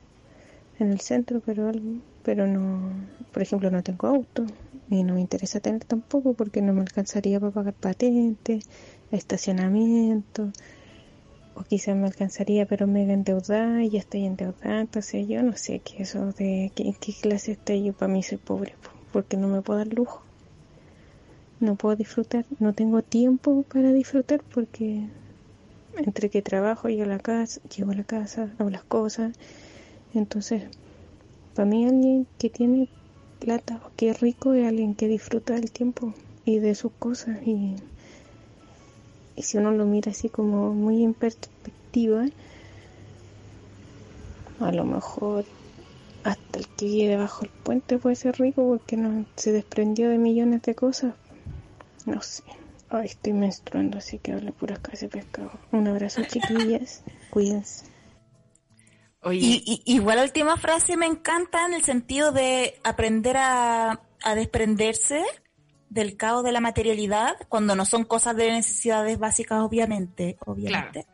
E: en el centro, pero algo, pero no, por ejemplo, no tengo auto y no me interesa tener tampoco porque no me alcanzaría para pagar patente, estacionamiento o quizás me alcanzaría pero me voy a endeudar y ya estoy endeudada, entonces yo no sé qué eso de qué, qué clase estoy yo, para mí soy pobre porque no me puedo dar lujo. No puedo disfrutar, no tengo tiempo para disfrutar porque entre que trabajo y a la casa, llego a la casa, hago las cosas. Entonces, para mí alguien que tiene plata o que es rico es alguien que disfruta del tiempo y de sus cosas y, y si uno lo mira así como muy en perspectiva, a lo mejor hasta el que vive debajo del puente puede ser rico porque no se desprendió de millones de cosas. No sé. Ay, estoy menstruando, así que hablo puras de pescado. Un abrazo, chiquillas. Cuídense.
A: Oye. Y, igual la última frase me encanta en el sentido de aprender a, a desprenderse del caos de la materialidad cuando no son cosas de necesidades básicas, obviamente. obviamente.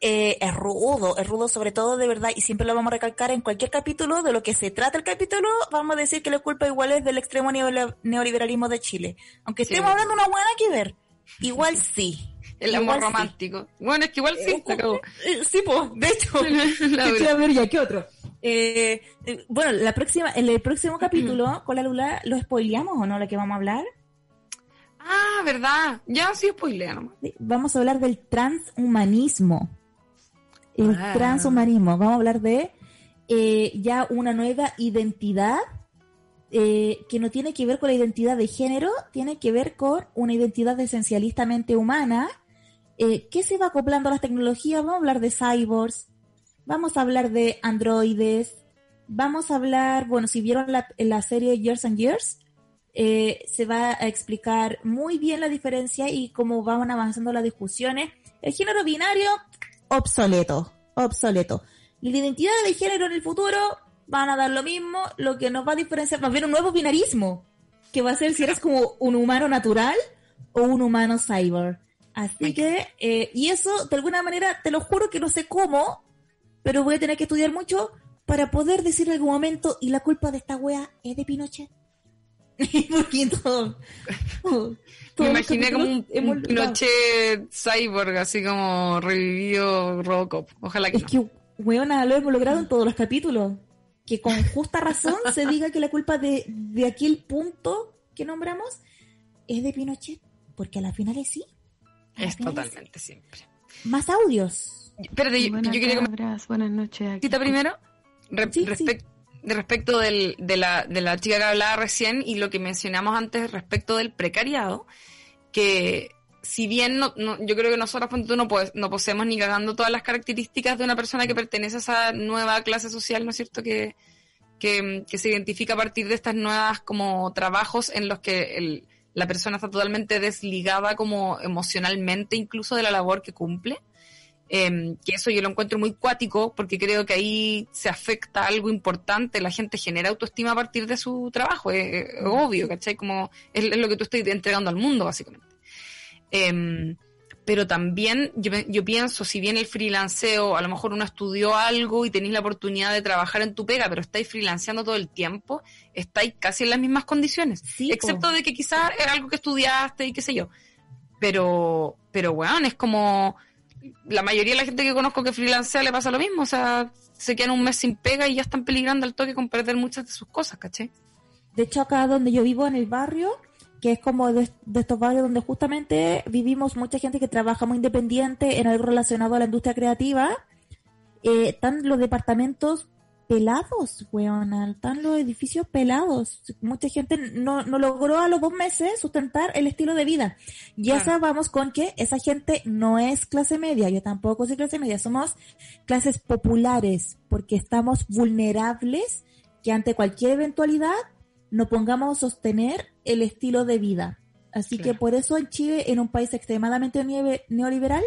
A: Eh, es rudo, es rudo sobre todo de verdad, y siempre lo vamos a recalcar en cualquier capítulo de lo que se trata el capítulo, vamos a decir que la culpa igual es del extremo neoliberalismo de Chile. Aunque estemos hablando de una buena que ver, igual sí.
B: El amor romántico. Bueno, es que igual sí, eh,
A: eh, sí, pues, de hecho. a ver ya, ¿qué otro? bueno, la próxima, en el próximo capítulo con la Lula, ¿lo spoileamos o no? ¿La que vamos a hablar?
B: Ah, ¿verdad? Ya sí spoileamos.
A: Vamos a hablar del transhumanismo el ah. transhumanismo. Vamos a hablar de eh, ya una nueva identidad eh, que no tiene que ver con la identidad de género, tiene que ver con una identidad esencialistamente humana eh, que se va acoplando a las tecnologías. Vamos a hablar de cyborgs, vamos a hablar de androides, vamos a hablar, bueno, si vieron la, la serie Years and Years, se va a explicar muy bien la diferencia y cómo van avanzando las discusiones. El género binario obsoleto, obsoleto. Y la identidad de género en el futuro van a dar lo mismo, lo que nos va a diferenciar más bien un nuevo binarismo, que va a ser si eres como un humano natural o un humano cyber. Así que, eh, y eso de alguna manera, te lo juro que no sé cómo, pero voy a tener que estudiar mucho para poder decir en algún momento, y la culpa de esta wea es de Pinochet.
B: Me imaginé como un, noche cyborg, así como revivido Robocop. Ojalá que
A: Es que, weona, lo hemos logrado en todos los capítulos. Que con justa razón se diga que la culpa de, de aquel punto que nombramos es de Pinochet. Porque a la final es sí.
B: Es totalmente siempre.
A: Más audios.
B: Espérate, yo, yo quería
D: Buenas noches.
B: ¿Cita primero? de respecto del, de, la, de la chica que hablaba recién y lo que mencionamos antes respecto del precariado, que si bien no, yo creo que nosotros no, no poseemos ni cagando todas las características de una persona que pertenece a esa nueva clase social, ¿no es cierto? Que, que, se identifica a partir de estas nuevas como trabajos en los que el, la persona está totalmente desligada como emocionalmente incluso de la labor que cumple. Em, que eso yo lo encuentro muy cuático porque creo que ahí se afecta algo importante, la gente genera autoestima a partir de su trabajo, es, obvio, ¿cachai? Como es, lo que tú estás entregando al mundo, básicamente. Em, pero también yo, yo, pienso, si bien el freelanceo, a lo mejor uno estudió algo y tenéis la oportunidad de trabajar en tu pega, pero estáis freelanceando todo el tiempo, estáis casi en las mismas condiciones. excepto de que quizás era algo que estudiaste y qué sé yo. Pero, pero bueno, es como la mayoría de la gente que conozco que freelancea le pasa lo mismo, o sea, se quedan un mes sin pega y ya están peligrando al toque con perder muchas de sus cosas, ¿caché?
A: De hecho, acá donde yo vivo, en el barrio, que es como de, estos barrios donde justamente vivimos mucha gente que trabaja muy independiente en algo relacionado a la industria creativa, eh, están los departamentos pelados, weón, están los edificios pelados. Mucha gente no, no logró a los dos meses sustentar el estilo de vida. Ya sabemos con que esa gente no es clase media, yo tampoco soy clase media, somos clases populares, porque estamos vulnerables que ante cualquier eventualidad no pongamos a sostener el estilo de vida. Así que por eso en Chile, en un país extremadamente neoliberal,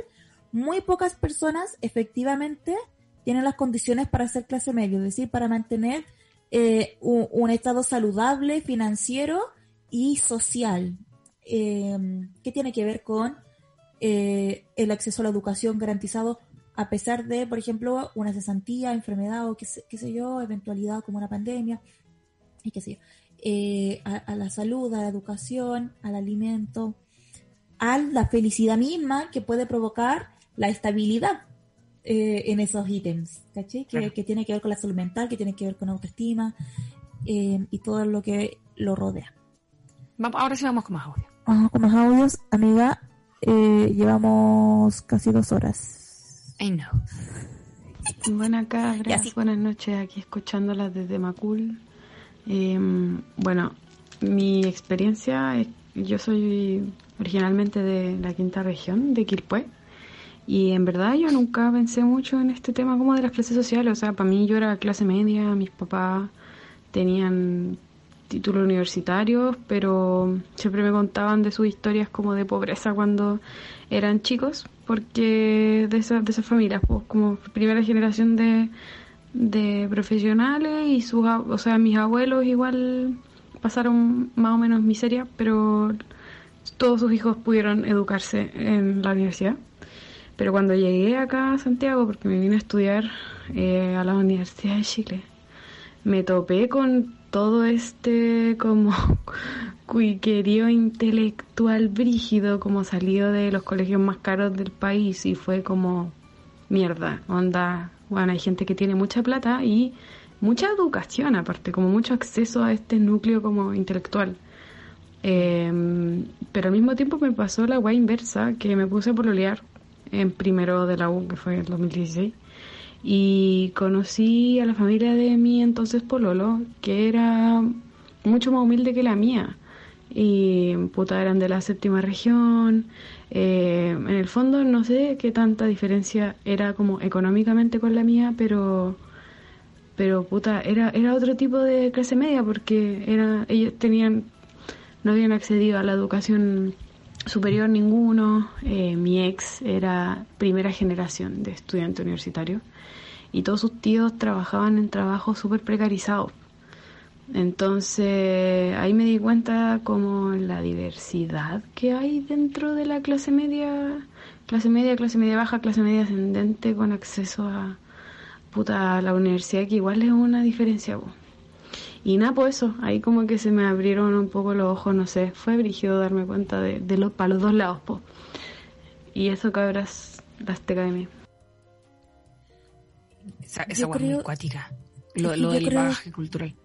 A: muy pocas personas efectivamente tienen las condiciones para ser clase media, es decir, para mantener eh, un, estado saludable, financiero y social, em, que tiene que ver con eh, el acceso a la educación garantizado a pesar de, por ejemplo, una cesantía, enfermedad o qué sé, qué sé yo, eventualidad como una pandemia, y qué sé yo, eh, a, la salud, a la educación, al alimento, a la felicidad misma que puede provocar la estabilidad eh, en esos ítems, ¿caché? Que, tiene que ver con la salud mental, que tiene que ver con autoestima eh, y todo lo que lo rodea.
B: Vamos, ahora sí vamos con más audios.
A: Vamos con más audios. Amiga, eh, llevamos casi dos horas.
B: I know.
D: Buenas cabras, buenas noches, aquí escuchándolas desde Macul. Em, bueno, mi experiencia, yo soy originalmente de la quinta región, de Quilpué. Y en verdad yo nunca pensé mucho en este tema como de las clases sociales. O sea, para mí yo era clase media, mis papás tenían títulos universitarios, pero siempre me contaban de sus historias como de pobreza cuando eran chicos, porque de, esas de esas familias, pues como primera generación de, de profesionales y sus, o sea, mis abuelos igual pasaron más o menos miseria, pero todos sus hijos pudieron educarse en la universidad. Pero cuando llegué acá a Santiago, porque me vine a estudiar eh, a la Universidad de Chile, me topé con todo este como cuiquerío intelectual brígido, como salido de los colegios más caros del país y fue como mierda, onda, bueno, hay gente que tiene mucha plata y mucha educación aparte, como mucho acceso a este núcleo como intelectual. Em, pero al mismo tiempo me pasó la guay inversa, que me puse a pololear en primero de la U, que fue en el 2016. Y conocí a la familia de mi entonces Pololo, que era mucho más humilde que la mía. Y puta, eran de la séptima región. Eh, en el fondo no sé qué tanta diferencia era como económicamente con la mía, pero pero puta, era, era otro tipo de clase media porque era, ellos tenían, no habían accedido a la educación superior ninguno. Eh, mi ex era primera generación de estudiante universitario y todos sus tíos trabajaban en trabajos súper precarizados. Entonces ahí me di cuenta como la diversidad que hay dentro de la clase media, clase media, clase media baja, clase media ascendente con acceso a puta la universidad que igual es una diferencia.
F: y nada, pues eso, ahí como que se me abrieron un poco los ojos, no sé, fue brígido darme cuenta de, de los, para los dos lados, pues. Y eso cabras, las de mí.
B: Esa, esa muy cuática, lo, lo del bagaje cultural.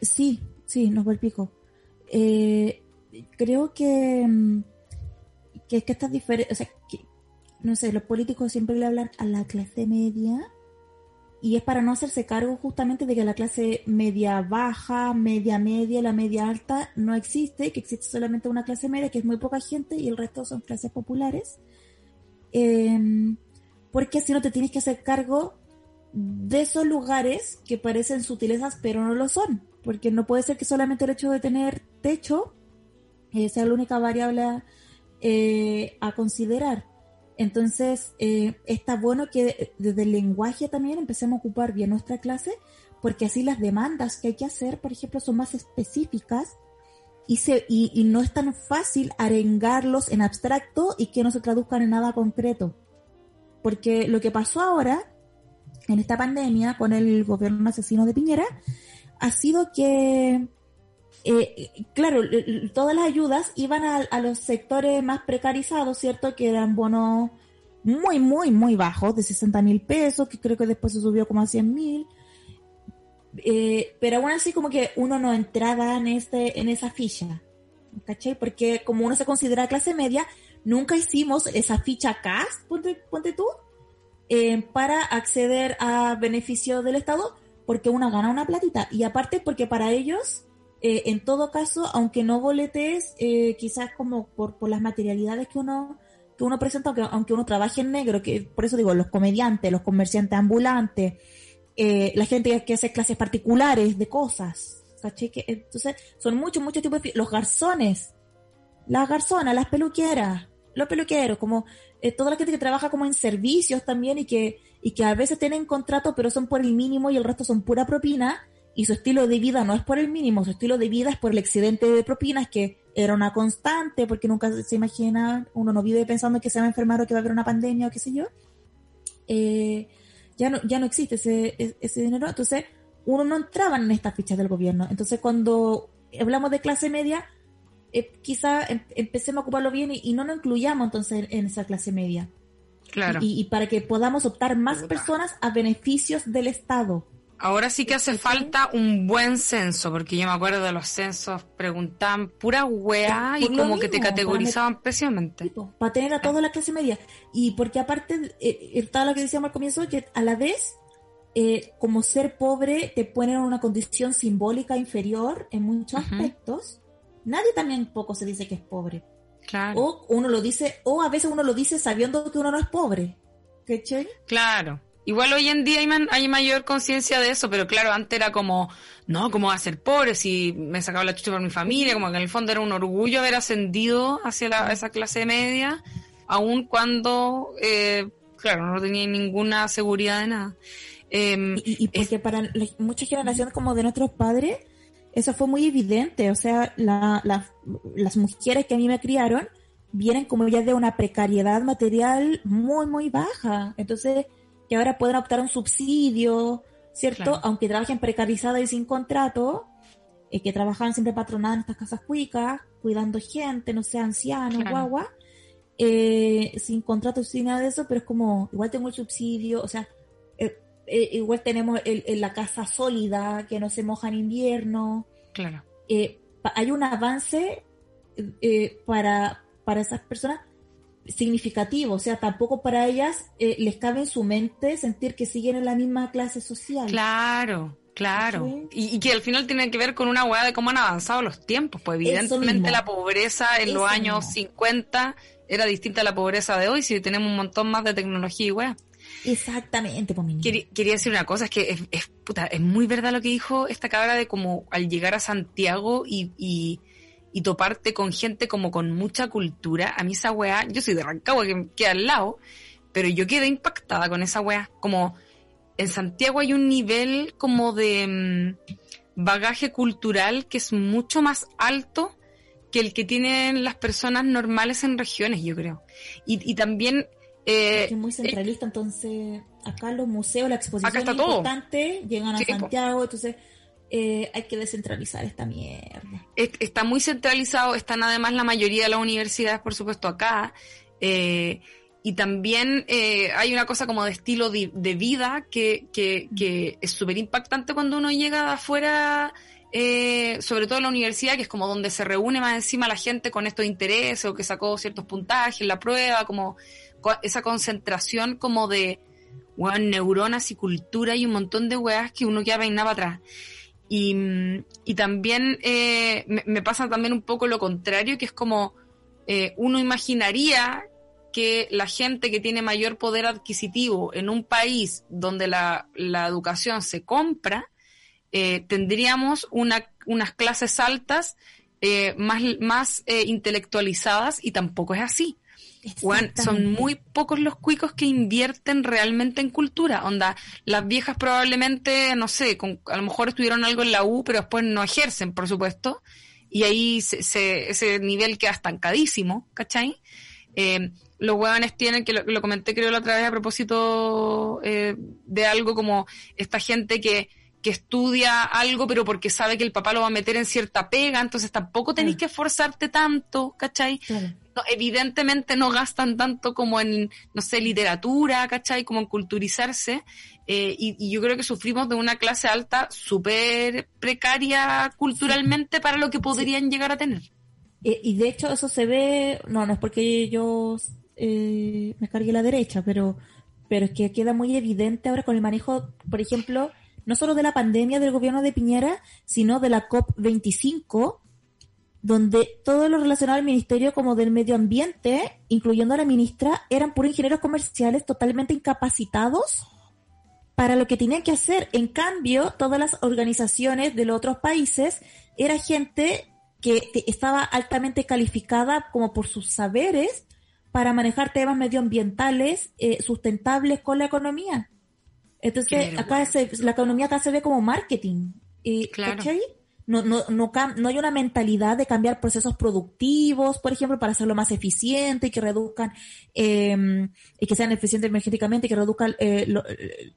A: Sí, sí, nos pico. Eh, creo que, mm, que es que estas diferentes, o sea, que, no sé, los políticos siempre le hablan a la clase media y es para no hacerse cargo justamente de que la clase media baja, media media, la media alta no existe, que existe solamente una clase media, que es muy poca gente y el resto son clases populares. Em, porque así no te tienes que hacer cargo de esos lugares que parecen sutilezas pero no lo son, porque no puede ser que solamente el hecho de tener techo eh, sea la única variable eh, a considerar. Entonces, eh, está bueno que desde el lenguaje también empecemos a ocupar bien nuestra clase, porque así las demandas que hay que hacer, por ejemplo, son más específicas y, se, y, no es tan fácil arengarlos en abstracto y que no se traduzcan en nada concreto. Porque lo que pasó ahora, en esta pandemia, con el gobierno asesino de Piñera, ha sido que eh, claro, todas las ayudas iban a, los sectores más precarizados, ¿cierto? Que eran bonos muy, muy, muy bajos, de 60 mil pesos, que creo que después se subió como a 100 mil. Eh, pero aún así como que uno no entraba en, este, en esa ficha, ¿cachai? Porque como uno se considera clase media, nunca hicimos esa ficha CAS, ponte, ponte tú, eh, para acceder a beneficio del Estado, porque uno gana una platita. Y aparte porque para ellos eh, en todo caso, aunque no boletes, eh, quizás como por, por las materialidades que uno que uno presenta, aunque, aunque uno trabaje en negro, que por eso digo, los comediantes, los comerciantes ambulantes, eh, la gente que hace clases particulares de cosas, entonces, son muchos, muchos tipos de... Los garzones, las garzonas, las peluqueras, los peluqueros, como toda la gente que trabaja como en servicios también y que, y que a veces tienen contrato pero son por el mínimo y el resto son pura propina, y su estilo de vida no es por el mínimo, su estilo de vida es por el excedente de propinas que era una constante, porque nunca se imagina, uno no vive pensando que se va a enfermar o que va a haber una pandemia o qué sé yo. Eh, ya, no, ya no existe ese, ese dinero, entonces uno no entraba en estas fichas del gobierno. Entonces cuando hablamos de clase media, eh, quizá em, empecemos a ocuparlo bien y, no nos incluyamos entonces en, esa clase media.
B: Claro.
A: Y, y, para que podamos optar más personas a beneficios del Estado.
B: Ahora sí que hace falta un buen censo, porque yo me acuerdo de los censos, preguntaban pura weá y como que te categorizaban pésimamente.
A: Para tener a toda la clase media. Y porque aparte, eh, estaba lo que decíamos al comienzo, que a la vez, eh, como ser pobre te pone en una condición simbólica inferior en muchos aspectos. Nadie también poco se dice que es pobre.
B: Claro.
A: O uno lo dice, o a veces uno lo dice sabiendo que uno no es pobre. ¿Qué
B: Claro. Igual hoy en día hay, hay mayor conciencia de eso, pero claro, antes era como, no, ¿cómo va a ser pobre si me sacaba la chucha por mi familia? Como que en el fondo era un orgullo haber ascendido hacia la, esa clase media, aun cuando, eh, claro, no tenía ninguna seguridad de nada.
A: Em, y, porque para muchas generaciones como de nuestros padres, eso fue muy evidente. O sea, las mujeres que a mí me criaron vienen como ya de una precariedad material muy, muy baja. Entonces, que ahora pueden optar un subsidio, ¿cierto? Aunque trabajen precarizadas y sin contrato, eh, que trabajan siempre patronadas en estas casas cuicas, cuidando gente, no sé, ancianos, guagua, eh, sin contrato, sin nada de eso, pero es como, igual tengo el subsidio, o sea, eh, igual tenemos la casa sólida, que no se moja en invierno.
B: Claro.
A: hay un avance para, para esas personas significativo, o sea, tampoco para ellas eh, les cabe en su mente sentir que siguen en la misma clase social.
B: Claro, claro. Y, que al final tiene que ver con una hueá de cómo han avanzado los tiempos, pues evidentemente la pobreza en los años 50 era distinta a la pobreza de hoy, si tenemos un montón más de tecnología y hueá.
A: Exactamente, pues,
B: quería, quería, decir una cosa, es que es, puta, es muy verdad lo que dijo esta cabra de como al llegar a Santiago y y toparte con gente como con mucha cultura, a mí esa weá, yo soy de Rancagua que queda al lado, pero yo quedé impactada con esa weá. Como en Santiago hay un nivel como de mm, bagaje cultural que es mucho más alto que el que tienen las personas normales en regiones, yo creo. Y, también...
A: Eh, es muy centralista, entonces acá los museos, la exposición importante, llegan a Santiago, entonces eh, hay que descentralizar esta mierda.
B: Está muy centralizado, están además la mayoría de las universidades, por supuesto, acá. Eh, y también eh, hay una cosa como de estilo de, vida que, que, es súper impactante cuando uno llega de afuera, sobre todo en la universidad, que es como donde se reúne más encima la gente con estos intereses o que sacó ciertos puntajes la prueba, como esa concentración como de neuronas y cultura y un montón de weas que uno ya peinaba atrás. Y, y también eh, me, pasa también un poco lo contrario, que es como eh, uno imaginaría que la gente que tiene mayor poder adquisitivo en un país donde la, la educación se compra, eh, tendríamos una, unas clases altas más, más intelectualizadas y tampoco es así son muy pocos los cuicos que invierten realmente en cultura. Onda, las viejas probablemente, no sé, a lo mejor estuvieron algo en la U, pero después no ejercen, por supuesto. Y ahí se, ese nivel queda estancadísimo, ¿cachai? Eh, los huevones tienen, que lo, comenté creo la otra vez a propósito eh, de algo como esta gente que, que estudia algo, pero porque sabe que el papá lo va a meter en cierta pega, entonces tampoco tenéis que esforzarte tanto, ¿cachai? evidentemente no gastan tanto como en, no sé, literatura, ¿cachai? Como en culturizarse. Eh, y, yo creo que sufrimos de una clase alta súper precaria culturalmente para lo que podrían llegar a tener.
A: Eh, y de hecho eso se ve, no, no es porque yo eh, me cargue la derecha, pero, pero es que queda muy evidente ahora con el manejo, por ejemplo, no solo de la pandemia del gobierno de Piñera, sino de la COP25, donde todo lo relacionado al ministerio como del medio ambiente, incluyendo a la ministra, eran puros ingenieros comerciales totalmente incapacitados para lo que tenían que hacer. En cambio, todas las organizaciones de los otros países era gente que estaba altamente calificada como por sus saberes para manejar temas medioambientales eh, sustentables con la economía. Entonces, acá la economía acá se ve como marketing. Y, claro no, no, no, no hay una mentalidad de cambiar procesos productivos, por ejemplo, para hacerlo más eficiente y que reduzcan, eh, y que sean eficientes energéticamente y que reduzcan eh,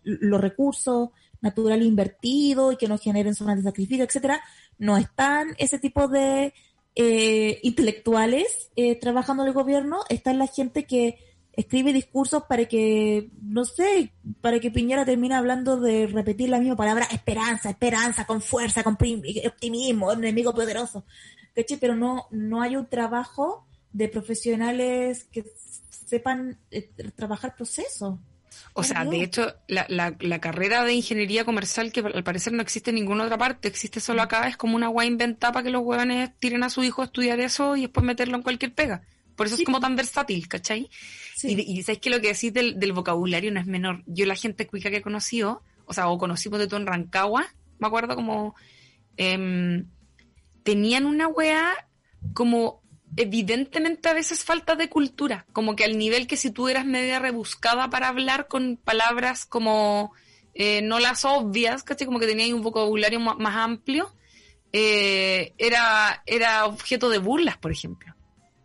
A: los recursos naturales invertidos y que no generen zonas de sacrificio, etcétera. No están ese tipo de eh, intelectuales eh, trabajando en el gobierno, está la gente que escribe discursos para que, no sé, para que Piñera termine hablando de repetir la misma palabra, esperanza, esperanza, con fuerza, con optimismo, enemigo poderoso. Pero no, no hay un trabajo de profesionales que sepan eh, trabajar procesos.
B: O sea, de hecho, la, la, la, carrera de ingeniería comercial, que al parecer no existe en ninguna otra parte, existe solo acá, es como una guay inventada para que los huevones tiren a su hijo a estudiar eso y después meterlo en cualquier pega. Por eso es como tan versátil, ¿cachai? Y, y sabes que lo que decís del, del, vocabulario no es menor. Yo la gente cuica que he conocido, o sea, o conocimos de todo en Rancagua, me acuerdo como... Em, tenían una wea como evidentemente a veces falta de cultura, como que al nivel que si tú eras media rebuscada para hablar con palabras como eh, no las obvias, ¿cachai? Como que tenían un vocabulario más, amplio, eh, era, era objeto de burlas, por ejemplo.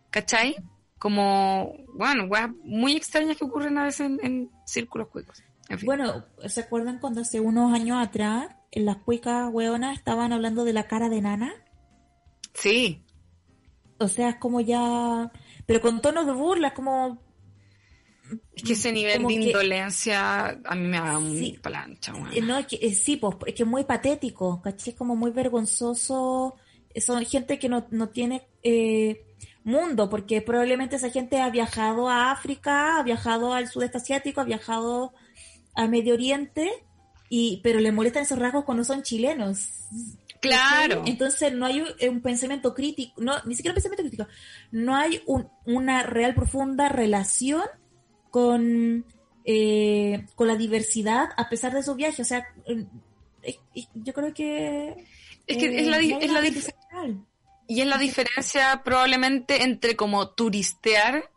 B: ¿Cachai? Como, bueno, weas muy extrañas que ocurren a veces en, círculos cuicos.
A: Bueno, ¿se acuerdan cuando hace unos años atrás en las cuicas weonas estaban hablando de la cara de nana?
B: Sí.
A: O sea, es como ya... Pero con tonos de burla, como...
B: Es que ese nivel de indolencia a mí me da un plancha.
A: Eh, no, es que, eh, sí, pues, es que es muy patético, ¿cachai? Es como muy vergonzoso. Son gente que no, no tiene... Eh, mundo, porque probablemente esa gente ha viajado a África, ha viajado al sudeste asiático, ha viajado a Medio Oriente, y, pero le molestan esos rasgos cuando son chilenos.
B: Claro.
A: Entonces no hay un, pensamiento crítico, no, ni siquiera un pensamiento crítico, no hay una real profunda relación con, eh, con la diversidad a pesar de su viaje. O sea, eh, yo creo que...
B: Es que es la, eh, es la, y es la diferencia probablemente entre como turistear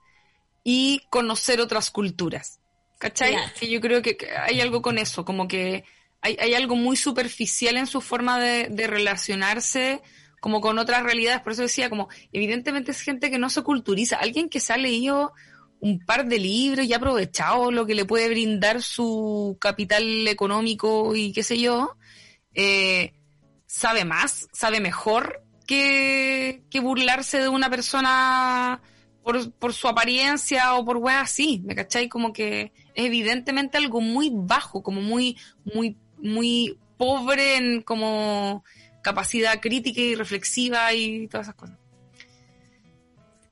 B: y conocer otras culturas. ¿Cachai? Que yo creo que hay algo con eso, como que hay, hay algo muy superficial en su forma de, de, relacionarse como con otras realidades. Por eso decía, como evidentemente es gente que no se culturiza. Alguien que se ha leído un par de libros y ha aprovechado lo que le puede brindar su capital económico y qué sé yo, eh, sabe más, sabe mejor que, que burlarse de una persona por, por su apariencia o por weas así, ¿me cachai? Como que es evidentemente algo muy bajo, como muy, muy, muy pobre en como capacidad crítica y reflexiva y todas esas cosas.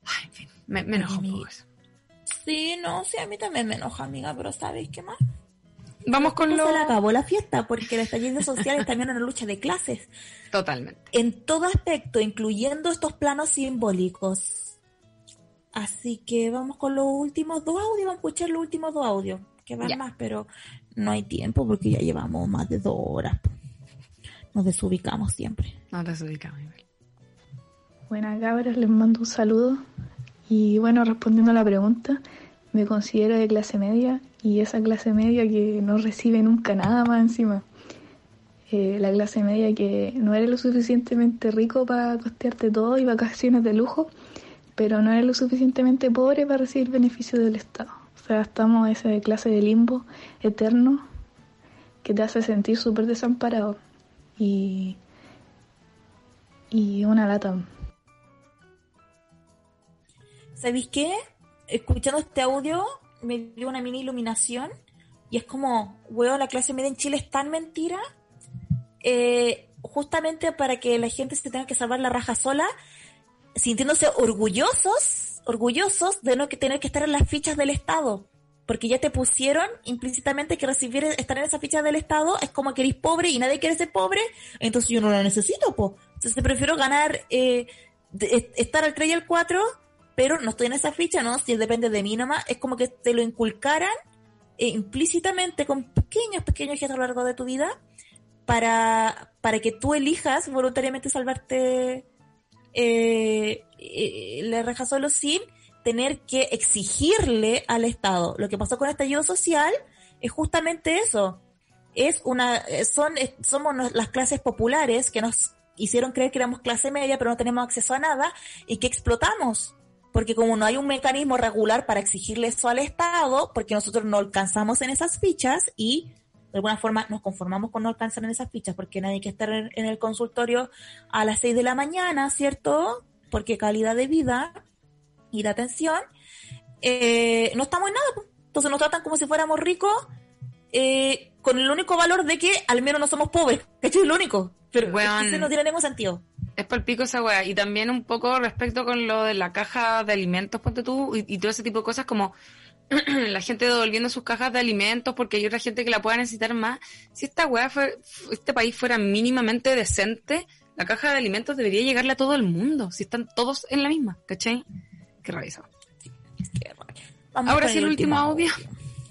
B: Ay, en fin, me, me enojo un poco eso.
A: Sí, no, sí, a mí también me enoja, amiga, pero ¿sabéis qué más?
B: Vamos con lo...
A: Se le acabó la fiesta porque el estallido social es también una lucha de clases.
B: Totalmente.
A: En todo aspecto, incluyendo estos planos simbólicos. Así que vamos con los últimos dos audios, vamos a escuchar los últimos dos audios, que van más, pero no hay tiempo porque ya llevamos más de dos horas. Nos desubicamos siempre.
B: Nos desubicamos.
G: Buenas cabras, les mando un saludo. Y bueno, respondiendo a la pregunta, me considero de clase media y esa clase media que no recibe nunca nada más encima. Eh, la clase media que no eres lo suficientemente rico para costearte todo y vacaciones de lujo, pero no eres lo suficientemente pobre para recibir beneficios del Estado. O sea, estamos en esa clase de limbo eterno que te hace sentir súper desamparado y, y una lata.
A: ¿Sabéis qué? Escuchando este audio me dio una mini iluminación y es como, weón, la clase media en Chile es tan mentira, eh, justamente para que la gente se tenga que salvar la raja sola, sintiéndose orgullosos, orgullosos de no tener que estar en las fichas del Estado. Porque ya te pusieron implícitamente que recibir estar en esa ficha del Estado es como que eres pobre y nadie quiere ser pobre, entonces yo no lo necesito, po. Entonces prefiero ganar, eh, estar al 3 y al 4 pero no estoy en esa ficha, ¿no? Si depende de mí nomás, es como que te lo inculcaran eh, implícitamente con pequeños, pequeños gestos a lo largo de tu vida para, para que tú elijas voluntariamente salvarte eh, eh, la reja solo sin tener que exigirle al Estado. Lo que pasó con el estallido social es justamente eso. Es una, son, somos las clases populares que nos hicieron creer que éramos clase media, pero no tenemos acceso a nada y que explotamos porque como no hay un mecanismo regular para exigirle eso al Estado, porque nosotros no alcanzamos en esas fichas y de alguna forma nos conformamos con no alcanzar en esas fichas, porque nadie que estar en, el consultorio a las 6 de la mañana, ¿cierto? Porque calidad de vida y de atención, eh, no estamos en nada. Entonces nos tratan como si fuéramos ricos, eh, con el único valor de que al menos no somos pobres, que es lo único. Pero bueno, eso no tiene ningún sentido.
B: Es por el pico esa weá. Y también un poco respecto con lo de la caja de alimentos, ponte tú, y, todo ese tipo de cosas como la gente devolviendo sus cajas de alimentos porque hay otra gente que la pueda necesitar más. Si esta weá fue, este país fuera mínimamente decente, la caja de alimentos debería llegarle a todo el mundo. Si están todos en la misma, ¿cachai? Qué rabia Ahora sí el último audio.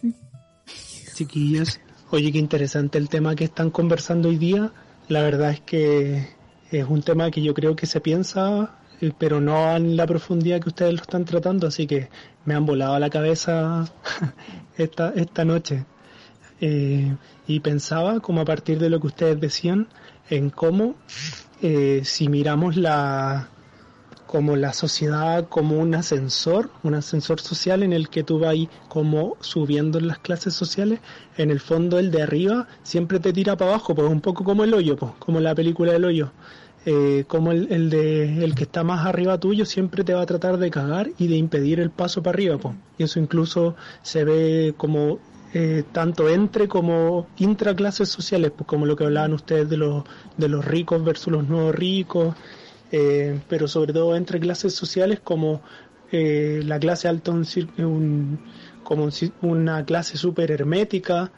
H: Chiquillas, oye, qué interesante el tema que están conversando hoy día. La verdad es que es un tema que yo creo que se piensa, eh, pero no en la profundidad que ustedes lo están tratando, así que me han volado la cabeza esta, esta noche. Eh, y pensaba, como a partir de lo que ustedes decían, en cómo eh, si miramos la como la sociedad como un ascensor, un ascensor social en el que tú vas como subiendo en las clases sociales, en el fondo el de arriba siempre te tira para abajo, pues un poco como el hoyo, pues, como la película del hoyo eh, como el, el, de, el que está más arriba tuyo siempre te va a tratar de cagar y de impedir el paso para arriba. Po. Y eso incluso se ve como eh, tanto entre como intraclases sociales, pues como lo que hablaban ustedes de los, de los ricos versus los nuevos ricos, eh, pero sobre todo entre clases sociales como eh, la clase alta, un, un, como una clase súper hermética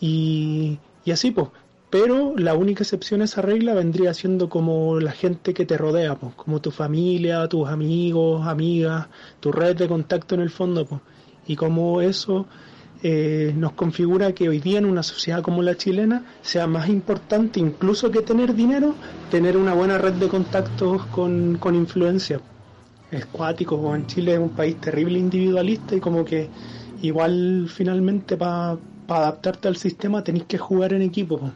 H: y, y así pues pero la única excepción a esa regla vendría siendo como la gente que te rodea, pues, como tu familia, tus amigos, amigas, tu red de contacto en el fondo, pues, y como eso eh, nos configura que hoy día en una sociedad como la chilena sea más importante incluso que tener dinero, tener una buena red de contactos con, con influencia. Es cuático, en Chile es un país terrible individualista y como que igual finalmente para adaptarte al sistema tenéis que jugar en equipo. Pues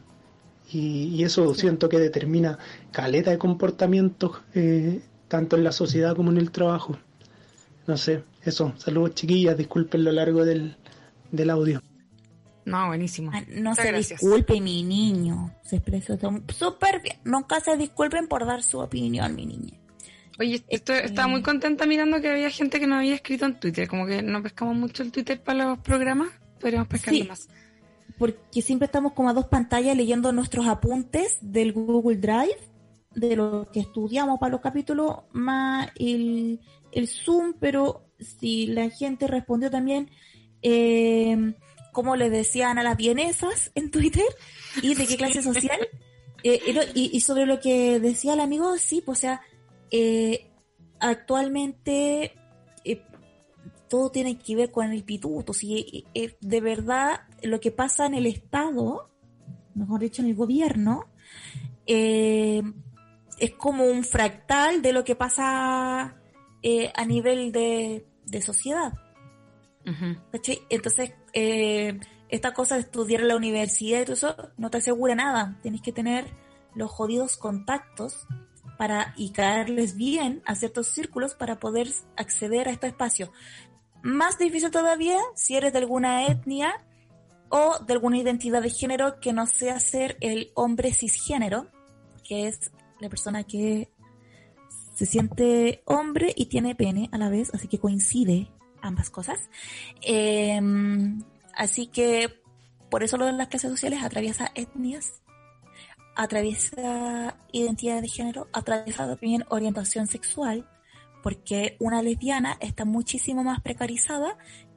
H: y, eso siento que determina caleta de comportamientos eh, tanto en la sociedad como en el trabajo. No sé, eso. Saludos chiquillas, disculpen lo largo del, del audio.
B: No, buenísimo.
A: Ah, no se disculpe, mi niño. Se expresó súper bien. Nunca se disculpen por dar su opinión, mi niña.
B: Oye, esto, estaba muy contenta mirando que había gente que no había escrito en Twitter. Como que no pescamos mucho el Twitter para los programas. Podríamos pescar más.
A: Porque siempre estamos como a dos pantallas leyendo nuestros apuntes del Google Drive, de lo que estudiamos para los capítulos, más el, el Zoom. Pero si la gente respondió también. Eh, como le decían a las vienesas en Twitter y de qué clase social. Eh, y, sobre lo que decía el amigo, sí, pues o sea, eh, actualmente eh, todo tiene que ver con el pituto. Si de verdad lo que pasa en el Estado, mejor dicho en el gobierno, es como un fractal de lo que pasa a nivel de, de sociedad. Entonces, eh, esta cosa de estudiar en la universidad y todo eso no te asegura nada. Tienes que tener los jodidos contactos para y caerles bien a ciertos círculos para poder acceder a este espacio. Más difícil todavía si eres de alguna etnia o de alguna identidad de género que no sea ser el hombre cisgénero, que es la persona que se siente hombre y tiene pene a la vez, así que coincide ambas cosas. Em, así que por eso lo de las clases sociales atraviesa etnias, atraviesa identidad de género, atraviesa también orientación sexual, porque una lesbiana está muchísimo más precarizada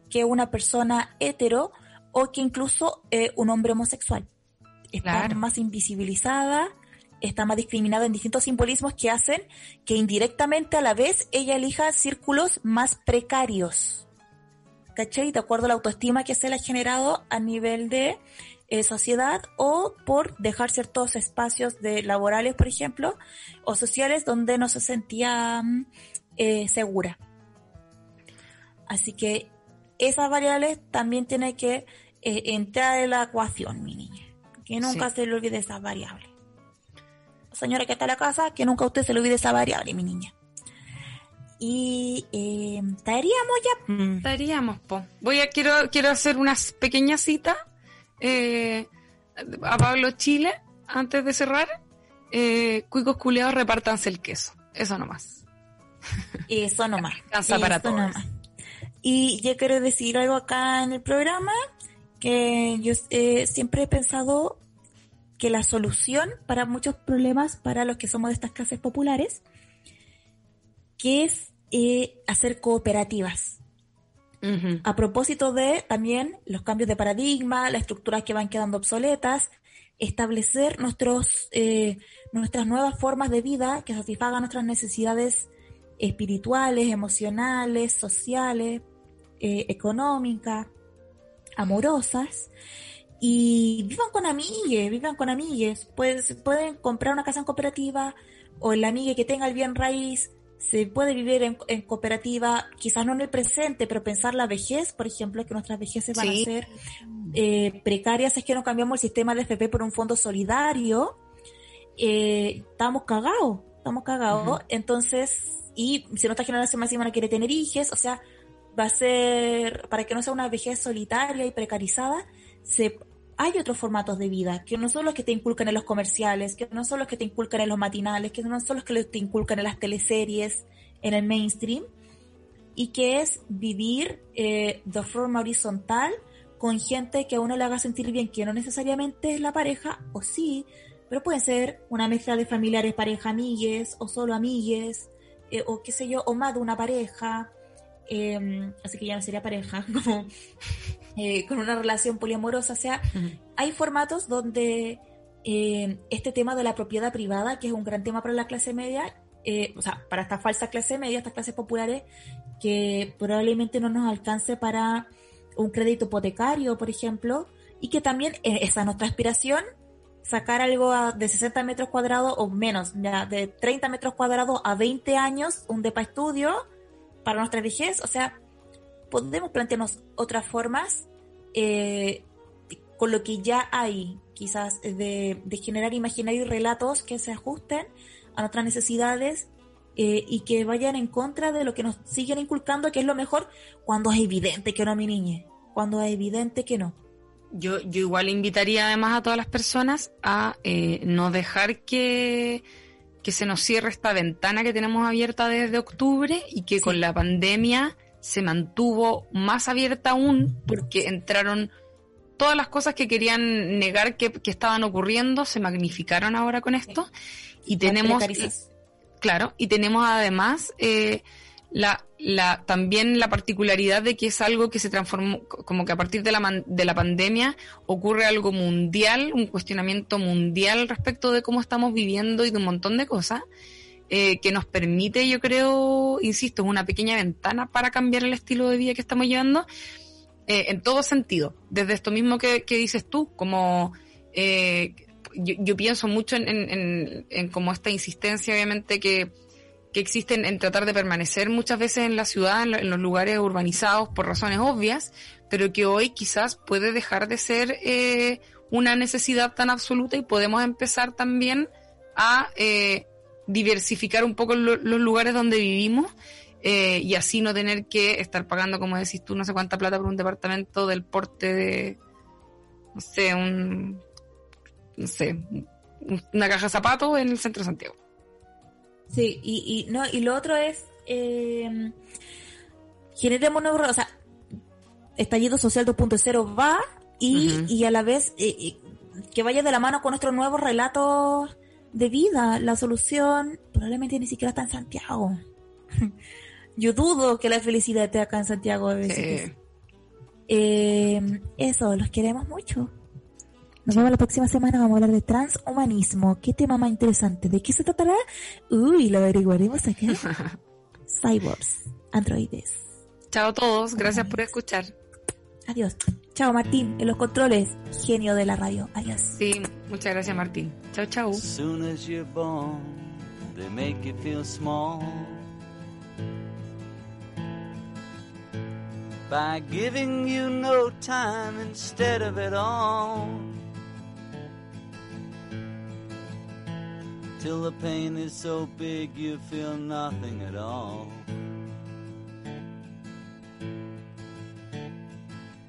A: que una persona hetero o que incluso eh, un hombre homosexual. Está más invisibilizada, está más discriminada en distintos simbolismos que hacen que indirectamente a la vez ella elija círculos más precarios. ¿Cachai? De acuerdo a la autoestima que se le ha generado a nivel de eh, sociedad o por dejar ciertos espacios de laborales, por ejemplo, o sociales donde no se sentía mm, eh, segura. Así que esas variables también tiene que eh, entrar en la ecuación, mi niña. Que nunca se le olvide esas variables señora que está en la casa, que nunca usted se le olvide esa variable, mi niña. Y eh, estaríamos ya.
B: Mm. Estaríamos, po. Voy a, quiero, quiero hacer unas pequeñas citas eh, a Pablo Chile antes de cerrar. Eh, cuicos culeados, repártanse el queso. Eso nomás.
A: Eso nomás.
B: Cansa para todos.
A: Y yo quiero decir algo acá en el programa que yo eh, siempre he pensado que la solución para muchos problemas para los que somos de estas clases populares, que es eh, hacer cooperativas. A propósito de también los cambios de paradigma, las estructuras que van quedando obsoletas, establecer nuestros, eh, nuestras nuevas formas de vida que satisfagan nuestras necesidades espirituales, emocionales, sociales, eh, económicas, amorosas, y vivan con amigues, vivan con amigues. Pues, pueden comprar una casa en cooperativa o el amigue que tenga el bien raíz. Se puede vivir en, cooperativa, quizás no en el presente, pero pensar la vejez, por ejemplo, que nuestras vejeces van a ser eh, precarias, es que no cambiamos el sistema de FP por un fondo solidario. Eh, estamos cagados, estamos cagados. Entonces, y si nuestra generación más no quiere tener hijos, o sea, va a ser, para que no sea una vejez solitaria y precarizada, se, hay otros formatos de vida, que no son los que te inculcan en los comerciales, que no son los que te inculcan en los matinales, que no son los que te inculcan en las teleseries, en el mainstream, y que es vivir eh, de forma horizontal con gente que a uno le haga sentir bien, que no necesariamente es la pareja, o sí, pero puede ser una mezcla de familiares, pareja, amigues, o solo amigues, eh, o qué sé yo, o más de una pareja, em, así que ya no sería pareja, como eh, con una relación poliamorosa. O sea, hay formatos donde eh, este tema de la propiedad privada, que es un gran tema para la clase media, eh, o sea, para esta falsa clase media, estas clases populares, que probablemente no nos alcance para un crédito hipotecario, por ejemplo, y que también esa es nuestra aspiración, sacar algo de 60 metros cuadrados o menos, ya de 30 metros cuadrados a 20 años, un depa estudio para nuestra vejez, o sea, podemos plantearnos otras formas eh, con lo que ya hay, quizás de, generar imaginarios y relatos que se ajusten a nuestras necesidades eh, y que vayan en contra de lo que nos siguen inculcando, que es lo mejor cuando es evidente que no, mi niña, cuando es evidente que no.
B: yo, yo igual invitaría además a todas las personas a eh, no dejar que, que se nos cierre esta ventana que tenemos abierta desde octubre y que con la pandemia se mantuvo más abierta aún porque entraron todas las cosas que querían negar que, estaban ocurriendo, se magnificaron ahora con esto. Y tenemos... Claro, y tenemos además eh, la, la, también la particularidad de que es algo que se transformó, como que a partir de la, de la pandemia ocurre algo mundial, un cuestionamiento mundial respecto de cómo estamos viviendo y de un montón de cosas, eh, que nos permite, yo creo, insisto, una pequeña ventana para cambiar el estilo de vida que estamos llevando, eh, en todo sentido, desde esto mismo que, dices tú, como... Eh, yo, pienso mucho en, en como esta insistencia, obviamente, que, que existen en tratar de permanecer muchas veces en la ciudad, en, los lugares urbanizados por razones obvias, pero que hoy quizás puede dejar de ser eh, una necesidad tan absoluta y podemos empezar también a eh, diversificar un poco los lugares donde vivimos eh, y así no tener que estar pagando, como decís tú, no sé cuánta plata por un departamento del porte de, no sé, un, no sé, una caja de zapatos en el centro de Santiago.
A: Sí, y, y, no, y lo otro es, eh, generemos nuevos, o sea, estallido social 2.0 va y, y a la vez eh, eh, que vaya de la mano con nuestros nuevos relatos de vida. La solución probablemente ni siquiera está en Santiago. Yo dudo que la felicidad esté acá en Santiago. Eh, eso, los queremos mucho. Nos vemos la próxima semana, vamos a hablar de transhumanismo. ¿Qué tema más interesante? ¿De qué se tratará? Uy, lo averiguaremos acá. Cyborgs, androides.
B: Chao a todos, gracias por escuchar.
A: Adiós. Chao Martín, en los controles, genio de la radio. Adiós.
B: Sí, muchas gracias Martín. Chao, chao. By giving you no time instead of it all. Till the pain is so big you feel nothing at all.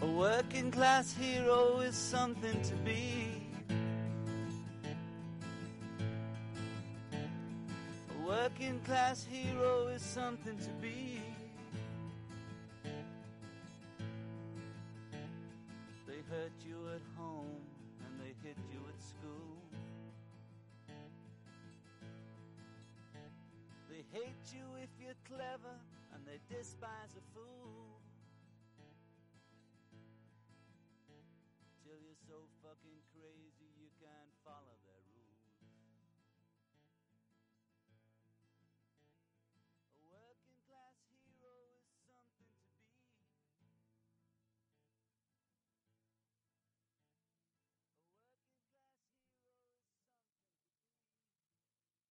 B: A working class hero is something to be. A working class hero is something to be. They hurt you